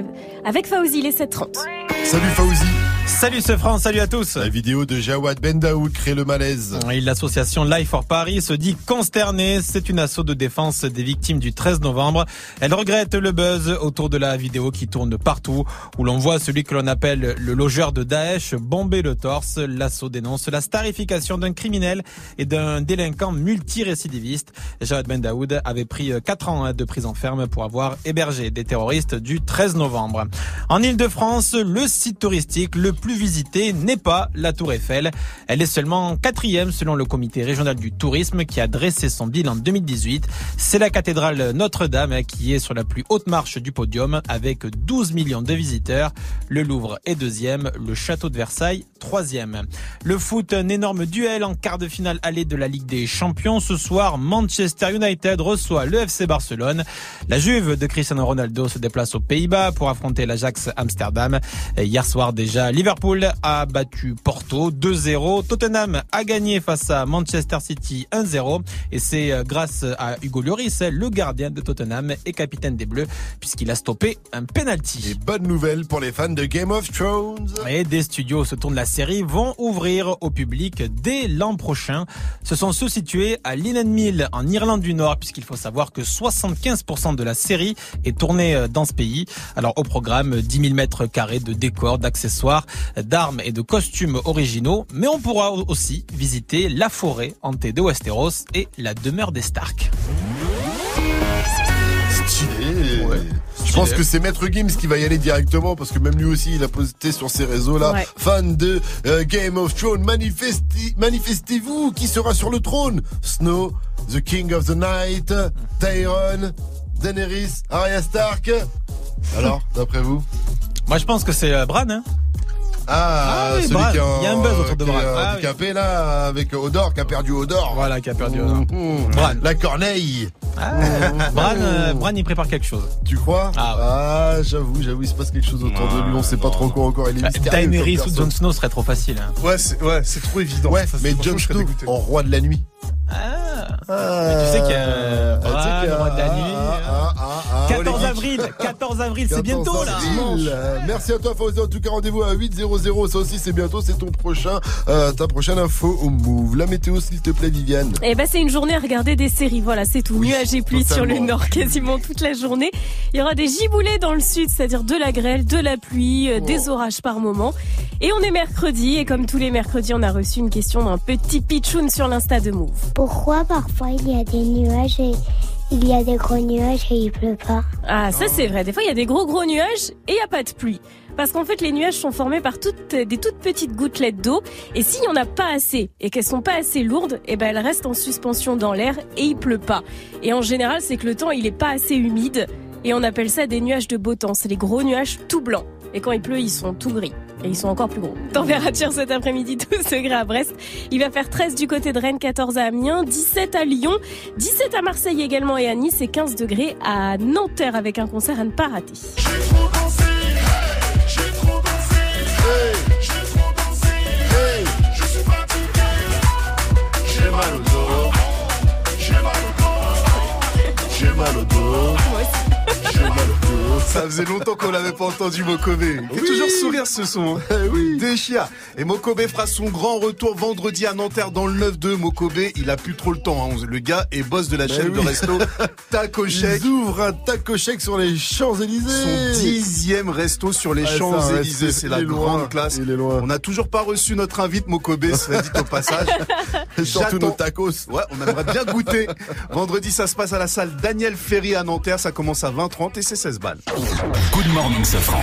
avec Fauzi, les 7h30. Salut Fauzi. Salut ce France, salut à tous. La vidéo de Jawad Bendaoud crée le malaise. Et L'association Life for Paris se dit consternée. C'est une asso de défense des victimes du 13 novembre. Elle regrette le buzz autour de la vidéo qui tourne partout, où l'on voit celui que l'on appelle le logeur de Daesh bomber le torse. L'asso dénonce la starification d'un criminel et d'un délinquant multirécidiviste. Jawad Bendaoud avait pris 4 ans de prison ferme pour avoir hébergé des terroristes du 13 novembre. En Ile-de-France, le site touristique le plus visité n'est pas la Tour Eiffel. Elle est seulement quatrième selon le comité régional du tourisme qui a dressé son bilan en 2018. C'est la cathédrale Notre-Dame qui est sur la plus haute marche du podium avec 12 millions de visiteurs. Le Louvre est deuxième, le château de Versailles troisième. Le foot, un énorme duel en quart de finale allée de la Ligue des Champions. Ce soir, Manchester United reçoit le FC Barcelone. La Juve de Cristiano Ronaldo se déplace aux Pays-Bas pour affronter l'Ajax Amsterdam. Hier soir déjà, Liverpool a battu Porto 2-0. Tottenham a gagné face à Manchester City 1-0. Et c'est grâce à Hugo Lloris, le gardien de Tottenham et capitaine des Bleus, puisqu'il a stoppé un penalty. Et bonne nouvelle pour les fans de Game of Thrones. Et des studios se tournent la série vont ouvrir au public dès l'an prochain. Ce sont ceux situés à Mill en Irlande du Nord, puisqu'il faut savoir que 75% de la série est tournée euh, dans ce pays. Alors au programme, 10 000 mètres carrés de décors, d'accessoires, d'armes et de costumes originaux. Mais on pourra aussi visiter la forêt hantée de Westeros et la demeure des Stark. Stylé. Je pense que c'est Maître Gims qui va y aller directement parce que même lui aussi il a posté sur ses réseaux là, Ouais. fan de euh, Game of Thrones, manifestez-vous qui sera sur le trône? Snow, The King of the Night, Tyron, Daenerys, Arya Stark. Alors, d'après vous? Moi je pense que c'est euh, Bran. Hein Ah, Ah oui, celui Bran. qui en- Il y a un buzz autour de qui est Bran. Ah oui. handicapé là avec Odor qui a perdu Odor. Voilà, qui a perdu Odor. Mmh. Bran. La corneille. Ah, Bran, euh, Bran, il prépare quelque chose. Tu crois Ah, Ah, j'avoue, j'avoue, il se passe quelque chose autour de lui. On sait pas trop quoi encore. Il est comme Daenerys ou. Jon Snow serait trop facile. Hein. Ouais, c'est ouais, c'est trop évident. Ouais, Ça, mais Jon Snow en roi de la nuit. Ah. Ah, tu sais qu'il y a tu sais Bran, qu'il y a- roi de la nuit. Ah, ah, ah, 14 les avril, 14 avril, c'est 14 bientôt là. Euh, Merci à toi Fawzi. En tout cas, rendez-vous à 8.00. Ça aussi, c'est bientôt. C'est ton prochain, euh, ta prochaine info au Move. La météo, s'il te plaît, Viviane. Eh ben, c'est une journée à regarder des séries. Voilà, c'est tout. Nuages et pluie sur le nord quasiment toute la journée. Il y aura des giboulées dans le sud, c'est-à-dire de la grêle, de la pluie, euh, des orages par moment. Et on est mercredi, et comme tous les mercredis, on a reçu une question d'un petit pitchoun sur l'Insta de Move. Pourquoi parfois il y a des nuages et il y a des gros nuages et il pleut pas? Ah, ça c'est vrai. Des fois, il y a des gros gros nuages et il n'y a pas de pluie. Parce qu'en fait, les nuages sont formés par toutes, des toutes petites gouttelettes d'eau. Et s'il n'y en a pas assez et qu'elles sont pas assez lourdes, eh ben, elles restent en suspension dans l'air et il pleut pas. Et en général, c'est que le temps, il est pas assez humide. Et on appelle ça des nuages de beau temps. C'est les gros nuages tout blancs. Et quand il pleut, ils sont tout gris. Et ils sont encore plus gros. Température cet après-midi, 12 degrés à Brest. Il va faire 13 du côté de Rennes, 14 à Amiens, 17 à Lyon, 17 à Marseille également et à Nice et 15 degrés à Nanterre avec un concert à ne pas rater. J'ai mal au dos. Ça faisait longtemps qu'on l'avait pas entendu Mokobe. Il fait Oui. toujours sourire ce son. hein. Eh oui. Déchire. Et Mokobe fera son grand retour vendredi à Nanterre dans le 9-2. Mokobe, il a plus trop le temps. hein. Le gars est boss de la Ben chaîne de resto Taco Shake. Ils ouvrent un taco chèque sur les Champs-Élysées. Son dixième resto sur les ça, Champs-Élysées. c'est la loin, grande classe. il est loin. On n'a toujours pas reçu notre invite Mokobe, ça dit au passage. Surtout nos tacos. Ouais, on aimerait bien goûter. Vendredi, ça se passe à la salle Daniel Ferry à Nanterre. Ça commence à 20h30 et c'est 16 balles. Good morning, Safran.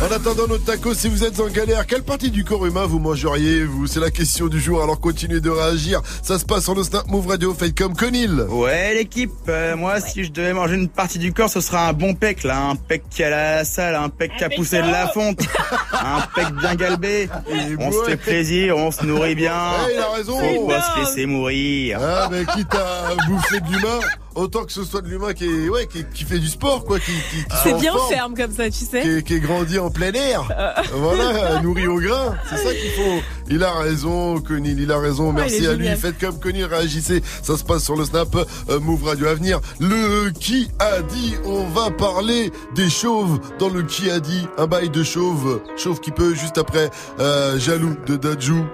En attendant nos tacos, si vous êtes en galère, quelle partie du corps humain vous mangeriez, vous? C'est la question du jour, alors continuez de réagir. Ça se passe sur le Snap Move Radio, faites comme Conil. Ouais l'équipe, euh, moi si je devais manger une partie du corps, ce serait un bon pec là, un pec qui à la salle, un pec qui a poussé de la fonte, un pec bien galbé. On se fait plaisir, on se nourrit bien. Ouais, il a raison. Faut pas se laisser mourir. Ah, mais quitte à bouffer de l'humain, autant que ce soit de l'humain qui est, ouais, qui, qui fait du sport, quoi, qui, qui, qui C'est bien forme, ferme comme ça, tu sais. Qui, qui est grandi en plein air. Voilà, nourri au grain. C'est ça qu'il faut. Il a raison, Conil, il a raison. Merci à lui. Faites comme Conil, réagissez. Ça se passe sur le Snap euh, Move Radio Avenir. Le qui a dit, on va parler des chauves dans le qui a dit. Un bail de chauve. Chauve qui peut juste après euh, Jaloux de Dajou.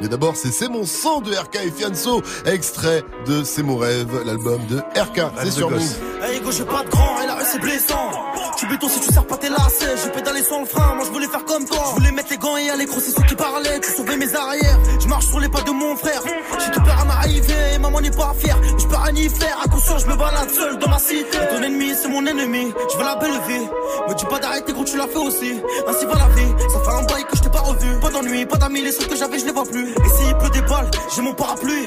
Mais d'abord, c'est C'est mon sang de RK et Fianso, extrait de C'est mon rêve, l'album de RK. C'est sur Move. Hey go j'ai pas de grand et la rue c'est blessant Tu béton si tu sers pas tes lacets J'ai pédalé sur le frein, moi je voulais faire comme toi Je voulais mettre les gants et aller gros c'est ceux qui parlaient Tu sauvais mes arrières, je marche sur les pas de mon frère. J'ai tout peur à m'arriver, et maman n'est pas fière. Je peux rien y faire, à sûr je me balade seul dans ma cité. Ton ennemi c'est mon ennemi, je veux la belle vie. Me dis pas d'arrêter gros tu l'as fait aussi. Ainsi va la vie, ça fait un bail que je t'ai pas revu. Pas d'ennui, pas d'amis, les seuls que j'avais je les vois plus. Et s'il pleut des balles, j'ai mon parapluie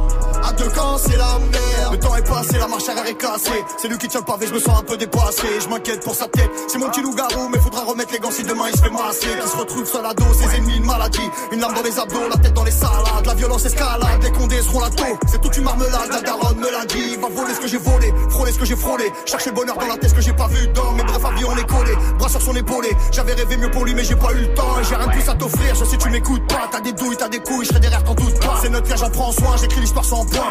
à deux camps, c'est la merde. Le temps est passé, la marche arrière est cassée. C'est lui qui tient le pavé, je me sens un peu dépassé. Je m'inquiète pour sa tête. C'est mon petit loup-garou, mais faudra remettre les gants si demain il se fait masser. Qui se retrouve seul à dos, ses ennemis, une maladie. Une larme dans les abdos, la tête dans les salades. La violence escalade, les condés seront la taux. C'est toute une marmelade, la daronne me l'a dit. Va voler ce que j'ai volé, frôler ce que j'ai frôlé. Chercher le bonheur dans la tête, ce que j'ai pas vu dans mes brefs avions, on est collé. Bras sur son épaulé. J'avais rêvé mieux pour lui, mais j'ai pas eu le temps. J'ai rien de plus à t'offrir, je sais tu m'écoutes pas. T'as des douilles, t'as des couilles, je serai derrière, t'en doute pas. C'est notre cas, j'en prends soin, j'écris l'histoire sans point.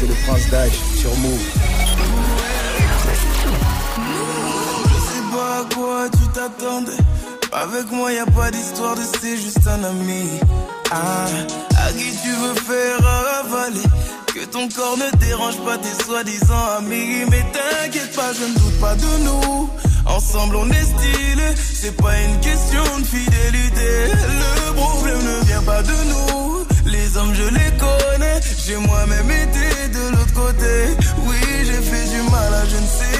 C'est le prince d'âge sur Move. Je sais pas à quoi tu t'attendais. Avec moi, y a pas d'histoire de c'est juste un ami. Ah, à qui tu veux faire avaler? Que ton corps ne dérange pas tes soi-disant amis. Mais t'inquiète pas, je ne doute pas de nous. Ensemble, on est stylé. C'est pas une question de fidélité. Le problème ne vient pas de nous. Les hommes, je les connais. J'ai moi-même été de l'autre côté. Oui, j'ai fait du mal à je ne sais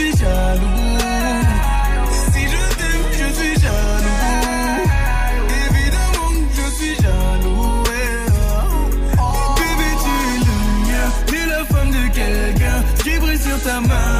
Suis jaloux. Si je t'aime, je suis jaloux. Évidemment je suis jaloux. ouais. Bébé, tu es le mien. T'es la femme de quelqu'un. Qui brille sur ta main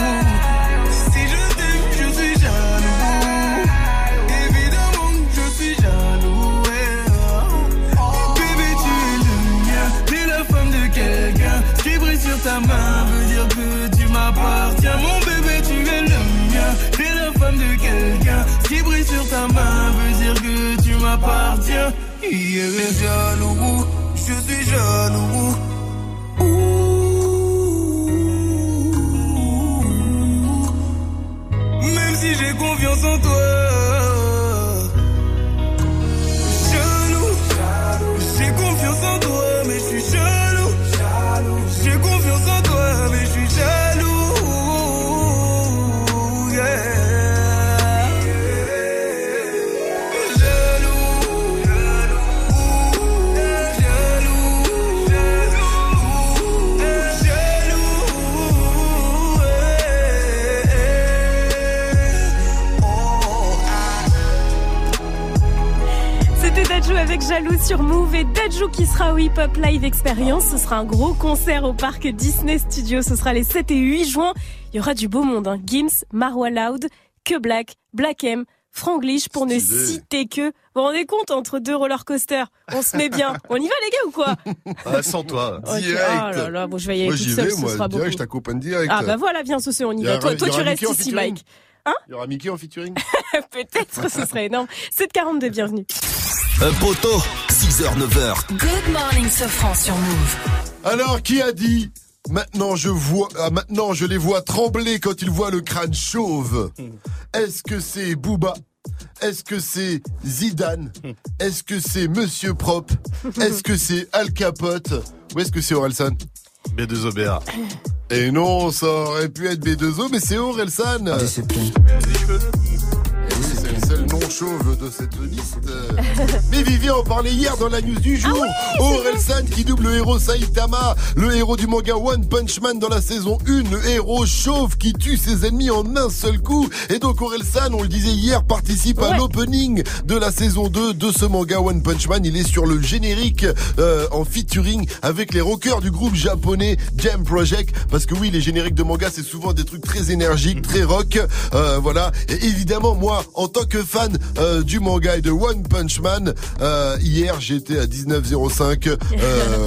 Il est jaloux. Je suis jaloux. Même si j'ai confiance en toi. Sur Move et Dajou qui sera au Hip Hop Live Experience. Ce sera un gros concert au parc Disney Studios. Ce sera les 7 et 8 juin. Il y aura du beau monde. Hein. Gims, Marwa Loud, Que Black, Black M, Franglish pour ne citer que. Vous vous rendez compte entre deux roller coasters On se met bien. On y va les gars ou quoi? Ah, sans toi. Ok, Direct. Oh là là, bon je vais y aller Moi toute j'y seule, vais, ce moi, sera direct, beaucoup. je t'accompagne direct. Ah bah voilà, viens Soso, on y va. Toi, tu restes ici Mike. Hein Il y aura Mickey en featuring Peut-être, ce serait énorme. 742, bienvenue. Un poteau, 6h, 9h. Good morning, Sofran sur Move. Alors, qui a dit Maintenant je vois, ah, maintenant je les vois trembler quand ils voient le crâne chauve? Est-ce que c'est Booba? Est-ce que c'est Zidane? Est-ce que c'est Monsieur Prop? Est-ce que c'est Al Capote? Ou est-ce que c'est Orelsan? B2OBA. Et non, ça aurait pu être B2O, mais c'est Orelsan. Seul non chauve de cette liste. Mais Vivi en parlait hier dans la news du jour. Orelsan qui double le héros Saitama, le héros du manga One Punch Man dans la saison 1, le héros chauve qui tue ses ennemis en un seul coup. Et donc Orelsan, on le disait hier, participe à l'opening de la saison 2 de ce manga One Punch Man. Il est sur le générique euh, en featuring avec les rockers du groupe japonais Jam Project. Parce que oui, les génériques de manga, c'est souvent des trucs très énergiques, très rock. Euh, voilà. Et évidemment, moi, en tant que fan euh, du manga et de One Punch Man, euh, hier, j'étais à 19.05. Euh,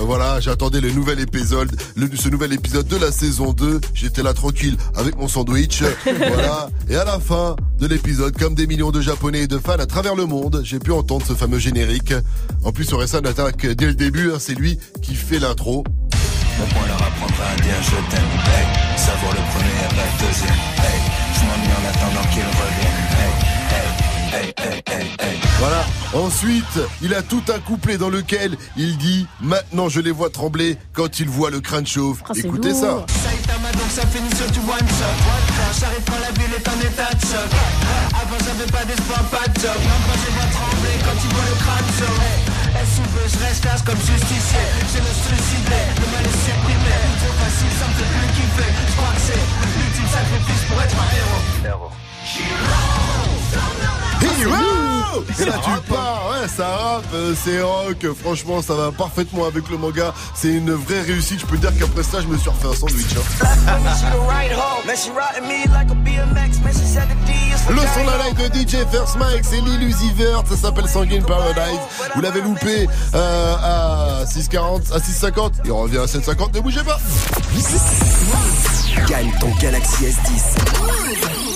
voilà, j'attendais le nouvel épisode, le, ce nouvel épisode de la saison 2. J'étais là tranquille avec mon sandwich. voilà. Et à la fin de l'épisode, comme des millions de Japonais et de fans à travers le monde, j'ai pu entendre ce fameux générique. En plus, Orelsan attaque dès le début. hein, c'est lui qui fait l'intro. Mon point leur apprendra à dire je t'aime, hey. Savoir le premier et pas le deuxième, hey. Je m'ennuie en attendant qu'il revienne, hey. Hey, hey. Voilà. Ensuite, il a tout un couplet dans lequel il dit Maintenant je les vois trembler quand ils voient le crâne chauve. Oh, Écoutez ça. lourd. Saitama donc ça finit sur du one shot J'arrive quand la ville est en état de choc Avant j'avais pas d'espoir, pas de job Maintenant je vois trembler quand il voit le crâne chaud SUV, je reste classe comme justicier? J'ai le suicidé, le mal est supprimé Trop facile, ça me fait plus kiffer Je crois que c'est l'ultime sacrifice pour être un héros Hero Et là tu pars, ouais, ça rappe, euh, c'est rock, franchement ça va parfaitement avec le manga, c'est une vraie réussite, je peux dire qu'après ça je me suis refait un sandwich. hein. Le son la live de DJ First Mike, c'est Lil Uzi Vert, ça s'appelle Sanguine Paradise. Vous l'avez loupé euh, à 6,40, à 6,50, il revient à 7,50, ne bougez pas Gagne ton Galaxy S10.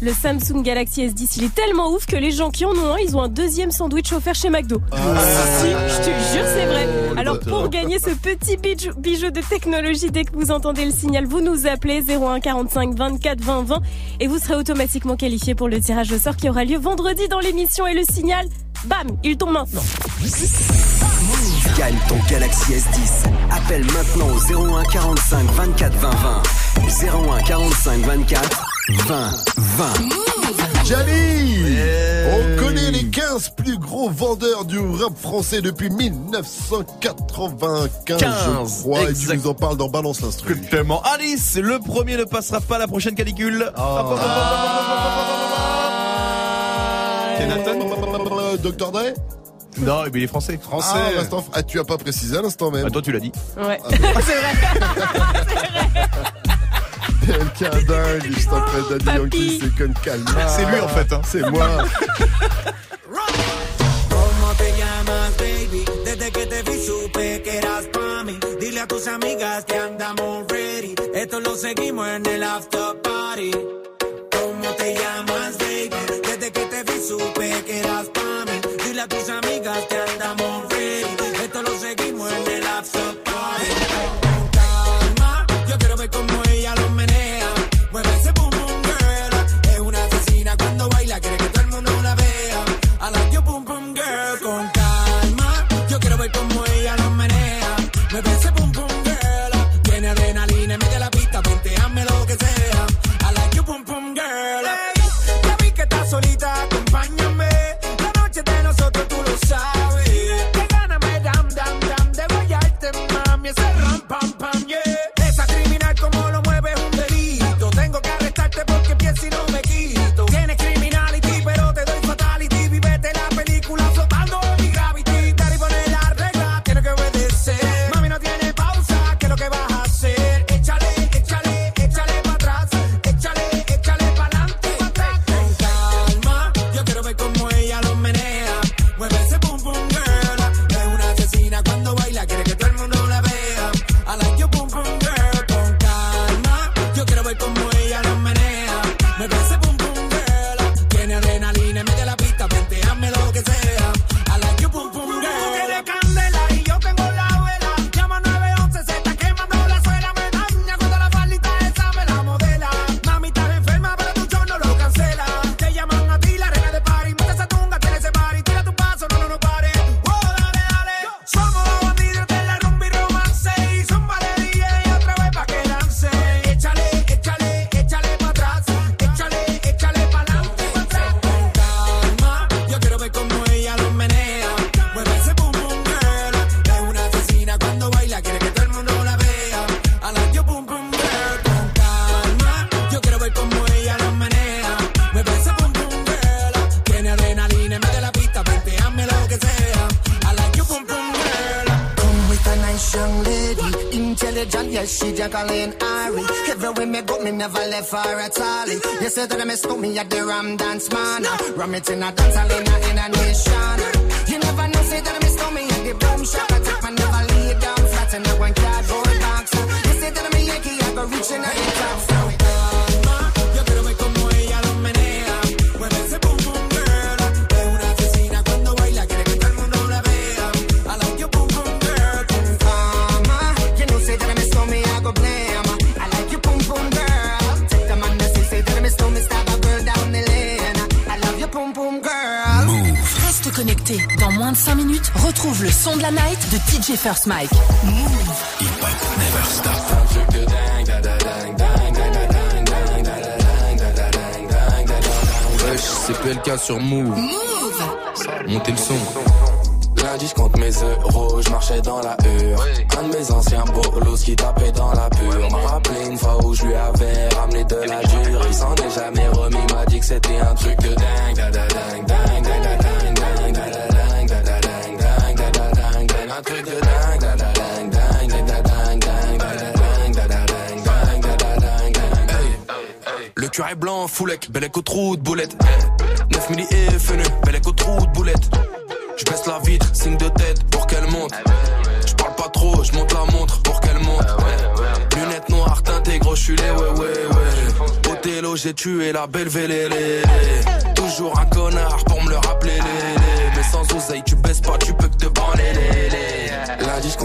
Le Samsung Galaxy S10, il est tellement ouf que les gens qui en ont un, ils ont un deuxième sandwich offert chez McDo. Si, si, je te jure, c'est vrai. Alors pour gagner ce petit bijou, bijou de technologie, dès que vous entendez le signal, vous nous appelez 01 45 24 20 20 et vous serez automatiquement qualifié pour le tirage au sort qui aura lieu vendredi dans l'émission et le signal, bam, il tombe maintenant. Gagne ton Galaxy S10. Appelle maintenant au 01 45 24 20 20. 01 45 24 20 20. Jali On connaît les 15 plus gros vendeurs du rap français depuis 1995, je 15, crois, et tu nous en parles dans Balance l'Instru. Tellement. Alice, le premier ne passera pas la prochaine canicule. Euh, Dr. Dre Non, mais il est français. Français. Ah, à ah, tu as pas précisé à l'instant même. Ah, toi, tu l'as dit. Ouais. Quelqu'un dingue, juste après Daddy Yankee, c'est con calma. C'est lui, en fait, hein. C'est moi. ¿Cómo te llamas, baby? Desde que te vi supe que eras pa' mí. Dile a tus amigas que andamos ready. Esto lo seguimos en el after party. ¿Cómo te llamas, baby? Desde que te vi supe que eras pa' mí. Dile a tus amigas que andamos medio de la pista, venteame lo que sea. I like your boom boom girl. Ya vi que estás solita, acompáñame. I miss me at the Ram Dance Man. Ram it in a dance in a, in a nation. La night de DJ First Mike. Wesh, c'est PLK sur Move. Montez le son. Lundi, je compte mes euros, je marchais dans la hure. Un de mes anciens bolos qui tapait dans la pure. M'a rappelé une fois où je lui avais ramené de la dure. Il s'en est jamais remis, m'a dit que c'était un truc de dingue. da da dingue, dingue, dingue, curé blanc, foulec, bel écho trou de boulette. 9 milli et FNE, bel écho trou de boulette. Je baisse la vitre, signe de tête pour qu'elle monte. Je parle pas trop, je monte la montre pour qu'elle monte. Lunettes noires teintées, gros, les ouais, ouais, ouais. Othello, j'ai tué la belle vélélé. Toujours un connard pour me le rappeler,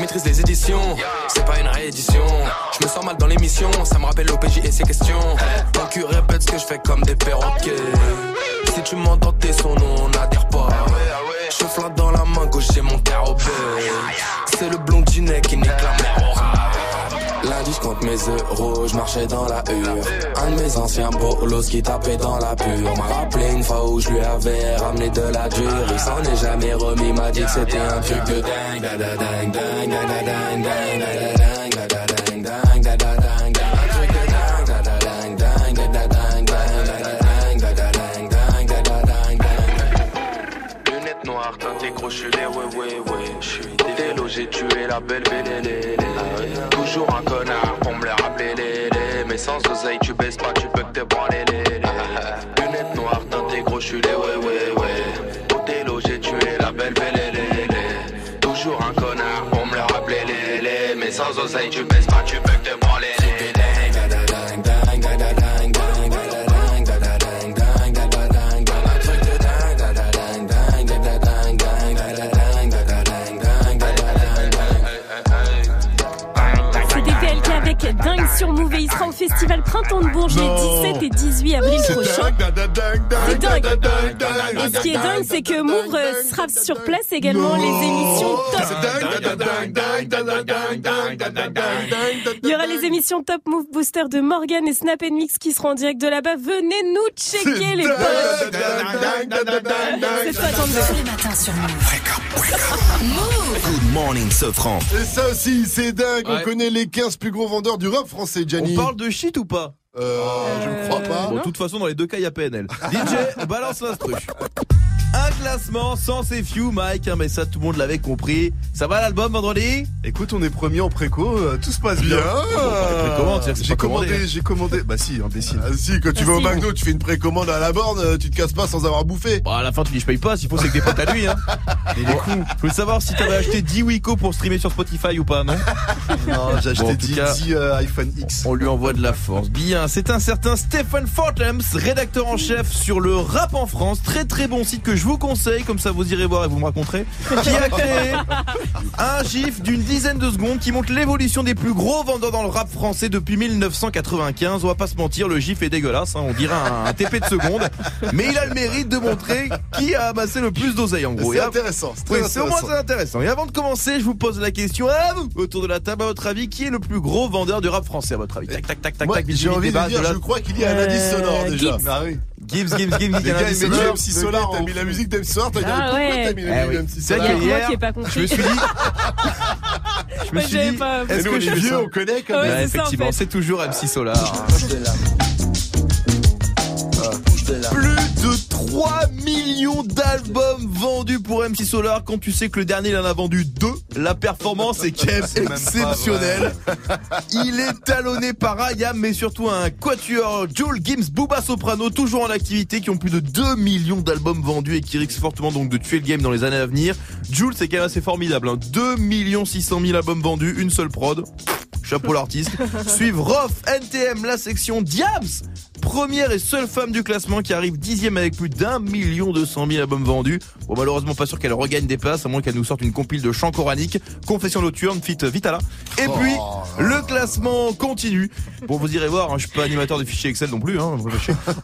Maîtrise les éditions, c'est pas une réédition. Je me sens mal dans l'émission, ça me rappelle l'OPJ et ses questions. Ton cul répète ce que je fais comme des perroquets. Si tu m'entends tes sons, nous on n'adhère pas. Je flatte dans la main gauche, j'ai mon carobé. C'est le blondinet qui nique la mer au rap. Lundi, je compte mes euros, je marchais dans la hure. Un de mes anciens bolos qui tapait dans la pure. M'a rappelé une fois où je lui avais ramené de la dure. Il s'en est jamais remis, m'a dit que c'était un truc de dingue. Da da dingue, dingue, da da dingue, dingue, da da dingue, da da dingue, dingue, da da dingue, dingue. Un truc de dingue, da da dingue, dingue, da da dingue, dingue, da da dingue, da da dingue, dingue, da da dingue, dingue. Lunettes noires, teintées gros, je suis les ouais, ouais, ouais. Je suis délo, j'ai tué la belle belle Toujours un connard pour me le rappeler, les. Mais sans oseille, tu baisses pas, tu peux que te branler, les. Lunettes noires, teintées gros, je suis les ouais, ouais, ouais. Othello, j'ai tué la belle belle les. Toujours un connard pour me le rappeler, les. Mais sans oseille, tu baisses pas, tu peux festival Printemps de Bourges les 17 et 18 avril prochains. C'est dingue, Et ce qui est dingue, c'est que Move euh, sera sur place également les émissions top. Il y aura les émissions Top Move Booster de Morgan et Snap Mix qui seront en direct de là-bas. Venez nous checker les potes. C'est ça qu'on Tous les matins sur Move. Good morning, Sofran. Et ça aussi, c'est dingue. On connaît les 15 plus gros vendeurs du rap français, On Gianni. parle de shit ou pas Euh, je ne crois pas. Bon, de toute façon, dans les deux cas, il y a PNL. DJ, balance l'instru. Un classement sans ces few, Mike, hein, mais ça tout le monde l'avait compris. Ça va l'album vendredi? Écoute, on est premier en préco, euh, tout se passe bien. C'est J'ai commandé, hein. j'ai commandé. Bah si, imbécile. Ah, si, quand tu vas au McDo, tu fais une précommande à la borne, euh, tu te casses pas sans avoir bouffé. Bon, à la fin, tu dis je paye pas, s'il faut, c'est que des potes à lui. Hein. Il est con. Je voulais savoir si t'avais acheté 10 Wiko pour streamer sur Spotify ou pas, non? Non, j'ai acheté tout 10, cas, 10, euh, iPhone X. On lui envoie de la force. Bien, c'est un certain Stephen Fortams, rédacteur en chef sur le rap en France. Très très bon site que je vous vous conseille, comme ça vous irez voir et vous me raconterez, qui a créé un gif d'une dizaine de secondes qui montre l'évolution des plus gros vendeurs dans le rap français depuis 1995. On va pas se mentir, le gif est dégueulasse, hein, on dirait un, un TP de seconde, mais il a le mérite de montrer qui a amassé le plus d'oseille en gros. C'est intéressant, c'est très Oui, au moins intéressant. c'est intéressant. Et avant de commencer, je vous pose la question à vous, autour de la table, à votre avis, qui est le plus gros vendeur du rap français à votre avis? Tac, tac, tac, tac, tac. j'ai envie de dire, la- je crois qu'il y a un indice sonore déjà. Ah oui. Gibbs, Gibbs, Gibbs, Les il MC Solar, t'as mis la musique d'MC Solar, t'as dit Ah pourquoi ouais. t'as mis Eh la oui. musique d'MC C'est Solar hier, qui pas compris. Je me suis dit. Je me Moi, suis j'avais dit. pas- Est-ce Nous, que on je vieux, on connaît quand même. Effectivement, c'est toujours MC Solar. Plus 3 millions d'albums vendus pour MC Solar quand tu sais que le dernier il en a vendu 2. La performance est quand même exceptionnelle. Il est talonné par Ayam mais surtout un quatuor Joel Gims, Booba Soprano toujours en activité qui ont plus de 2 millions d'albums vendus et qui risquent fortement donc de tuer le game dans les années à venir. Jules c'est quand même assez formidable. Hein. 2 millions 600 000 albums vendus, une seule prod. Chapeau l'artiste. Suivent Rof, NTM, la section Diams. Première et seule femme du classement qui arrive dixième avec plus d'un million deux cent mille albums vendus. Bon, malheureusement, pas sûr qu'elle regagne des places, à moins qu'elle nous sorte une compile de chants coraniques. Confession nocturne, fit Vitala. Et puis, le classement continue. Bon, vous irez voir, hein, je suis pas animateur de fichiers Excel non plus, hein.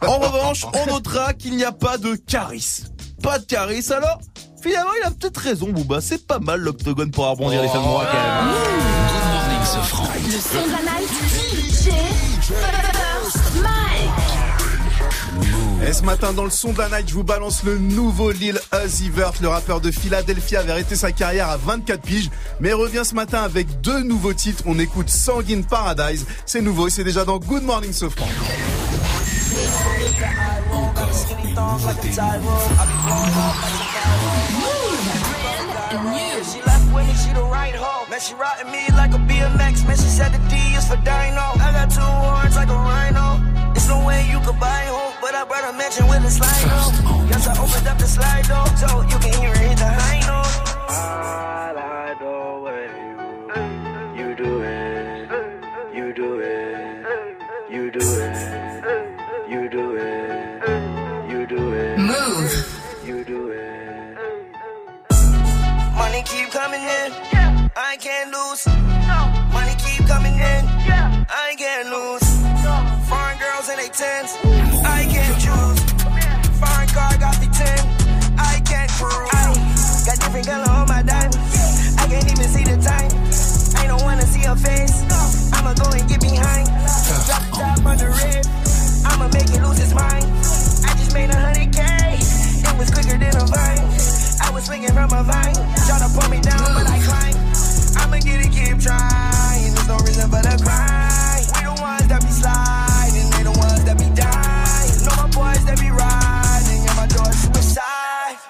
En revanche, on notera qu'il n'y a pas de caris. Pas de caris, alors Finalement, il a peut-être raison, Booba. C'est pas mal l'octogone pour rebondir les fins de mois, quand même. Le son de la night. DJ First Mike. Et ce matin dans le son de la night, je vous balance le nouveau Lil Uzi Vert, le rappeur de Philadelphie avait arrêté sa carrière à 24 piges, mais revient ce matin avec deux nouveaux titres. On écoute Sanguine Paradise, c'est nouveau et c'est déjà dans Good Morning Sofran. She me, like a BMX. For dino. I got two like a rhino. There's no way you could buy hope, but I brought a mansion with a slide door. Yes, I opened up the slide door, so you can hear it hit the high note. I like the you, you do it. You do it. You do it. You do it. You do it. Move. You do it. Money keep coming in. I can't lose. Face. I'ma go and get behind. Drop top on the rib. I'ma make it lose its mind. I just made a hundred K. It was quicker than a vine. I was swinging from a vine. Try to pull me down, but I climb. I'ma get it, keep trying. There's no reason for the cry. We the ones that be sliding, they the ones that be dying. Know my boys that be riding,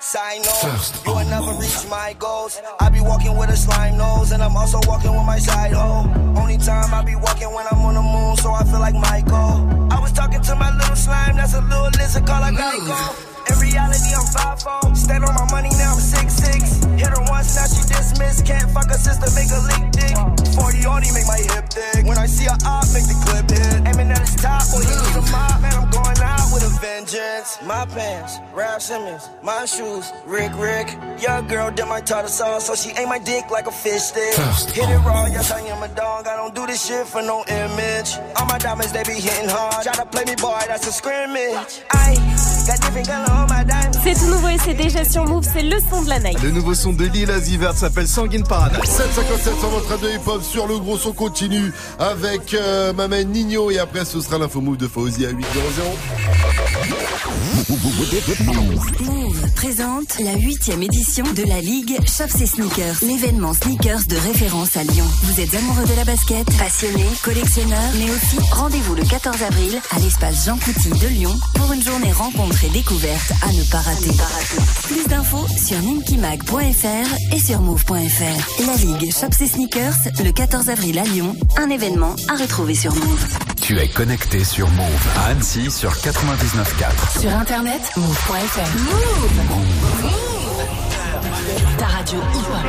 Side note, you will never reach my goals. I be walking with a slime nose, and I'm also walking with my side hoe. Only time I be walking when I'm on the moon, so I feel like Michael. I was talking to my little slime, that's a little lizard call I Geico. In reality, I'm 5'4. Stand on my money, now I'm 6'6. Hit her once, now she dismissed. Can't fuck her sister, make her leak dick. 40 only make my hip thick. When I see her up, make the clip hit. Aiming at his top, boy, you need a mop. Man, I'm going out with a vengeance. My pants, Rap Simmons. My shoes, Rick Rick. Young girl did my tartar sauce, so she ate my dick like a fish stick. Hit it raw, yes, I am a dog. I don't do this shit for no image. All my diamonds, they be hitting hard. Try to play me, boy, that's a scrimmage. I C'est tout nouveau et c'est déjà sur Move, c'est le son de la night. Le nouveau son de Lil Uzi Vert s'appelle Sanguine Paradise. 757 sur votre radio hip-hop sur le gros son continue avec euh, ma main Nino et après ce sera l'info move de Fauzi à 800. Move présente la huitième édition de la Ligue Shops et Sneakers, l'événement sneakers de référence à Lyon. Vous êtes amoureux de la basket, passionné, collectionneur, mais aussi rendez-vous le 14 avril à l'espace Jean Couty de Lyon pour une journée rencontre et découverte à ne pas rater. Plus d'infos sur ninkimag.fr et sur move.fr. La Ligue Shops et Sneakers le 14 avril à Lyon, un événement à retrouver sur Move. Tu es connecté sur Move à Annecy sur 99.4. Sur internet, move.fr. Move. Ta radio hip-hop.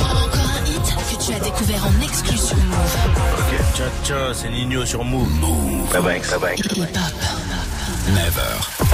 Encore un hit que tu as découvert en exclu sur Move. Ok, ciao ciao, c'est Nino sur Move. Move. Bye bye, bye bye. Hip-hop. Never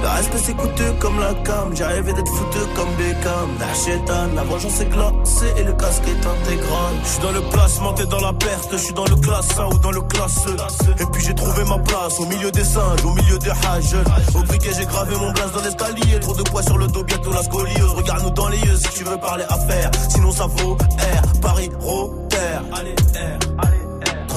Le respect c'est coûteux comme la cam, rêvé d'être foutu comme Beckham. La chétane, la vengeance est glacée et le casque est intégral. Je suis dans le placement, t'es dans la perte, je suis dans le classe 1 ou dans le classe E. Et puis j'ai trouvé ma place au milieu des singes, au milieu des hages. Au briquet j'ai gravé mon blaze dans l'escalier, trop de poids sur le dos, bientôt la scoliose. Regarde-nous dans les yeux si tu veux parler affaires, sinon ça vaut R, Paris, Rotter. Allez, R, allez.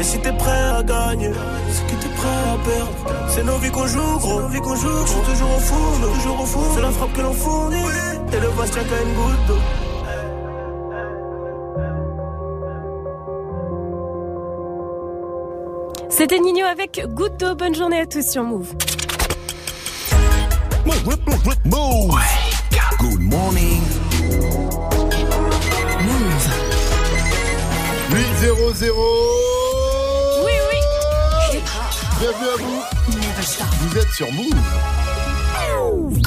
Et si t'es prêt à gagner, c'est que t'es prêt à perdre. C'est nos vies qu'on joue, gros. Nos vies qu'on joue, je suis toujours au four, toujours au four. C'est la frappe que l'on fournit. Et le vase tient qu'à une goutte d'eau. C'était Nino avec Goutte d'eau. Bonne journée à tous sur Move. Move. Good morning. 8-0-0. Bienvenue à vous. Vous êtes sur Move.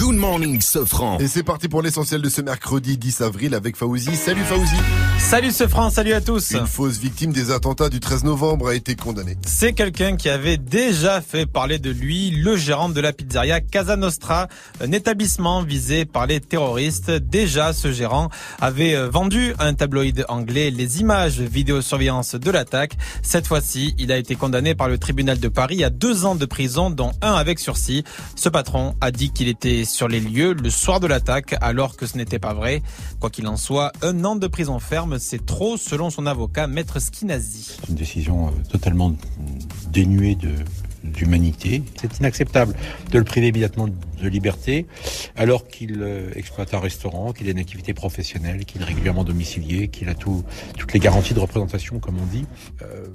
Good morning, Sofran. Et c'est parti pour l'essentiel de ce mercredi 10 avril avec Faouzi. Salut Faouzi. Salut ce franc, salut à tous. Une fausse victime des attentats du 13 novembre a été condamnée. C'est quelqu'un qui avait déjà fait parler de lui, le gérant de la pizzeria Casa Nostra, un établissement visé par les terroristes. Déjà, ce gérant avait euh, vendu à un tabloïd anglais les images vidéosurveillance de l'attaque. Cette fois-ci, il a été condamné par le tribunal de Paris à deux ans de prison, dont un avec sursis. Ce patron a dit qu'il était sur les lieux le soir de l'attaque, alors que ce n'était pas vrai. Quoi qu'il en soit, un an de prison ferme, c'est trop, selon son avocat, Maître Skinazi. C'est une décision euh, totalement dénuée d'humanité. C'est inacceptable de le priver immédiatement de liberté alors qu'il euh, exploite un restaurant, qu'il a une activité professionnelle, qu'il est régulièrement domicilié, qu'il a tout, toutes les garanties de représentation, comme on dit. Euh,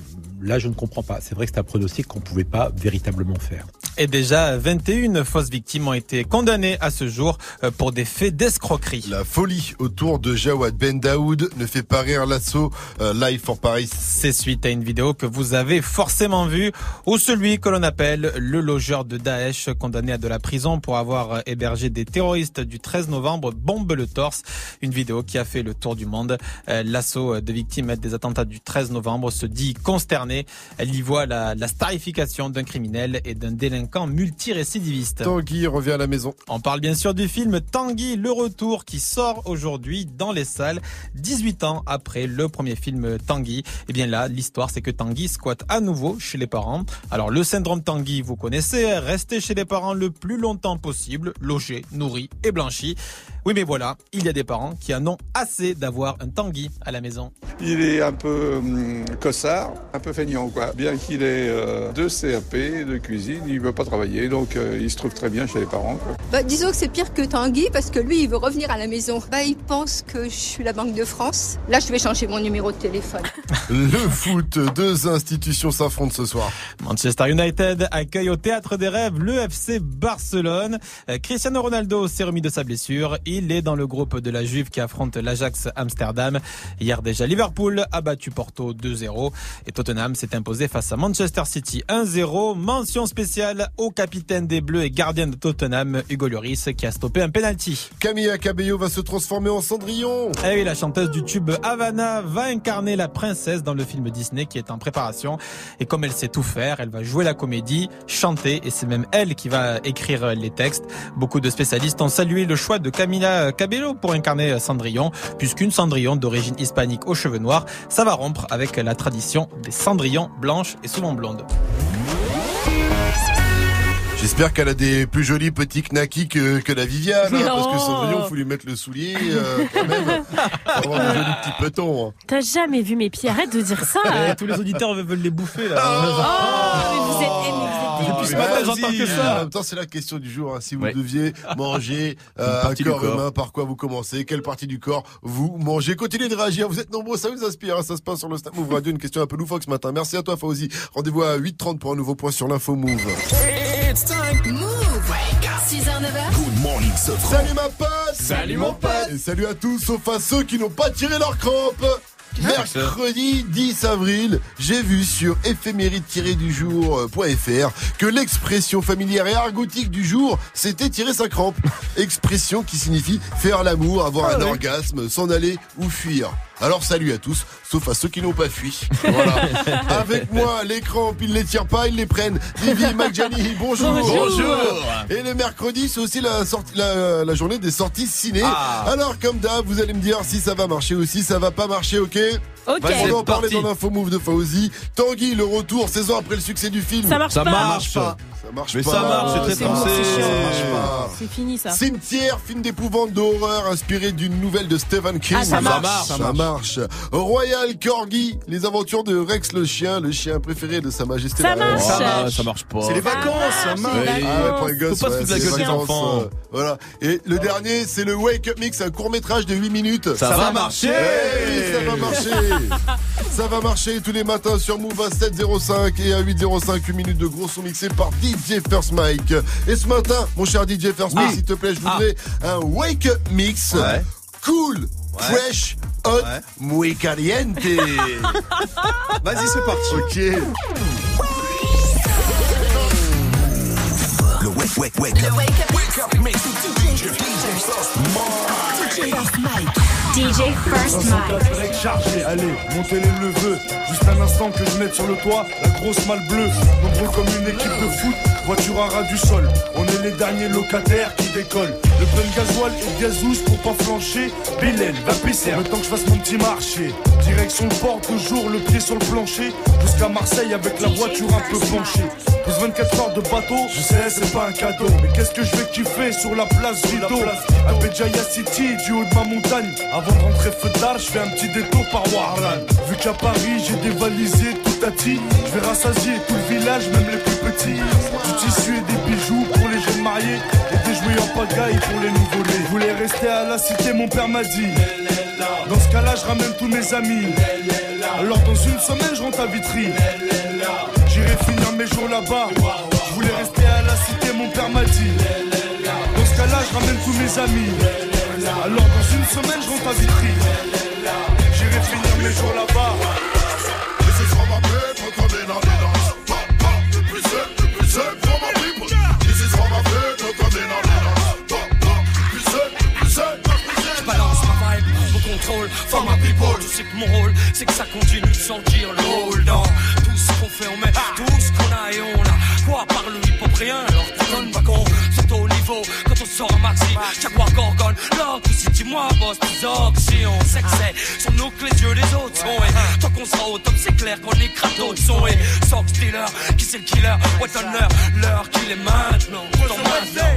là, je ne comprends pas. C'est vrai que c'est un pronostic qu'on ne pouvait pas véritablement faire. Et déjà, 21 fausses victimes ont été condamnées à ce jour euh, pour des faits d'escroquerie. La folie autour de Jawad Ben Daoud ne fait pas rire l'assaut euh, Live for Paris. C'est suite à une vidéo que vous avez forcément vue où celui que l'on appelle le logeur de Daesh condamné à de la prison pour avoir euh, hébergé des terroristes du 13 novembre bombe le torse. Une vidéo qui a fait le tour du monde. Euh, L'assaut de victimes des attentats du 13 novembre se dit consterné. Elle y voit la, la starification d'un criminel et d'un délinquant multirécidiviste. Tanguy revient à la maison. On parle bien sûr du film Tanguy le retour qui sort aujourd'hui dans les salles 18 ans après le premier film Tanguy. Et bien là, l'histoire c'est que Tanguy squatte à nouveau chez les parents. Alors le syndrome Tanguy, vous connaissez, rester chez les parents le plus longtemps possible, logé, nourri et blanchi. Oui mais voilà, il y a des parents qui en ont assez d'avoir un Tanguy à la maison. Il est un peu hum, cossard, un peu feignant quoi. Bien qu'il ait euh, deux CAP de cuisine, il veut pas travailler, donc euh, il se trouve très bien chez les parents. quoi. Bah, disons que c'est pire que Tanguy parce que lui, il veut revenir à la maison. Bah, il pense que je suis la Banque de France. Là, je vais changer mon numéro de téléphone. Le foot, deux institutions s'affrontent ce soir. Manchester United accueille au Théâtre des Rêves le FC Barcelone. Euh, Cristiano Ronaldo s'est remis de sa blessure. Il Lille est dans le groupe de la Juve qui affronte l'Ajax Amsterdam. Hier déjà, Liverpool a battu Porto 2-0 et Tottenham s'est imposé face à Manchester City 1-0. Mention spéciale au capitaine des Bleus et gardien de Tottenham, Hugo Lloris, qui a stoppé un penalty. Camilla Cabello va se transformer en Cendrillon. Eh oui, la chanteuse du tube Havana va incarner la princesse dans le film Disney qui est en préparation. Et comme elle sait tout faire, elle va jouer la comédie, chanter, et c'est même elle qui va écrire les textes. Beaucoup de spécialistes ont salué le choix de Camila Cabello pour incarner Cendrillon, puisqu'une Cendrillon d'origine hispanique aux cheveux noirs, ça va rompre avec la tradition des Cendrillons blanches et souvent blondes. J'espère qu'elle a des plus jolis petits knackis que, que la Viviane, hein, parce que. Cendrillon, faut lui mettre le soulier, euh, quand même. Faut avoir des jolis petits petons. hein. T'as jamais vu mes pieds, arrête de dire ça. Eh, tous les auditeurs veulent les bouffer là. Oh, mais vous êtes ce matin, j'entends que En ça. même temps, c'est la question du jour. hein. Si vous deviez manger euh, un corps corps. humain, par quoi vous commencez? Quelle partie du corps vous mangez? Continuez de réagir. Vous êtes nombreux, ça vous inspire. hein. Ça se passe sur le Snap Move Radio. Une question un peu loufoque ce matin. Merci à toi, Fauzi. Rendez-vous à 8h30 pour un nouveau point sur l'info Move. It's time. Move. 6h, 9h. Good morning. Salut ma pote Salut, mon pote. Et salut à tous, sauf à ceux qui n'ont pas tiré leur crampe Mercredi 10 avril, j'ai vu sur éphéméride-du-jour.fr que l'expression familière et argotique du jour, c'était tirer sa crampe. Expression qui signifie faire l'amour, avoir un orgasme, s'en aller ou fuir. Alors salut à tous, sauf à ceux qui n'ont pas fui. Voilà. Avec moi, les crampes, ils les tirent pas, ils les prennent. Vivi Magjani, bonjour. Bonjour. Et le mercredi, c'est aussi la, sortie, la, la journée des sorties ciné. Ah. Alors comme d'hab, vous allez me dire si ça va marcher ou si ça va pas marcher, ok? Ok. On va en parti. dans l'info move de Fauzi. Tanguy, le retour, 16 ans après le succès du film. Ça marche Ça pas. marche. Ça marche Mais pas. ça marche, c'est très français. c'est chiant. Ça marche pas. C'est fini ça. Cimetière, film d'épouvante d'horreur inspiré d'une nouvelle de Stephen King. Ah, ça marche. Ça marche. Royal Corgi, les aventures de Rex le chien, le chien préféré de Sa Majesté Ça la Reine. marche. Ça marche, ça marche pas. C'est les vacances, ça marche, Ah ouais, pour les gosses, Faut pas se ouais, foutre la c'est gueule les des vacances, enfants. euh, voilà. Et le dernier, c'est le Wake Up Mix, un court métrage de 8 minutes. Ça va marcher. Hey, ça va marcher. ça va marcher tous les matins sur Move à 7.05 et à 8.05, 8 minutes de gros son mixés par DJ First Mike. Et ce matin, mon cher DJ First Mike, Ah. s'il te plaît, je voudrais un Wake Up Mix. Ouais. Cool, fresh, hot, Ouais. muy caliente. Vas-y, c'est parti. ok. Le wake, wake, wake up. Wake up, mix. DJ First Mike. DJ First Mike. Direct chargé, allez, montez les neveux. Juste un instant que je mette sur le toit la grosse malle bleue. Nombreux comme une équipe de foot, voiture à ras du sol. On est les derniers locataires qui décollent. Le plein gasoil et de gazouze pour pas flancher. Bélène, va pisser, le temps que je fasse mon petit marché. Direction le port, toujours le pied sur le plancher. Jusqu'à Marseille avec la voiture un peu penchée. Plus 24 heures de bateau, je sais, c'est pas un cadeau. Mais qu'est-ce que je vais kiffer sur la place Rideau À Béjaïa City, du haut de ma montagne. Avant de rentrer feu d'art, je fais un petit détour par Warlan. Vu qu'à Paris, j'ai dévalisé tout à ti. Je vais rassasier tout le village, même les plus petits. Du tissu et des bijoux pour les jeunes mariés. Jouets en pagaille pour les nouveau-nés. Je voulais rester à la cité, mon père m'a dit. Dans ce cas-là, je ramène tous mes amis. Alors dans une semaine, je rentre à Vitry. J'irai finir mes jours là-bas. Je voulais rester à la cité, mon père m'a dit. Dans ce cas-là, je ramène tous mes amis. Alors dans une semaine, je rentre à Vitry. J'irai finir mes jours là-bas. Contrôle. For my people Tu sais que mon rôle c'est que ça continue de sentir le hold dans Tout ce qu'on fait. On met tout ce qu'on a et on a Quoi par le hip hop rien. Alors tu donnes pas con C'est au niveau on sort un maxi. Jaguar Gorgon Lock si dis-moi boss plus si on c'est Sur nous que les yeux les autres sont et Tant qu'on sera au top c'est clair qu'on écrase d'autres sons Et Sox Dealer qui c'est le killer? What on l'heure l'heure qu'il est maintenant.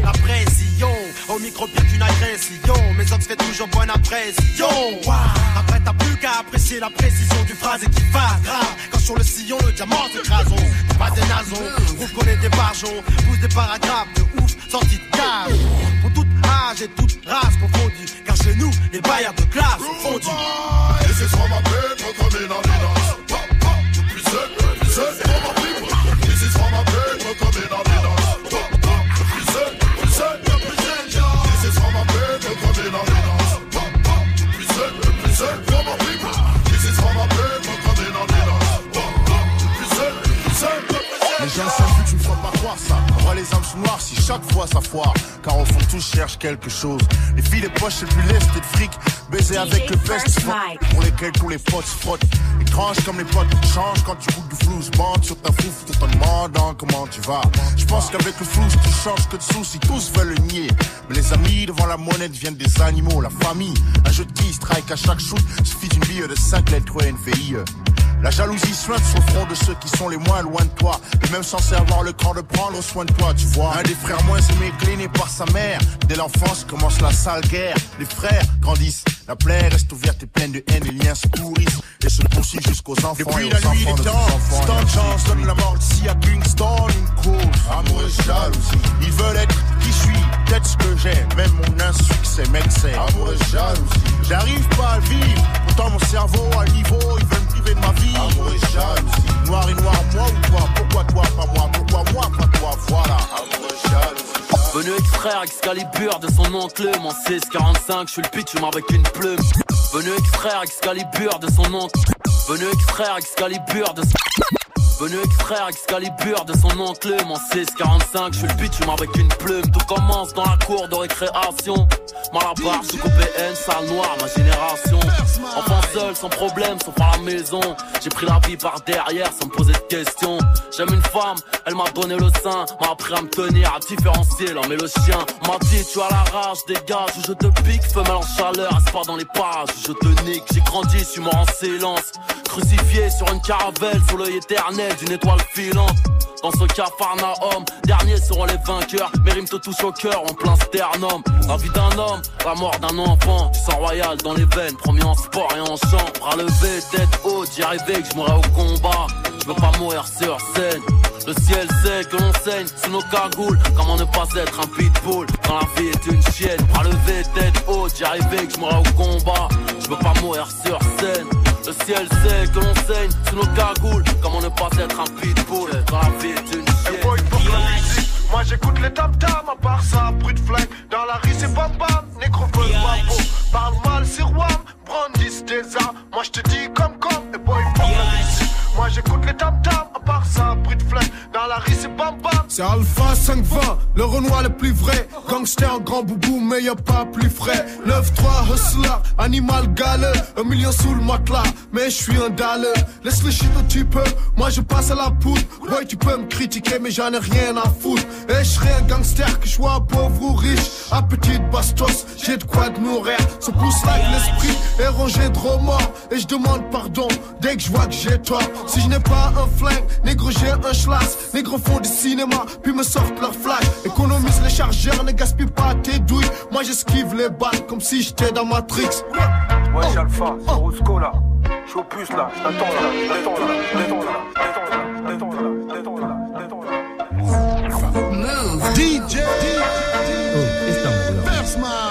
La pression, au micro bien qu'une agression Mes ox fait toujours bonne impression. Après t'as plus qu'à apprécier la précision du phrase qui va grave Quand sur le sillon le diamant s'écrase pas des nasons, on connaît des barjons Pousse des paragraphes de ouf, sortis de cave Pour toute âge et toute race confondue. Car chez nous, les bailleurs de classe sont pop, represent, part si chaque fois ça foire. Car au fond, tous cherchent quelque chose. Les filles, les poches, c'est plus lest et de fric. Baiser avec le best pour lesquels tous les potes se frottent. Étrange comme les potes changent quand tu goûtes du flou. Je bande sur ta fouf tout en demandant comment tu vas. Je pense qu'avec le flou, tu changes que de soucis. Tous veulent le nier. Mais les amis devant la monnaie deviennent des animaux. La famille, un jeu de qui strike à chaque shoot. Suffit d'une bille de 5 lettres, ouais, une VIE. La jalousie suinte sur le front de ceux qui sont les moins loin de toi. Et même censés avoir le cran de prendre soin de toi, tu vois. Un des frères moins aimés, cléné par sa mère. Dès l'enfance commence la sale guerre. Les frères grandissent. La plaie reste ouverte et pleine de haine. Les liens se pourrissent et se poursuivent jusqu'aux enfants. Depuis et la aux nuit enfants des de temps, de chance donne la mort ici à Kingston. Une cause, amour et jalousie. Ils veulent être qui je suis, peut-être ce que j'ai. Même mon insuccès, mec, c'est amour et jalousie. J'arrive pas à vivre. Pourtant mon cerveau à niveau, ils veulent me priver de ma vie. Amour et jalousie. Noir et noir, moi ou toi Pourquoi toi, pas moi? Pourquoi moi, pas toi? Voilà, amour et jalousie. Venu extraire Excalibur de son oncle Mon 645, je suis le pitch avec une plume Venu extraire Excalibur de son oncle Venu extraire Excalibur de son... Venu extraire Excalibur de son oncle Mon 645, je suis le pitch avec une plume. Tout commence dans la cour de récréation. Malabar, sous PN, salle noire, ma génération. Enfant seul, sans problème, sauf à la maison. J'ai pris la vie par derrière sans me poser de questions. J'aime une femme, elle m'a donné le sein M'a appris à me tenir, à différencier l'homme et le chien. M'a dit tu as la rage, dégage ou je te pique Femelle en chaleur, pas dans les parages où je te nique. J'ai grandi, je suis mort en silence Crucifié sur une caravelle, sous l'œil éternel d'une étoile filante dans ce cafarnaum, derniers seront les vainqueurs. Mes rimes te touchent au cœur en plein sternum. La vie d'un homme, la mort d'un enfant. Du sang royal dans les veines, promis en sport et en chant. Bras levé, tête haute, j'y arrivais que je mourrais au combat. Je veux pas mourir sur scène. Le ciel sait que l'on saigne sous nos cagoules. Comment ne pas être un pitbull quand la vie est une chienne? Bras levé, tête haute, j'y arrivais que je mourrais au combat. Je veux pas mourir sur scène. Le ciel sait que l'on saigne sous nos cagoules. Comment ne pas être un pitbull quand la vie est une chienne? Moi j'écoute les tam tam, à part ça, bruit de flingue. Dans la rue c'est bam bam, négro peau. Parle mal, c'est Wam, brandissent des armes. Moi je te dis comme comme, et boy musique. Moi j'écoute les tam tam, part ça, bruit de flingue. Dans la rue c'est bam. C'est Alpha 520, le Renoir le plus vrai. Gangster, grand boubou, mais y'a pas plus frais. 9-3, hustler, animal galeux. Un million sous le matelas, mais je suis un dalle. Laisse le shit un petit peu, moi je passe à la poudre. Ouais, tu peux me critiquer, mais j'en ai rien à foutre. Et je serai un gangster, que je sois pauvre ou riche. À petite bastos, j'ai de quoi de nourrir. Ce pouce que l'esprit est rongé de remords. Et je demande pardon dès que je vois que j'ai tort. Si je n'ai pas un flingue, négro j'ai un schlass. Négro font du cinéma, puis me sortent leur flash. Économise les chargeurs, ne gaspille pas tes douilles. Moi j'esquive les balles comme si j'étais dans Matrix. Ouais, Alpha, c'est Roscoe là. Je suis au puce là, je t'attends là, je t'attends là, je t'attends là, je t'attends là, je t'attends là, je t'attends là, je t'attends là. Move. DJ. First Mike.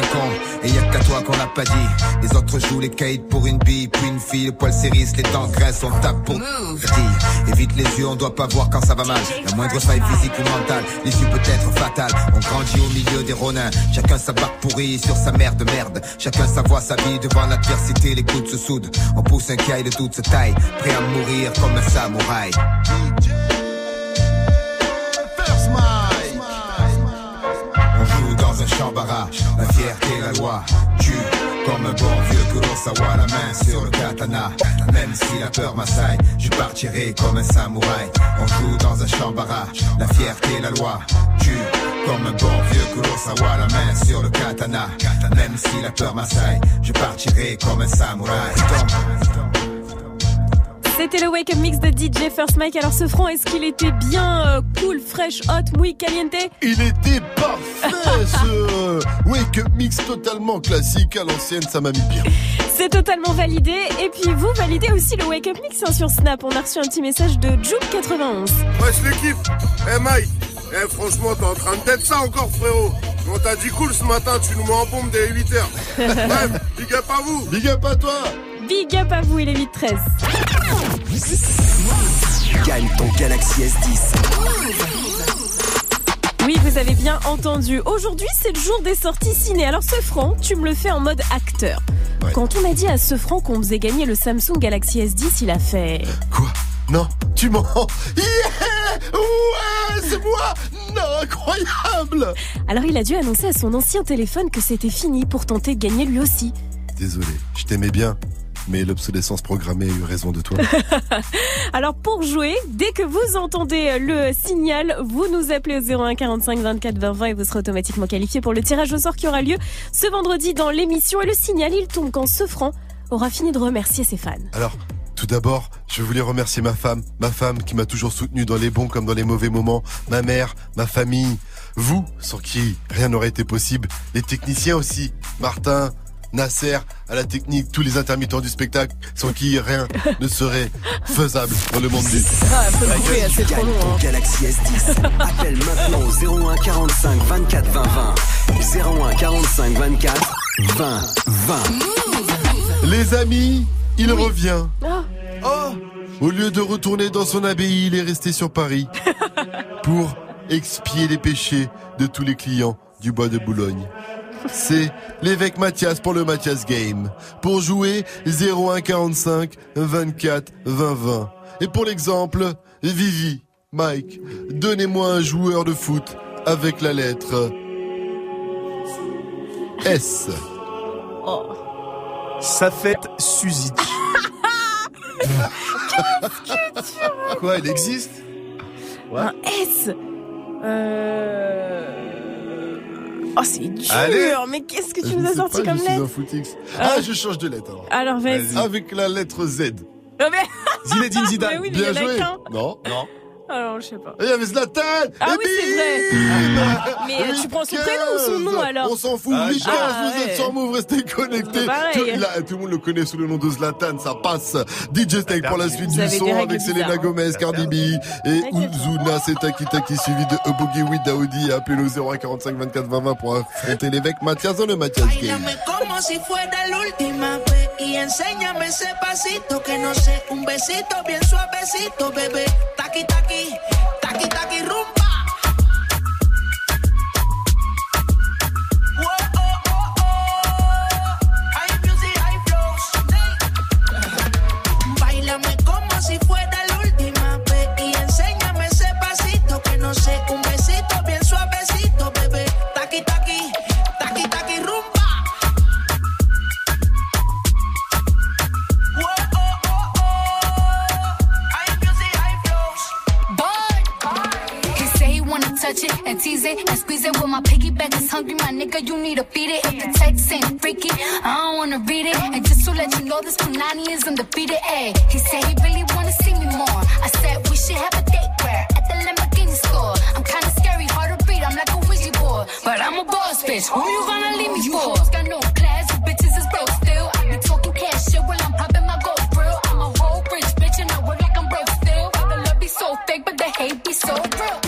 qu'un con Et y a qu'à toi qu'on l'a pas dit. Les autres jouent les caïds pour une bille Puis une fille, le poil s'érisse, les dents graissent On tape pour dit Évite les yeux, on doit pas voir quand ça va mal. La moindre faille physique ou mentale L'issue peut être fatale On grandit au milieu des ronins. Chacun sa barque pourrie sur sa mère de merde. Chacun sa voix, sa vie devant l'adversité Les coudes se soudent. On pousse un caille de toute sa taille Prêt à mourir comme un samouraï barrage, la fierté, la loi. Tue comme un bon vieux Kurosawa, la main sur le katana. Même si la peur m'assaille, je partirai comme un samouraï. On joue dans un champ barrage, la fierté, la loi. Tue comme un bon vieux Kurosawa, la main sur le katana. Même si la peur m'assaille, je partirai comme un samouraï. C'était le Wake Up Mix de DJ First Mike. Alors ce franc, est-ce qu'il était bien euh, cool, fresh, hot, muy caliente? Il était parfait ce Wake Up Mix totalement classique à l'ancienne, ça m'a mis bien. C'est totalement validé. Et puis vous validez aussi le Wake Up Mix hein, sur Snap. On a reçu un petit message de Juke91. Wesh l'équipe Eh Mike Eh franchement t'es en train de tête ça encore frérot On t'a dit cool ce matin, tu nous mets en bombe dès 8h. Bref, big up à vous Big up à toi Big up à vous, il est 8-13. Gagne ton Galaxy S10. Oui, vous avez bien entendu. Aujourd'hui, c'est le jour des sorties ciné. Alors, ce franc, tu me le fais en mode acteur. Quand on a dit à ce franc qu'on faisait gagner le Samsung Galaxy S10, il a fait. Quoi? Non, tu mens Yeah Ouais, c'est moi Non, incroyable Alors, il a dû annoncer à son ancien téléphone que c'était fini pour tenter de gagner lui aussi. Désolé, je t'aimais bien, mais l'obsolescence programmée a eu raison de toi. Alors pour jouer, dès que vous entendez le signal, vous nous appelez au 01 45 24 20 20 et vous serez automatiquement qualifié pour le tirage au sort qui aura lieu ce vendredi dans l'émission. Et le signal, il tombe quand ce franc aura fini de remercier ses fans. Alors, tout d'abord, je voulais remercier ma femme, ma femme qui m'a toujours soutenu dans les bons comme dans les mauvais moments, ma mère, ma famille, vous, sans qui rien n'aurait été possible, les techniciens aussi, Martin, Nasser, à la technique, tous les intermittents du spectacle, sans qui rien ne serait faisable dans le monde du. Ah, c'est trop long. hein. Galaxy S10. Appelle maintenant au 01 45 24 20 20. 01 45 24 20 20. Les amis, il revient. Oh. Au lieu de retourner dans son abbaye, il est resté sur Paris pour expier les péchés de tous les clients du bois de Boulogne. C'est l'évêque Mathias pour le Mathias Game. Pour jouer 01 45 24 20 20. Et pour l'exemple, Vivi, Mike, donnez-moi un joueur de foot avec la lettre S. Ça fête Suzy. Quoi, il existe? Un S Euh... Oh, c'est dur Allez. Mais qu'est-ce que tu Je nous as sorti pas, comme je suis lettre un footix. Ah, je change de lettre alors. Alors, vas-y. Avec la lettre Z. Oh, mais... Zinedine Zidane. Mais oui, mais Bien il y en a joué. qu'un. Non, non. Alors, je sais pas. Il y avait Zlatan Ah Et oui, c'est vrai. Mais euh, tu prends son prénom ou son nom alors On s'en fout. Ah, ah, 15, vous ouais. êtes sur Move, restez connectés. Pareil. Tout, là, tout le monde le connaît sous le nom de Zlatan, ça passe. DJ Snake pour la suite Vous du son avec Selena hein. Gomez, Cardi B et Uzuna, c'est Taki Taki suivi de A Boogie with Daoudi. Appelez le 0145 24 20 20 pour affronter l'évêque Mathias dans le Mathias Game. Como si fuera la última vez y enséñame ese pasito que no sé, un besito bien suavecito, bebé. Taqui taqui, taki, taki, rumba. Tease it and squeeze it. When my piggyback is hungry, my nigga, you need to feed it. If the text ain't freaky, I don't wanna read it. And just to let you know, this Punani is undefeated. Ayy, he said he really wanna see me more. I said we should have a date where at the Lamborghini store. I'm kinda scary, hard to read. I'm like a Ouija board, but I'm a boss bitch. Who you gonna leave me for? Got no class, you bitches is broke still. I be talking cash shit while I'm popping my gold grill. I'm a whole rich bitch and I work like I'm broke still. The love be so fake, but the hate be so real.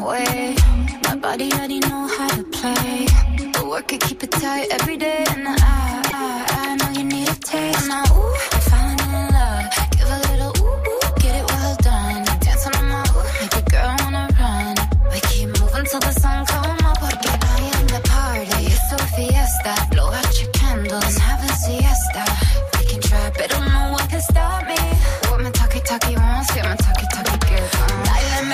My way. My body already know how to play. The work it, keep it tight every day. And I, I, I know you need a taste. Now, ooh,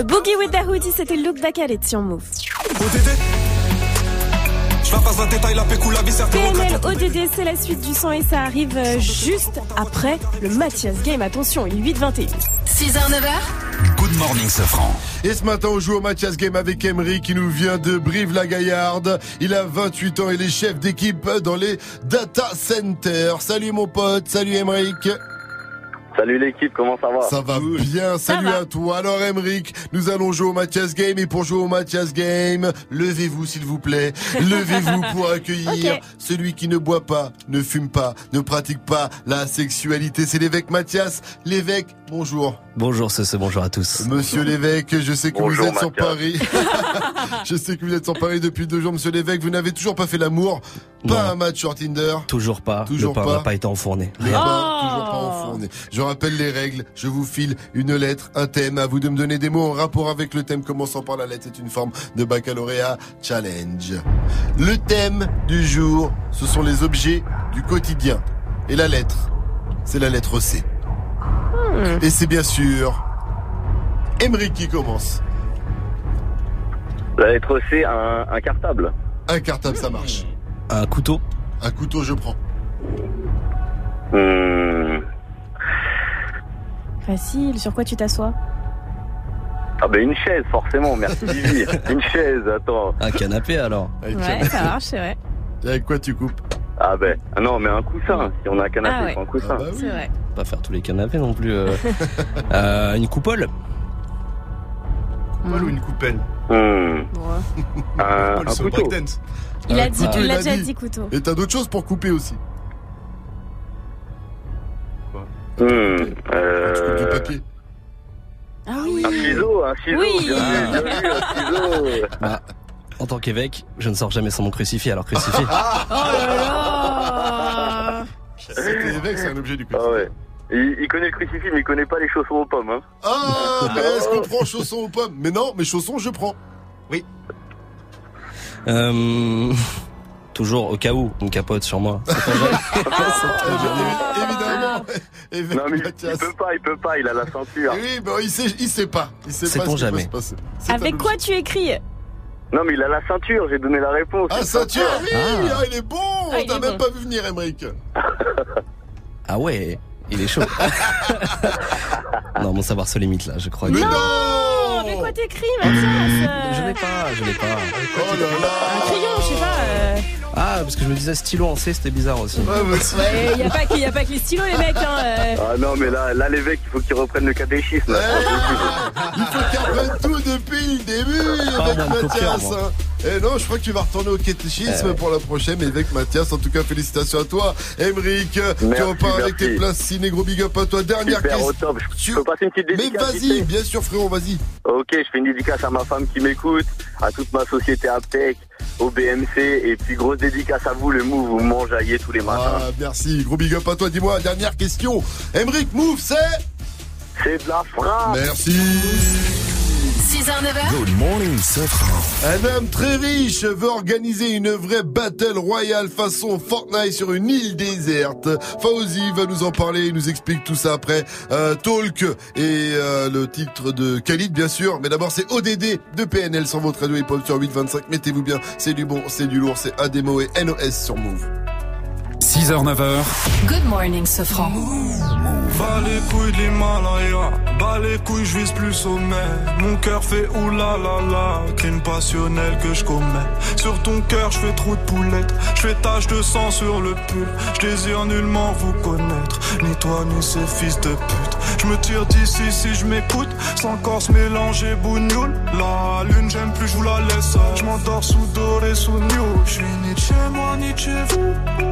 Boogie with the Hoodie, c'était Look Back at It sur Move. PNL ODD, c'est la suite du son et ça arrive euh, juste après le Mathias Game. Attention, il est 8-21. 6h, 9h. Good morning, Safran. Et ce matin, on joue au Mathias Game avec Emery qui nous vient de Brive-la-Gaillarde. Il a 28 ans et il est chef d'équipe dans les data centers. Salut mon pote, salut Emeric. Salut l'équipe, comment ça va Ça va bien, salut à toi. Alors Emeric, nous allons jouer au Mathias Game et pour jouer au Mathias Game, levez-vous s'il vous plaît. Levez-vous pour accueillir celui qui ne boit pas, ne fume pas, ne pratique pas la sexualité. C'est l'évêque Mathias. L'évêque, bonjour. Bonjour ce bonjour à tous. Monsieur l'évêque, je sais que Bonjour, vous êtes sur. Paris. je sais que vous êtes sur Paris depuis deux jours, monsieur l'évêque. Vous n'avez toujours pas fait l'amour. Pas un match sur Tinder. Toujours pas. Toujours le pain pas. n'a pas été enfourné. Le pain, toujours pas enfourné. Je rappelle les règles. Je vous file une lettre, un thème. À vous de me donner des mots en rapport avec le thème commençant par la lettre. C'est une forme de baccalauréat challenge. Le thème du jour, ce sont les objets du quotidien. Et la lettre, c'est la lettre C. Et c'est bien sûr Emery qui commence. La lettre C, un, un cartable. Un cartable, ça marche. Un couteau. Un couteau, je prends. Hmm. Facile, sur quoi tu t'assois? Ah ben une chaise, forcément, merci Vivi. une chaise, attends. Un canapé alors. Ouais, ça marche, c'est vrai. Et avec quoi tu coupes? Ah Ah ben, ah non, mais un coussin. Si on a un canapé, Ah ouais. faut un coussin. C'est vrai. Pas faire tous les canapés non plus. euh. Euh, une coupole. Coupole ou une coupelle Hmm. Un, Coupole, un c'est au couteau. breakdance. Il a Ah, dit, couteau, il a a déjà dit couteau. Et t'as d'autres choses pour couper aussi. Hmm. Euh, Du papier. Ah oui. un ciseau, un ciseau. Oui. Bien vu, bien vu, un ciseau. Bah, en tant qu'évêque, je ne sors jamais sans mon crucifix. Alors crucifix. Oh là là évêque, c'est un objet du Ah ouais. Il, il connaît le crucifix, mais il connaît pas les chaussons aux pommes. Hein. Ah, mais est-ce qu'on prend chaussons aux pommes? Mais non, mes chaussons, je prends. Oui. Euh, toujours au cas où une capote sur moi. C'est pas. Évidemment. Évêque Non, mais il, Mathias. il peut pas, il peut pas, il a la ceinture. Oui, bah, il sait, il sait pas. Il sait pas qui peut jamais. se passer. C'est Avec quoi tu écris? Non, mais il a la ceinture, j'ai donné la réponse. Ah, ceinture, oui, Ah. ah, il est bon. Ah, T'as est même bon. pas vu venir, Emmerich. Ah ouais, il est chaud. non, mon savoir se limite là, je crois. que- Non Avec quoi t'écris, Mathias Je l'ai pas, je l'ai pas. Oh là là. Un crayon, Ah, parce que je me disais stylo en C, c'était bizarre aussi. Ouais, y a pas que, y a pas que les stylos, les mecs. Hein. euh. Ah non, mais là, là l'évêque, il faut qu'il reprenne le catéchisme. il faut qu'il reprenne tout depuis le début, Ah, copieur, Mathias. moi. hein. Eh non, je crois que tu vas retourner au catéchisme pour la prochaine, évêque Mathias. En tout cas, félicitations à toi, Emmerich. tu Merci, repars avec tes places ciné, gros big up à toi. Dernière question. Tu- peux passer une petite Mais dédicace vite vas-y, bien sûr, frérot, vas-y. Ok, je fais une dédicace à ma femme qui m'écoute, à toute ma société Aptech, au BMC, et puis grosse dédicace à vous, le Move, vous m'enjaillez tous les matins. Ah, merci, gros big up à toi. Dis-moi, dernière question. Emmerich Move, c'est? C'est de la frappe Merci. 6h, 9h, Good morning. Un homme très riche veut organiser une vraie battle royale façon Fortnite sur une île déserte. Fauzi va nous en parler, il nous explique tout ça après. Euh, Talk et euh, le titre de Khalid bien sûr. Mais d'abord c'est ODD de PNL sur votre radio hip-hop sur 825. Mettez-vous bien, c'est du bon, c'est du lourd, c'est Ademo et NOS sur Move. 6h, 9h. Good morning, Sofran. Bas les couilles de l'Himalaya, bas les couilles, je vise plus sommet. Mon cœur fait oulala, crime passionnel que je commets. Sur ton cœur, je fais trop de poulettes, je fais tache de sang sur le pull. Je désire nullement vous connaître, ni toi ni ces fils de pute. Je me tire d'ici si je m'écoute, sans corps se mélanger bougnoule. La lune, j'aime plus, je vous la laisse. Je m'endors sous doré, sous new. Je suis ni de chez moi, ni de chez vous.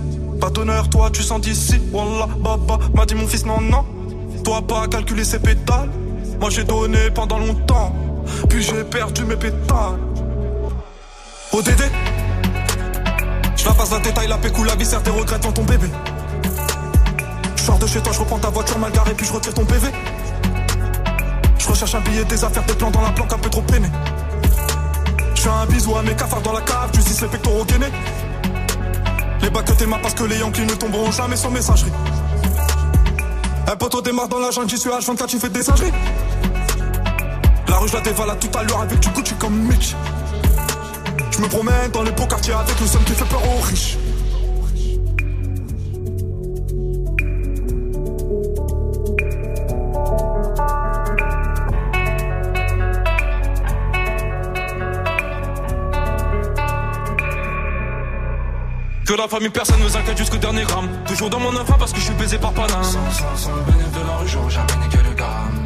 Pas d'honneur, toi tu sens d'ici. Wallah, baba, m'a dit mon fils, non, non. Toi pas calculer ses pétales. Moi j'ai donné pendant longtemps. Puis j'ai perdu mes pétales. ODD. Je la passe la détail, la pécou, la viscère, tes regrets devant ton bébé. Je sors de chez toi, je reprends ta voiture mal garée, puis je retire ton PV. Je recherche un billet, des affaires, des plans dans la planque, un peu trop peiné. Je fais un bisou à mes cafards dans la cave, justice les pectoraux gainés. Les bacs que t'es parce que les Yankees ne tomberont jamais sans messagerie. Un poteau démarre dans la jungle, j'y suis H24, tu fais des singeries. La rue, je la dévale à tout à l'heure avec du Gucci comme Mitch. Je me promène dans les beaux quartiers avec le somme qui fait peur aux riches. La famille, personne ne nous inquiète jusqu'au dernier gramme. Toujours dans mon enfant parce que je suis baisé par Paname. Sans, sans, sans le bénéfice de la rue, j'aurais jamais niqué le gramme.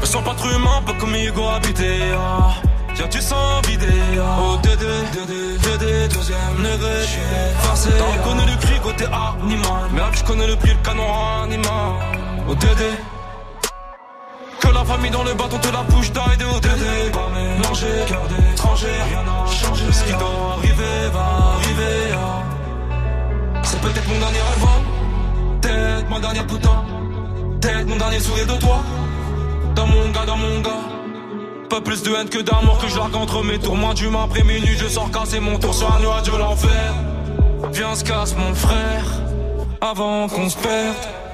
Me sens pas trop humain, pas comme Hugo habité. Ah. Tiens, tu sens vidé. Ah. Oh, Dédé, Dédé, Dédé, deuxième degré. J'suis forcé. T'en connais le cri côté animal. Merde, je connais le prix, le canon animal. Oh, Dédé. Famille dans le bâton te la bouche d'aide au Dédé. Pas mélangé, cœur d'étranger, rien n'a changé. Ce qui doit arriver va arriver. ah. C'est peut-être mon dernier hein. peut-être ma dernière putain, peut-être mon dernier sourire de toi. Dans mon gars, dans mon gars. Pas plus de haine que d'amour que je largue entre mes tours. Moins d'humain après minuit, je sors casser mon tour sur un nuage de l'enfer. Viens, se casse mon frère, avant qu'on se perde.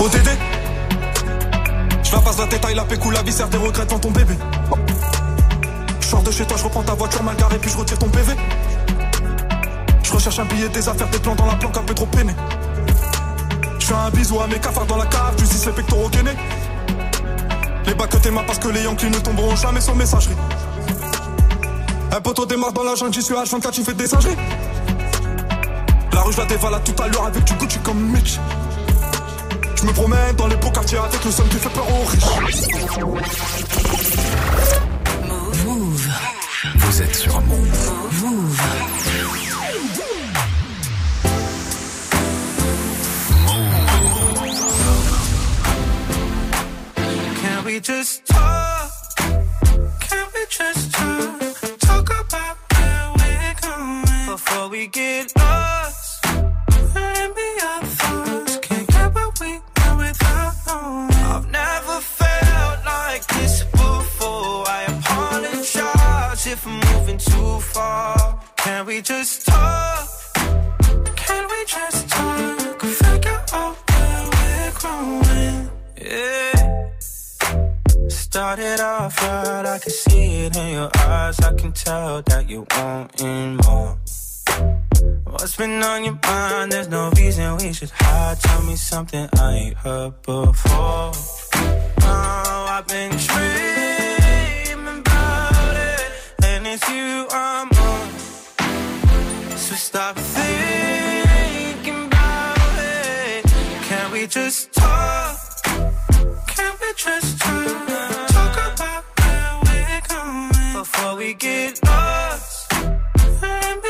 ODD Je la passe la détail, la pécou, la viscère, des regrets devant ton bébé. Je sors de chez toi, je reprends ta voiture mal garée, puis je retire ton PV. Je recherche un billet, des affaires, des plans dans la planque, un peu trop peiné. Je fais un bisou à mes cafards dans la cave, tu dis les pectoraux gainés. Les bacs que t'aimes parce que les Yankees ne tomberont jamais sur messagerie. Un poteau démarre dans la jungle, j'y suis H24, tu fais des singeries. La rue, je la dévalade tout à l'heure avec du Gucci comme Mitch. Je me promène dans les beaux quartiers avec le somme qui fait peur aux riches. Move. Vous êtes sur Move. Move. Can we just talk? Can we just talk? Talk about where we're going before we get lost? We just talk? Can we just talk? Figure out where we're growing. Yeah. Started off right, I can see it in your eyes. I can tell that you wanting more. What's been on your mind? There's no reason we should hide. Tell me something I ain't heard before. Oh, I've been dreaming about it, and it's you I'm stop thinking about it. Can we just talk? Can we just talk? Talk about where we're going before we get lost. Can't.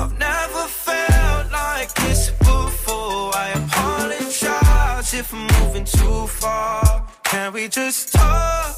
I've never felt like this before. I apologize if I'm moving too far. Can we just talk?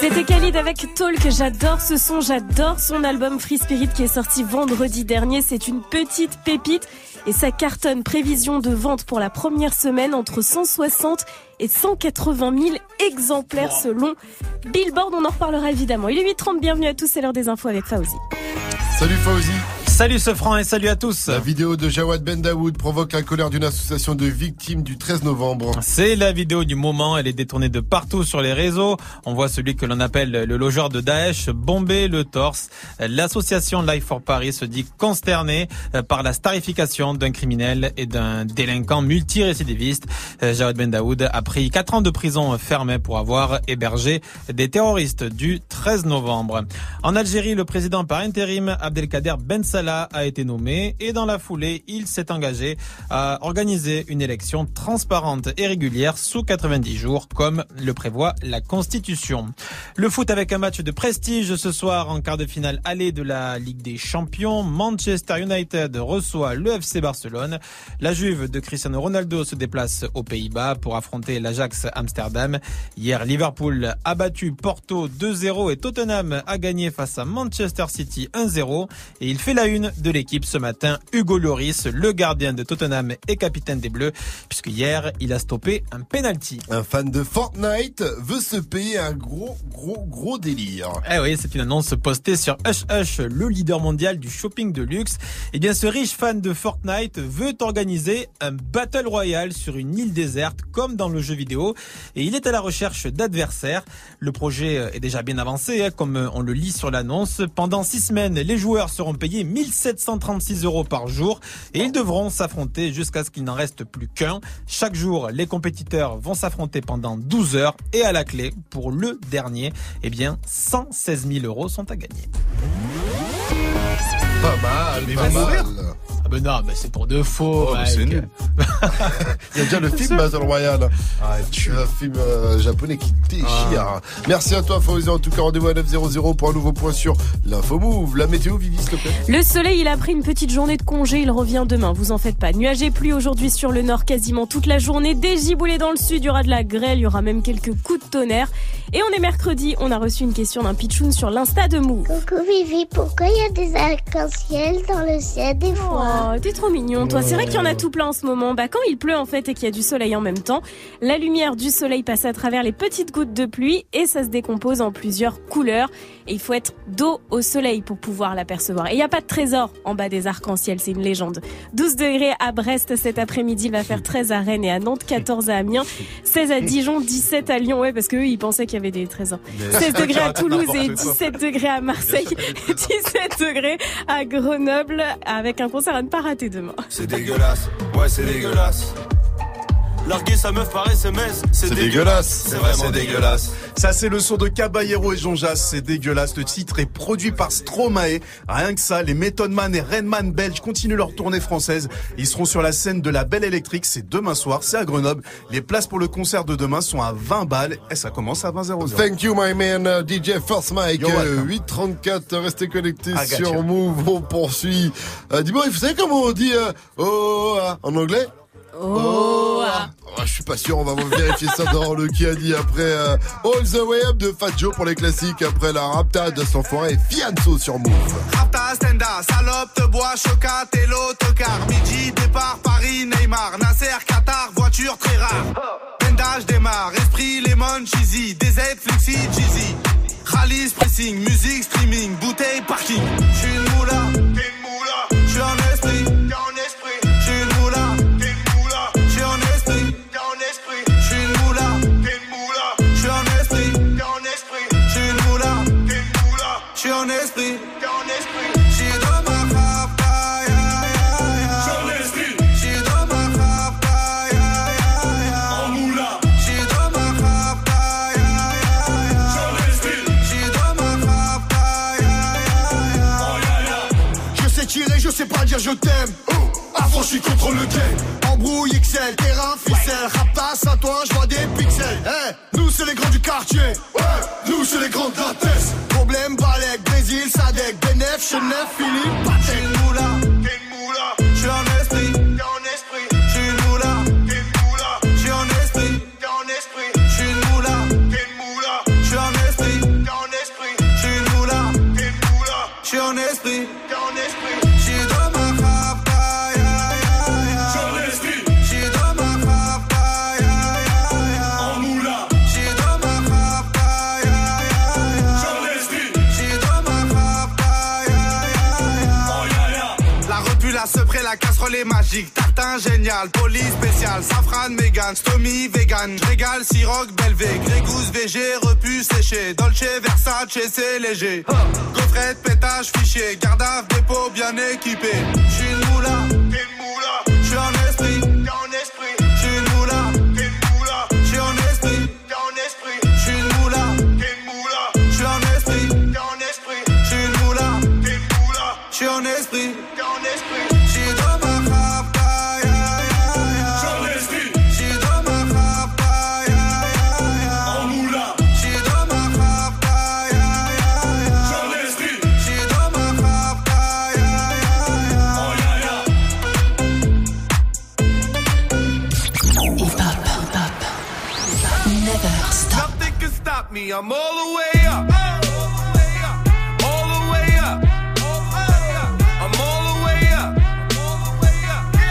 C'était Khalid avec Talk. J'adore ce son, j'adore son album Free Spirit qui est sorti vendredi dernier. C'est une petite pépite et ça cartonne. Prévision de vente pour la première semaine entre 160 et 180 000 exemplaires selon Billboard. On en reparlera évidemment. Il est 8h30, bienvenue à tous, c'est l'heure des infos avec Fauzi. Salut Fauzi. Salut ce franc et salut à tous. La vidéo de Jawad Ben Daoud provoque la colère d'une association de victimes du 13 novembre. C'est la vidéo du moment, elle est détournée de partout sur les réseaux. On voit celui que l'on appelle le logeur de Daesh bomber le torse. L'association Life for Paris se dit consternée euh, par la starification d'un criminel et d'un délinquant multirécidiviste. Euh, Jawad Ben Daoud a pris 4 ans de prison fermée pour avoir hébergé des terroristes du 13 novembre. En Algérie, le président par intérim Abdelkader Ben Salah a été nommé et dans la foulée, il s'est engagé à organiser une élection transparente et régulière sous 90 jours comme le prévoit la Constitution. Le foot avec un match de prestige ce soir en quart de finale aller de la Ligue des Champions. Manchester United reçoit le FC Barcelone. La Juve de Cristiano Ronaldo se déplace aux Pays-Bas pour affronter l'Ajax Amsterdam. Hier, Liverpool a battu Porto 2-0 et Tottenham a gagné face à Manchester City 1-0 et il fait la une de l'équipe ce matin, Hugo Lloris, le gardien de Tottenham et capitaine des Bleus, puisque hier, il a stoppé un penalty. Un fan de Fortnite veut se payer un gros, gros, gros délire. Eh oui, c'est une annonce postée sur Hush Hush, le leader mondial du shopping de luxe. Eh bien, ce riche fan de Fortnite veut organiser un battle royale sur une île déserte, comme dans le jeu vidéo, et il est à la recherche d'adversaires. Le projet est déjà bien avancé, hein, comme on le lit sur l'annonce. Pendant six semaines, les joueurs seront payés 1736 euros par jour et ils devront s'affronter jusqu'à ce qu'il n'en reste plus qu'un. Chaque jour, les compétiteurs vont s'affronter pendant 12 heures et à la clé, pour le dernier, eh bien, 116 000 euros sont à gagner. Pas mal, Mais pas mal. Ah ben non, mais c'est pour de faux. Oh, c'est nul. Il y a déjà le film Battle Royale. Ah, un film euh, japonais qui déchire. Merci à toi, Fawzi. En tout cas, rendez-vous à 900 pour un nouveau point sur l'info move. La météo, Vivi, s'il te plaît. Le soleil, il a pris une petite journée de congé, il revient demain, vous en faites pas. Nuages et pluie aujourd'hui sur le nord quasiment toute la journée, des giboulées dans le sud, il y aura de la grêle, il y aura même quelques coups de tonnerre. Et on est mercredi, on a reçu une question d'un pitchoun sur l'insta de Mou. Coucou Vivi, pourquoi il y a des arcs-en-ciel dans le ciel des fois? Oh, t'es trop mignon, toi. C'est vrai qu'il y en a tout plein en ce moment. Bah, quand il pleut, en fait, et qu'il y a du soleil en même temps, la lumière du soleil passe à travers les petites gouttes de pluie et ça se décompose en plusieurs couleurs. Et il faut être dos au soleil pour pouvoir l'apercevoir. Et il n'y a pas de trésor en bas des arcs-en-ciel, c'est une légende. 12 degrés à Brest cet après-midi, il va faire 13 à Rennes et à Nantes, 14 à Amiens, 16 à Dijon, 17 à Lyon, ouais, parce qu'eux, ils pensaient qu'il y avait des trésors. Mais- 16 degrés à Toulouse et N'importe quoi. 17 degrés à Marseille, 17 degrés à Grenoble, avec un concert à ne pas rater demain. C'est dégueulasse, ouais c'est dégueulasse. Larguer sa meuf par SMS, c'est C'est dégueulasse. C'est vraiment dégueulasse. Ça, c'est le son de Caballero et Jean Jass. C'est dégueulasse. Le titre est produit par Stromae. Rien que ça, les Method Man et Redman belges continuent leur tournée française. Ils seront sur la scène de la Belle Électrique. C'est demain soir. C'est à Grenoble. Les places pour le concert de demain sont à 20 balles et ça commence à 20 00. Thank you, my man, uh, DJ First Mike. You're Euh, welcome. 834, restez connectés sur. Move. On poursuit. Euh, Dis-moi, vous savez comment on dit euh, oh ah, en anglais? Oh, ah. Oh, Je suis pas sûr, on va vérifier ça dans le qui a dit après euh, All the Way Up de Fat Joe pour les classiques, après la raptade de son forêt Fianso sur Move. Rapta, Stenda, salope, te bois, chocat et l'autocar. Midi, départ, Paris, Neymar, Nasser, Qatar, voiture très rare. Bendage démarre, esprit, lemon, cheesy, DZ, flexi, cheesy. Rallye, pressing, musique, streaming, bouteille, parking. J'suis une moula, t'es une moula. J'suis esprit. J'suis dans ma. J'suis. J'suis dans ma. En moula. J'suis dans ma. J'suis. J'suis dans ma ya. Oh. Je sais tirer, je sais pas dire je t'aime. Oh, affranchi contre le game. Embrouille XL, terrain, ficelle. Raptas à toi, je vois des pixels. Eh, nous c'est les grands du quartier. Ouais, nous c'est les grands de la tête. Problème, Balek, Brésil, Sadek, Benef, Chenef, Philippe, une moula, moula. En esprit. Sepré, la casserole est magique. Tartin génial, police spécial, safran, mégan, stomy, vegan. Régal, siroc, belvé, grégousse, VG, repu, séché. Dolce, Versace, c'est léger. Gaufrette, pétage, fichier, garde à dépôt bien équipé. J'suis une moula, t'es une moula. J'suis en esprit. Me. I'm all the way up. All the way up. I'm all the way up.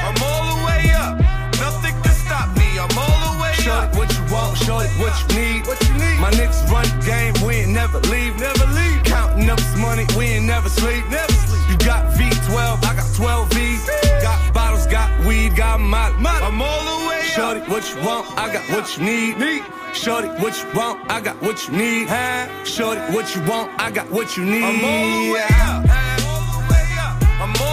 I'm all the way up. Nothing can stop me. I'm all the way Show it what you want, show it what you need. What you need. My niggas run the game, we ain't never leave, never leave. Counting up this money, we ain't never sleep, what you want, I got what you need. need. Shorty, what you want, I got what you need. Huh? Shorty, what you want, I got what you need. I'm all the way up. I'm all the way up.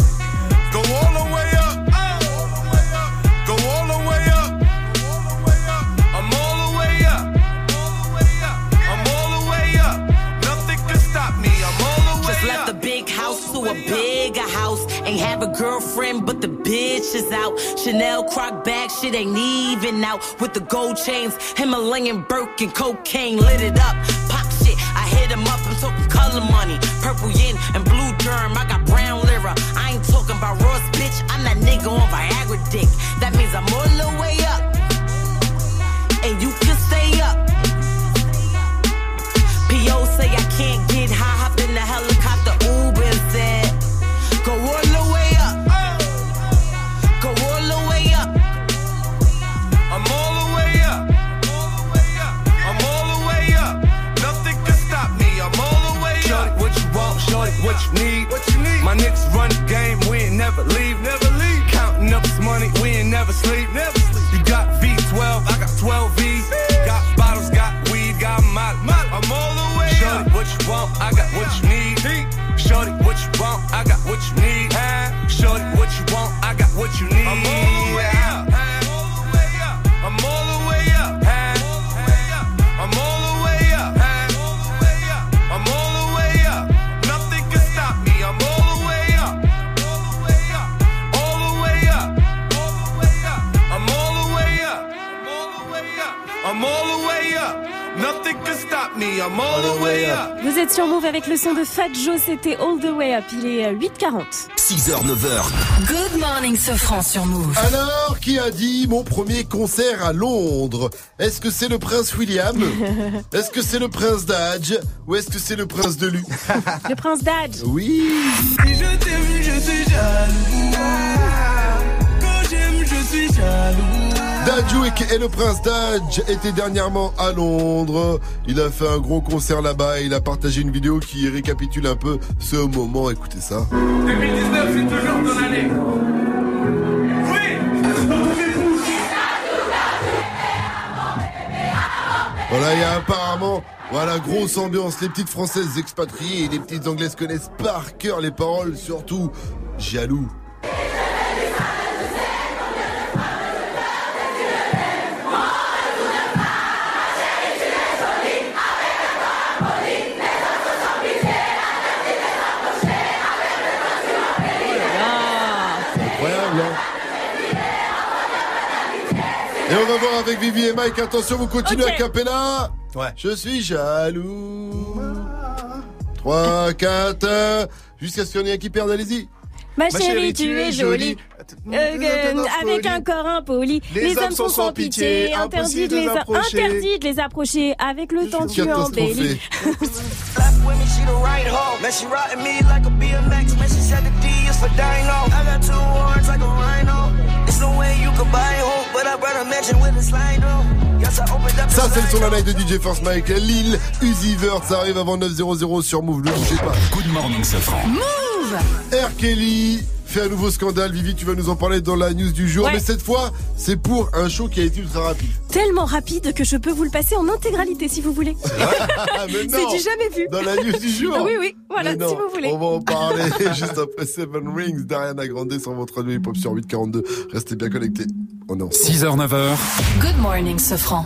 girlfriend, but the bitch is out. Chanel croc bag, shit ain't even out. With the gold chains, Himalayan Birkin, cocaine lit it up. Pop shit, I hit him up. I'm talking color money, purple yin and blue germ. I got brown lira. I ain't talking about Ross, bitch. I'm that nigga on Viagra dick. My niggas run the game, we ain't never leave, never leave. Counting up this money, we ain't never sleep, never Vous êtes sur Move avec le son de Fat Joe, c'était All the Way Up. Il est euh, 8h40. 6h, 9h. Good morning, Sofran sur Move. Alors, qui a dit mon premier concert à Londres Est-ce que c'est le prince William? Est-ce que c'est le prince d'Adj Ou est-ce que c'est le prince de Lu? Le prince d'Adj. Oui Si je t'aime, je suis jaloux. Quand j'aime, je suis jaloux. Dadjouik et le prince Dadj étaient dernièrement à Londres. Il a fait un gros concert là-bas et il a partagé une vidéo qui récapitule un peu ce moment. Écoutez ça. 2019, c'est toujours ton année. Voilà, il y a apparemment, voilà, grosse ambiance. Les petites françaises expatriées et les petites anglaises connaissent par cœur les paroles, surtout jaloux. Incroyable, hein Et on va voir avec Vivi et Mike. Attention, vous continuez à capella. Ouais. Je suis jaloux. 3, 4, jusqu'à ce qu'il y en ait un qui perde, allez-y. Ma, chérie, tu es jolie. Euh, euh, avec un corps impoli. Les hommes sont sans pitié, Interdit de les, impossible de les approcher. interdit de les approcher. Avec le temps, tu embellis. Ça, the c'est le son la night de DJ First Mike. Lille, Uzi Vert, ça arrive avant 9.00 sur Move. Ne bougez pas. Good morning, Safran. Move R. Kelly fait un nouveau scandale. Vivi, tu vas nous en parler dans la news du jour. Ouais. Mais cette fois, c'est pour un show qui a été ultra rapide. Tellement rapide que je peux vous le passer en intégralité si vous voulez. Ah, C'est non. du jamais vu. Dans la news du jour. Oui, oui, voilà, non, si vous voulez. On va en parler juste après Seven Rings d'Ariana Grande sur votre radio hip-hop sur 842. Restez bien connectés. On est ensemble. 6h, 9h. Good morning, Sofran.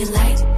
You like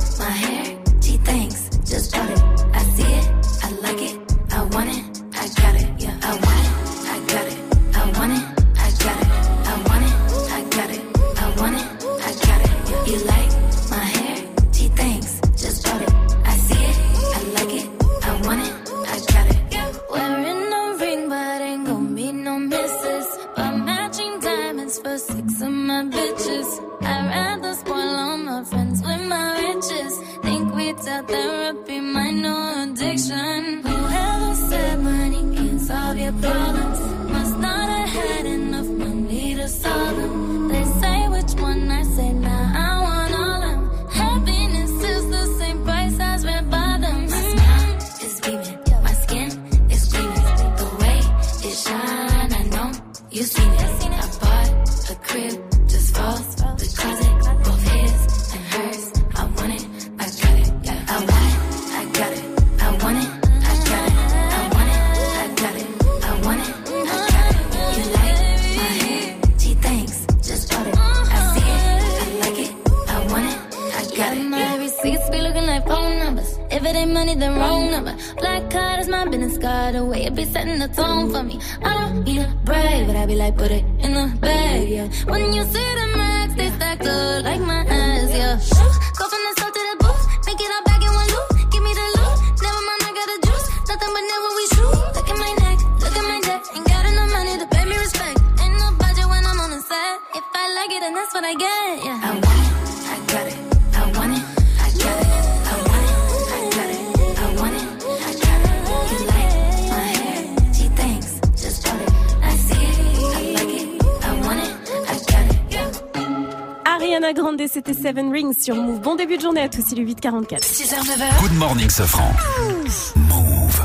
sur Move. Bon début de journée à tous, il est 8h44. 6h, 9h. Good morning, Sofran.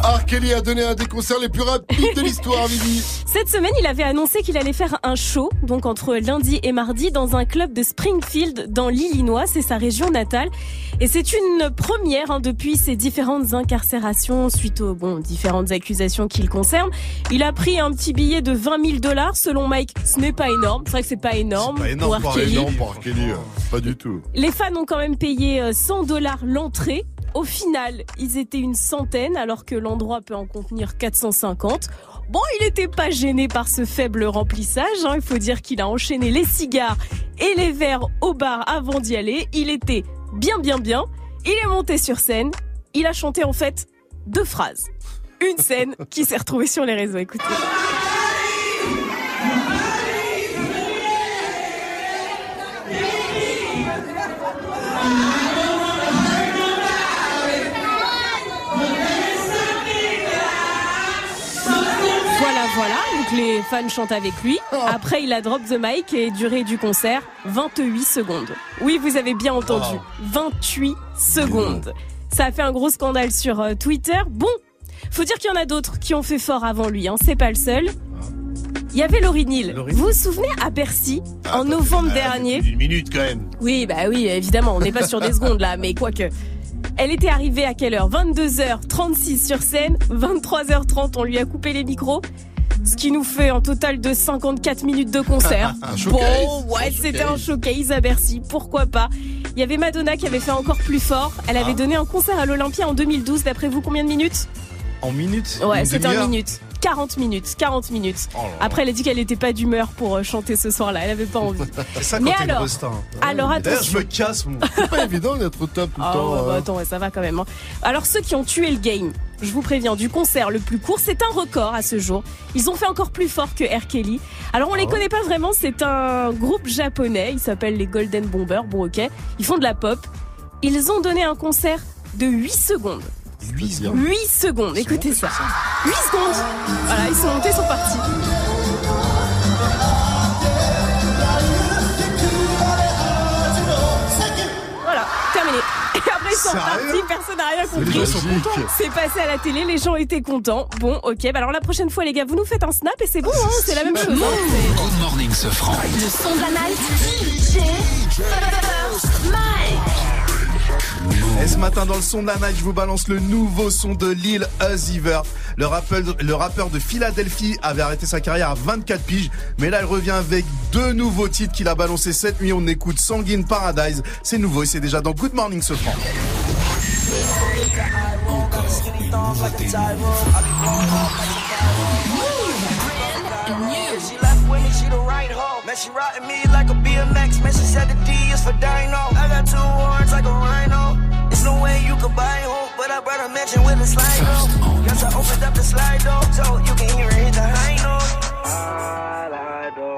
R. Kelly a donné un des concerts les plus rapides de l'histoire, Vivi. Cette semaine, il avait annoncé qu'il allait faire un show, donc entre lundi et mardi, dans un club de Springfield, dans l'Illinois, c'est sa région natale. Et c'est une première hein, depuis ses différentes incarcérations suite aux bon, différentes accusations qu'il concerne. Il a pris un petit billet de 20 000 dollars, selon Mike. Ce n'est pas énorme. C'est vrai que c'est pas énorme, Pas énorme pour énorme pour R. Kelly, euh, Pas du tout. Les fans ont quand même payé euh, 100 dollars l'entrée. Au final, ils étaient une centaine alors que l'endroit peut en contenir 450. Bon, il n'était pas gêné par ce faible remplissage. hein. Il faut dire qu'il a enchaîné les cigares et les verres au bar avant d'y aller. Il était bien, bien, bien. Il est monté sur scène. Il a chanté en fait deux phrases. Une scène qui s'est retrouvée sur les réseaux. Écoutez. Voilà, voilà. Donc les fans chantent avec lui. Après, il a drop the mic et durée du concert 28 secondes. Oui, vous avez bien entendu. 28 secondes. Ça a fait un gros scandale sur euh, Twitter. Bon, faut dire qu'il y en a d'autres qui ont fait fort avant lui. Hein. C'est pas le seul. Il y avait Laurie Neal. Vous vous souvenez à Bercy en novembre dernier? Une minute quand même. oui, bah oui, évidemment, on n'est pas sur des secondes là, mais quoique. Elle était arrivée à quelle heure? 22h36 sur scène, 23h30 on lui a coupé les micros. Ce qui nous fait un total de 54 minutes de concert. Un showcase. Bon, ouais, c'était un showcase à Bercy, pourquoi pas. Il y avait Madonna qui avait fait encore plus fort. Elle avait Ah. donné un concert à l'Olympia en 2012. D'après vous, combien de minutes? En minutes Ouais, c'était en minutes. 40 minutes, 40 minutes. Oh. Après, elle a dit qu'elle n'était pas d'humeur pour euh, chanter ce soir-là. Elle avait pas envie. C'est ça Mais alors, star. alors D'ailleurs, je attention. me casse. C'est pas évident d'être au top tout le Ah temps. bah euh. attends, ouais, ça va quand même. hein. Alors ceux qui ont tué le game, je vous préviens, du concert le plus court, c'est un record à ce jour. Ils ont fait encore plus fort que R. Kelly. Alors on les connaît pas vraiment, c'est un groupe japonais, ils s'appellent les Golden Bombers, bon ok, ils font de la pop. Ils ont donné un concert de 8 secondes. 8 secondes. 8 secondes, écoutez ça. 8 secondes Voilà, ils sont montés, ils sont partis. Sont repartis, personne n'a rien compris. gens sont contents. C'est passé à la télé, les gens étaient contents. Bon, ok, bah alors la prochaine fois les gars, vous nous faites un snap et c'est bon, hein, c'est la même chose. hein, c'est- Good morning, Sofran. Le son de la night. DJ. Mike. Et ce matin dans le son de la night, je vous balance le nouveau son de Lil Uzi Vert. Le rappeur, le rappeur de Philadelphie avait arrêté sa carrière à 24 piges, mais là il revient avec deux nouveaux titres qu'il a balancé cette nuit. On écoute Sanguine Paradise, c'est nouveau et c'est déjà dans Good Morning ce franc. She riding me like a BMX. Man, she said the D is for Dino. I got two horns like a rhino. There's no way you could buy hope, but I brought a mansion with a slide though. Guess I opened up the slide door, so you can hear it hit the high note. I like the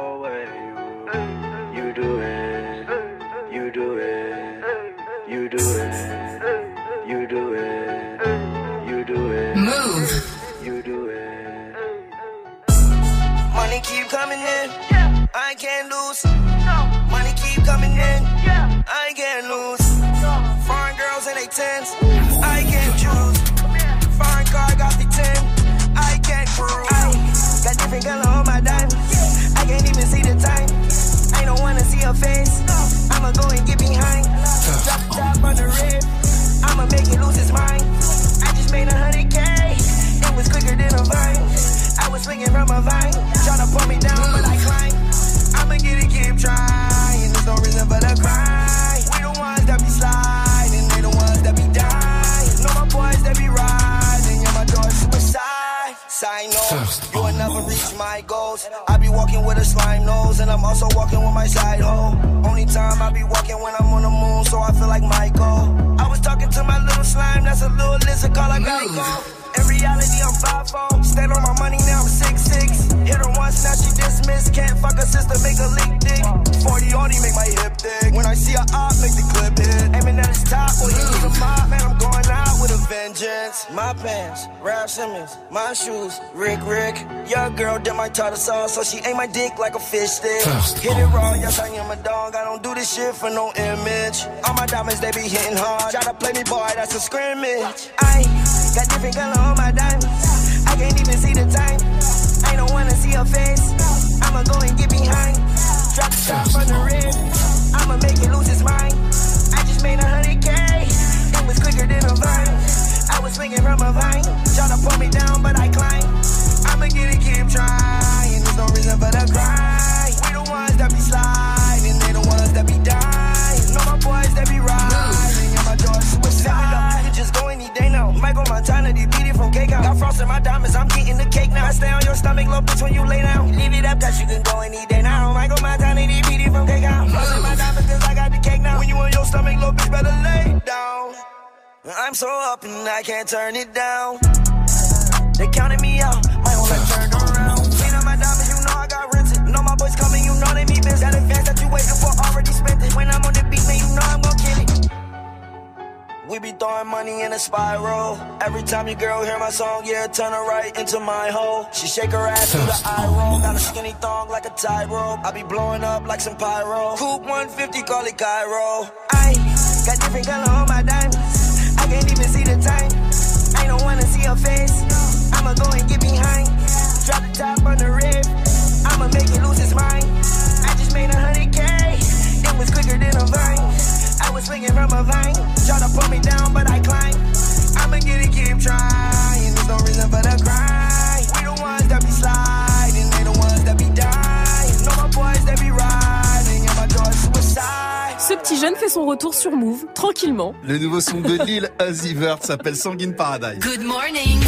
you, you do it. You do it. You do it. You do it. You do it. Move. You do it. Money keep coming in. I can't lose. Money keep coming in. I can't lose. Foreign girls in they tens. I can't choose. Foreign car got the ten. I can't cruise. Got different color on my dime. I can't even see the time. I don't wanna see her face. I'ma go and get behind. Drop top on the rib. I'ma make it lose his mind. I just made a hundred K. It was quicker than a vine. I was swinging from a vine. Tryna pull me down, but I climb. I'ma get it, keep trying. There's no reason for the grind. We the ones that be sliding, they the ones that be dying. Know my boys that be riding, yeah, my door suicide. Sign off, you will never reach my goals. I be walking with a slime nose, and I'm also walking with my side hoe. Only time I be walking when I'm on the moon, so I feel like Michael. I was talking to my little slime, that's a little lizard called a Geico. In reality, I'm 5'0. Stand on my money, now I'm 6'6. Hit her once, now she dismissed. Can't fuck her sister, make a leak dick. 40 only make my hip thick. When I see a op, make the clip hit. Aiming at his top, boy, he was a mob. Man, I'm going out with a vengeance. My pants, Ralph Simmons. My shoes, Rick Rick. Your girl did my tartar sauce, so she ate my dick like a fish stick. Hit it raw, yes, I am a dog. I don't do this shit for no image. All my diamonds, they be hitting hard. Try to play me, boy, that's a scrimmage. I got different color on my diamonds. I can't even see the time. Face. I'ma go and get behind. Drop the top on the rim. I'ma make it lose his mind. I just made a hundred K. It was quicker than a vine. I was swinging from a vine. Try to pull me down, but I climb. I'ma get it, keep trying. There's no reason for the cry. We the ones that be sliding. Michael Montana, it from cake out. Got frost in my diamonds, I'm getting the cake now. I stay on your stomach, little bitch, when you lay down. Leave it up, cause you can go any day now. Michael Montana, it from cake out. Frost in my diamonds, cause I got the cake now. When you on your stomach, little bitch, better lay down. I'm so up and I can't turn it down. They counted me out, my whole life turned around. Clean up my diamonds, you know I got rented. Know my boys coming, you know they me biz. That advance that you waiting for already spent it. When I'm on the beat, man, you know I'm it. We be throwing money in a spiral. Every time your girl hear my song, yeah, turn her right into my hole. She shake her ass through the eye roll. Got a skinny thong like a tie rope. I be blowing up like some pyro. Coupe 150, call it Cairo. I got different color on my diamonds. I can't even see the time. I don't wanna see her face. I'ma go and get behind. Drop the top on the rib. I'ma make it lose his mind. I just made a hundred K. It was quicker than a vine. I was swinging from a vine. Try to pull me down, but I climb. I'ma get it, keep trying. There's no reason for the cry. We the ones that be sliding. They the ones that be dying. No, my boys that be riding. And my doors suicide. Ce petit jeune fait son retour sur Move, tranquillement. Le nouveau son de Lil Uzi Vert s'appelle Sanguine Paradise. Good morning.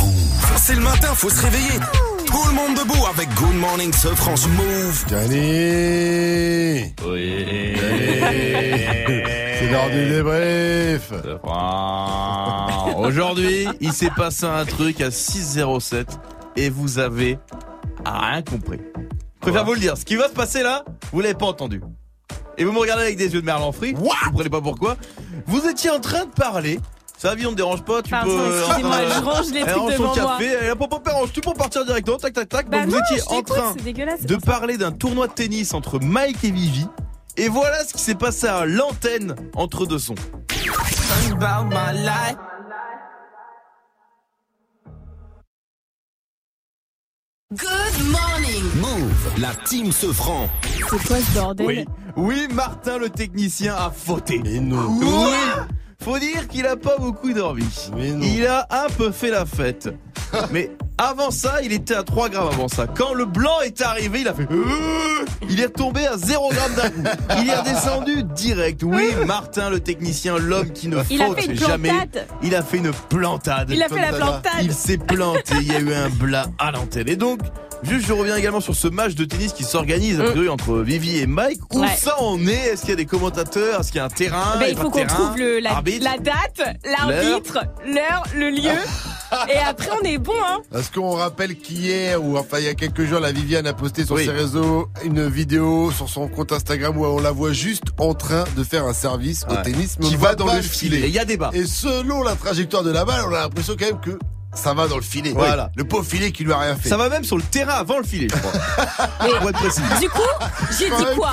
C'est le matin, faut se réveiller. Tout le monde debout avec Good Morning ce France Move. Oui. C'est l'heure du débrief. Aujourd'hui, il s'est passé un truc à 6.07 et vous avez rien compris. Je préfère vous le dire. Ce qui va se passer là, vous l'avez pas entendu. Et vous me regardez avec des yeux de merlan frit. Vous comprenez pas pourquoi. Vous étiez en train de parler. Ça, vie, on ne dérange pas. Tu Pardon, peux. euh, excusez-moi, euh, je range les elle trucs range devant moi. café. Elle a pas pas range. Tu peux partir directement. Tac, tac, tac. Bah Donc vous non, étiez je en train de pour parler d'un tournoi de tennis entre Mike et Vivi. Et voilà ce qui s'est passé à l'antenne entre deux sons. Good morning. Move, la team se franc. C'est quoi ce bordel? Oui, oui, Martin le technicien a fauté. Mais non. Oui. Faut dire qu'il a pas beaucoup dormi. Il a un peu fait la fête. Mais avant ça, il était à 3 grammes avant ça. Quand le blanc est arrivé, il a fait... Euh Il est retombé à 0 grammes d'un coup. Il est redescendu direct. Oui, Martin le technicien, l'homme qui ne Il a faute fait une jamais. plantade. Il a fait une plantade. Il a fait la plantade. Il s'est planté. Il y a eu un blas à l'antenne. Et donc, juste, je reviens également sur ce match de tennis qui s'organise a priori, entre Vivi et Mike. Où Mm. Ouais. ça en est? Est-ce qu'il y a des commentateurs? Est-ce qu'il y a un terrain? Ben, y a il faut qu'on trouve le, la, La date, l'arbitre, l'heure, le lieu. et après, on est bon, hein. Est-ce qu'on rappelle qu'hier, ou enfin il y a quelques jours, la Viviane a posté sur Oui. ses réseaux une vidéo sur son compte Instagram où on la voit juste en train de faire un service au Ouais. tennis, mais Qui on va va dans pas le filet. Et il y a débat. Et selon la trajectoire de la balle, on a l'impression quand même que ça va dans le filet. Voilà. Le pauvre filet qui lui a rien fait. Ça va même sur le terrain avant le filet, je crois. Pour être précis. Du coup, j'ai dit quoi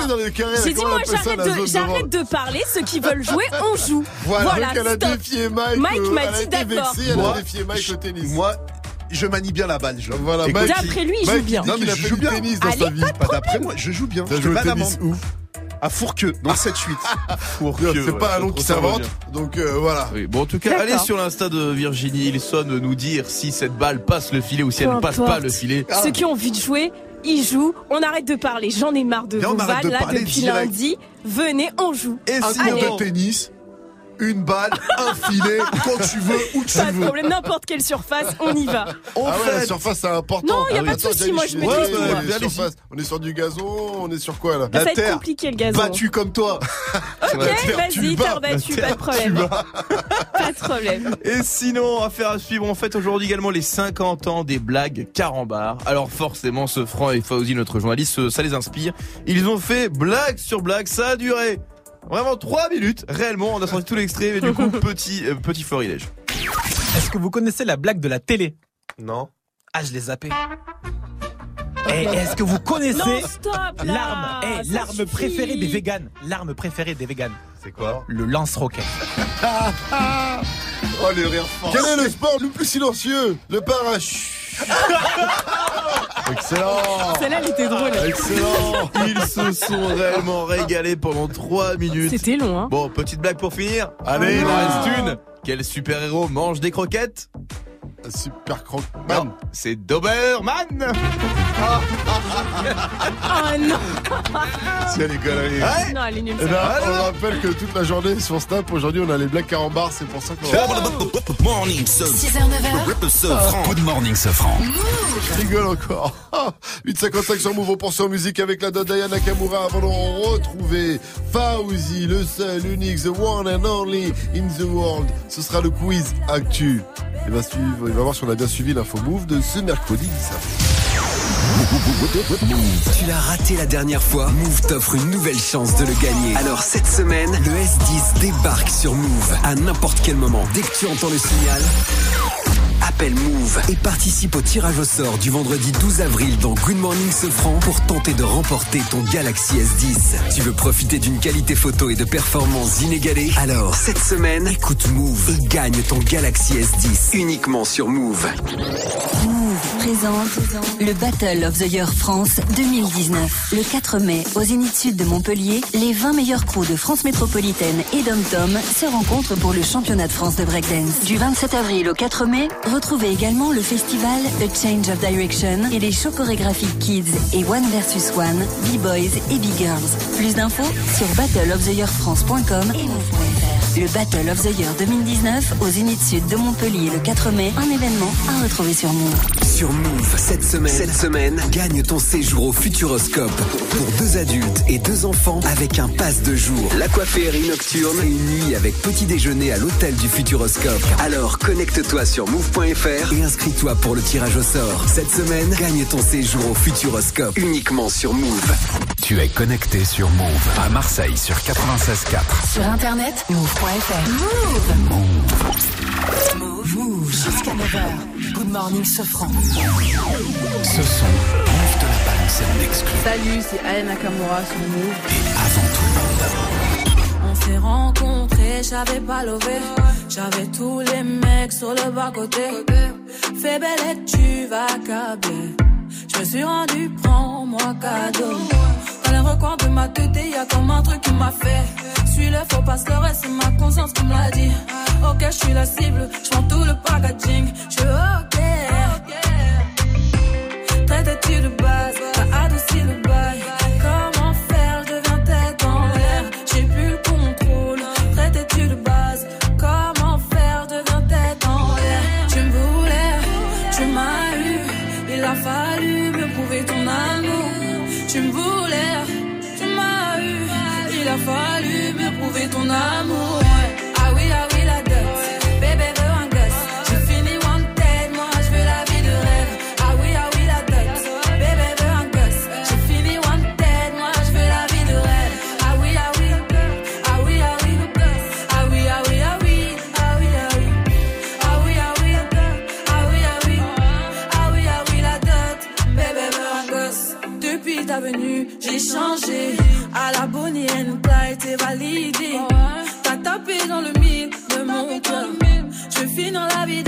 J'ai dit moi j'arrête de, de parler, ceux qui veulent jouer, on joue. Voilà, donc elle a défié Mike. Mike euh, m'a a dit d'accord. elle Moi, a défié Mike au tennis. Moi, je manie bien la balle. Je... Voilà, D'après lui, il joue Mike, bien. dit Non, mais a je fait joue du bien. tennis dans Allez, sa vie. pas d'après moi, je joue bien. T'as joué au tennis d'amende. À Fourqueux, dans le 7-8. Fourqueux, C'est pas un nom qui s'invente. bien. Donc euh, voilà. Oui, bon, en tout cas, allez sur l'insta de Virginie Ilson nous dire si cette balle passe le filet ou si elle ne passe importe. pas le filet. Ceux qui ont envie de jouer, ils jouent. On arrête de parler. J'en ai marre de vos vannes de là parler depuis direct. lundi. Venez, on joue. Et cours de tennis. Une balle, un filet, quand tu veux, où tu Pas de veux. problème, n'importe quelle surface, on y va. On ah ouais, la fait- surface c'est important. Non, y a Ah pas oui. de souci, moi, je suis maîtrise désolé, tout. allez-y. On est sur du gazon, on est sur quoi là? Ça La va être terre, compliqué le gazon. battu comme toi. Ok, vas-y, battue, La pas de problème. Pas de problème. Et sinon, affaire à suivre, on fête aujourd'hui également les 50 ans des blagues carambar. Alors forcément, ce Franc et Fauzi, notre journaliste, ça les inspire. Ils ont fait blague sur blague, ça a duré vraiment 3 minutes. Réellement, on a sorti tout l'extrait, mais du coup, petit, euh, petit florilège. Est-ce que vous connaissez la blague de la télé? Non. Ah, je l'ai zappé. Et est-ce que vous connaissez Non, stop là l'arme, eh, ça l'arme suffit. préférée des véganes L'arme préférée des véganes C'est quoi? Le lance-roquette. Oh, le rire fort. Quel est le sport le plus silencieux? Le parachute. Excellent. Celle-là, elle était drôle. Excellent. Ils se sont réellement régalés pendant 3 minutes. C'était long, hein. Bon, petite blague pour finir. Allez, il en là. reste une. Quel super-héros mange des croquettes? Super croque. Non, c'est Doberman Oh non C'est les conneries. Ouais. Non, elle est nulle. Eh ben, on rappelle que toute la journée sur Snap, aujourd'hui, on a les blagues carambar, c'est pour ça qu'on Morning, 6h, 9h. ce franc. Good morning, ce franc. rigole encore. 8,55 sur Move, on en musique avec la dot Diana Nakamura avant de retrouver Fauzi, le seul, unique, the one and only in the world. Ce sera le quiz actu. Il va suivre, il va voir si on a bien suivi l'info Move de ce mercredi 10 Tu l'as raté la dernière fois Move t'offre une nouvelle chance de le gagner. Alors cette semaine, le S10 débarque sur Move à n'importe quel moment. Dès que tu entends le signal, appelle Move et participe au tirage au sort du vendredi 12 avril dans Good Morning Sofran pour tenter de remporter ton Galaxy S10. Tu veux profiter d'une qualité photo et de performances inégalées? Alors cette semaine, écoute Move et gagne ton Galaxy S10 uniquement sur Move. Move présente le Battle of the Year France 2019. Le 4 mai, au Zénith Sud de Montpellier, les 20 meilleurs crews de France métropolitaine et Dom-Tom se rencontrent pour le championnat de France de breakdance. Du 27 avril au 4 mai, retrouvez également le festival A Change of Direction et les shows chorégraphiques Kids et One vs One, B-Boys et B-Girls. Plus d'infos sur battleoftheyearfrance.com et move.fr. Le Battle of the Year 2019 au Zénith Sud de Montpellier le 4 mai, un événement à retrouver sur Move. Sur Move, cette semaine, cette semaine, gagne ton séjour au Futuroscope pour deux adultes et deux enfants avec un pass de jour. La coifferie nocturne et une nuit avec petit déjeuner à l'hôtel du Futuroscope. Alors connecte-toi sur move.fr et inscris-toi pour le tirage au sort. Cette semaine, gagne ton séjour au Futuroscope uniquement sur Move. Tu es connecté sur Move à Marseille sur 96.4. Sur internet, move.fr. Move. Move. Move. Jusqu'à 9h. Good morning, Sofran. Ce son, Move de la Palme, c'est en exclu. Salut, c'est Aya Nakamura sur Move. Avant tout le monde. S'est rencontrés, j'avais pas levé. J'avais tous les mecs sur le bas-côté. Fais belle et tu vas câbler. Je me suis rendu, prends-moi cadeau. Dans les recoins de ma tête, y a comme un truc qui m'a fait. Suis le faux pas se leurrer, c'est ma conscience qui me l'a dit. Ok, je suis la cible, je prends tout le packaging. Je suis ok. Traite-tu de base, j'ai changé. À la Bonnie and Clyde, t'es validé. T'as tapé dans le mille de mon cœur. Je veux finir la vie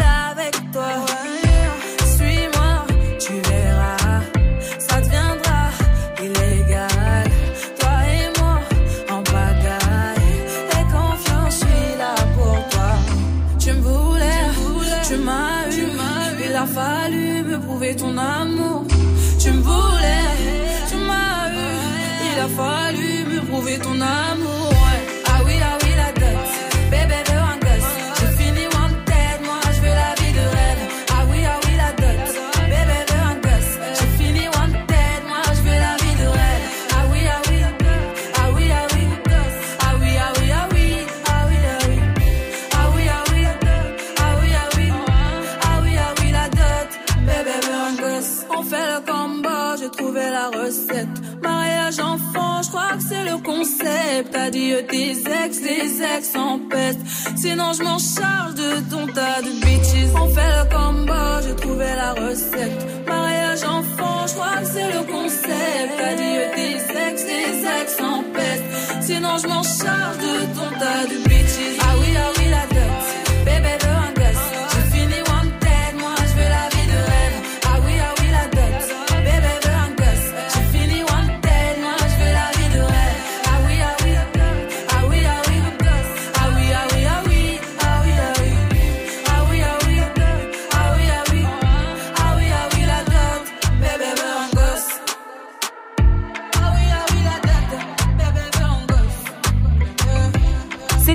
T'as dit euh, tes ex, tes ex en peste. Sinon je m'en charge de ton tas de bitches. On fait le combo, j'ai trouvé la recette. Mariage enfant, je crois que c'est le concept. Euh, tes ex, tes ex en peste. Sinon je m'en charge de ton tas de bitches. Ah oui, ah oui, la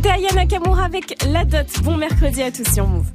C'était Aya Nakamura avec La Dot. Bon mercredi à tous sur Move.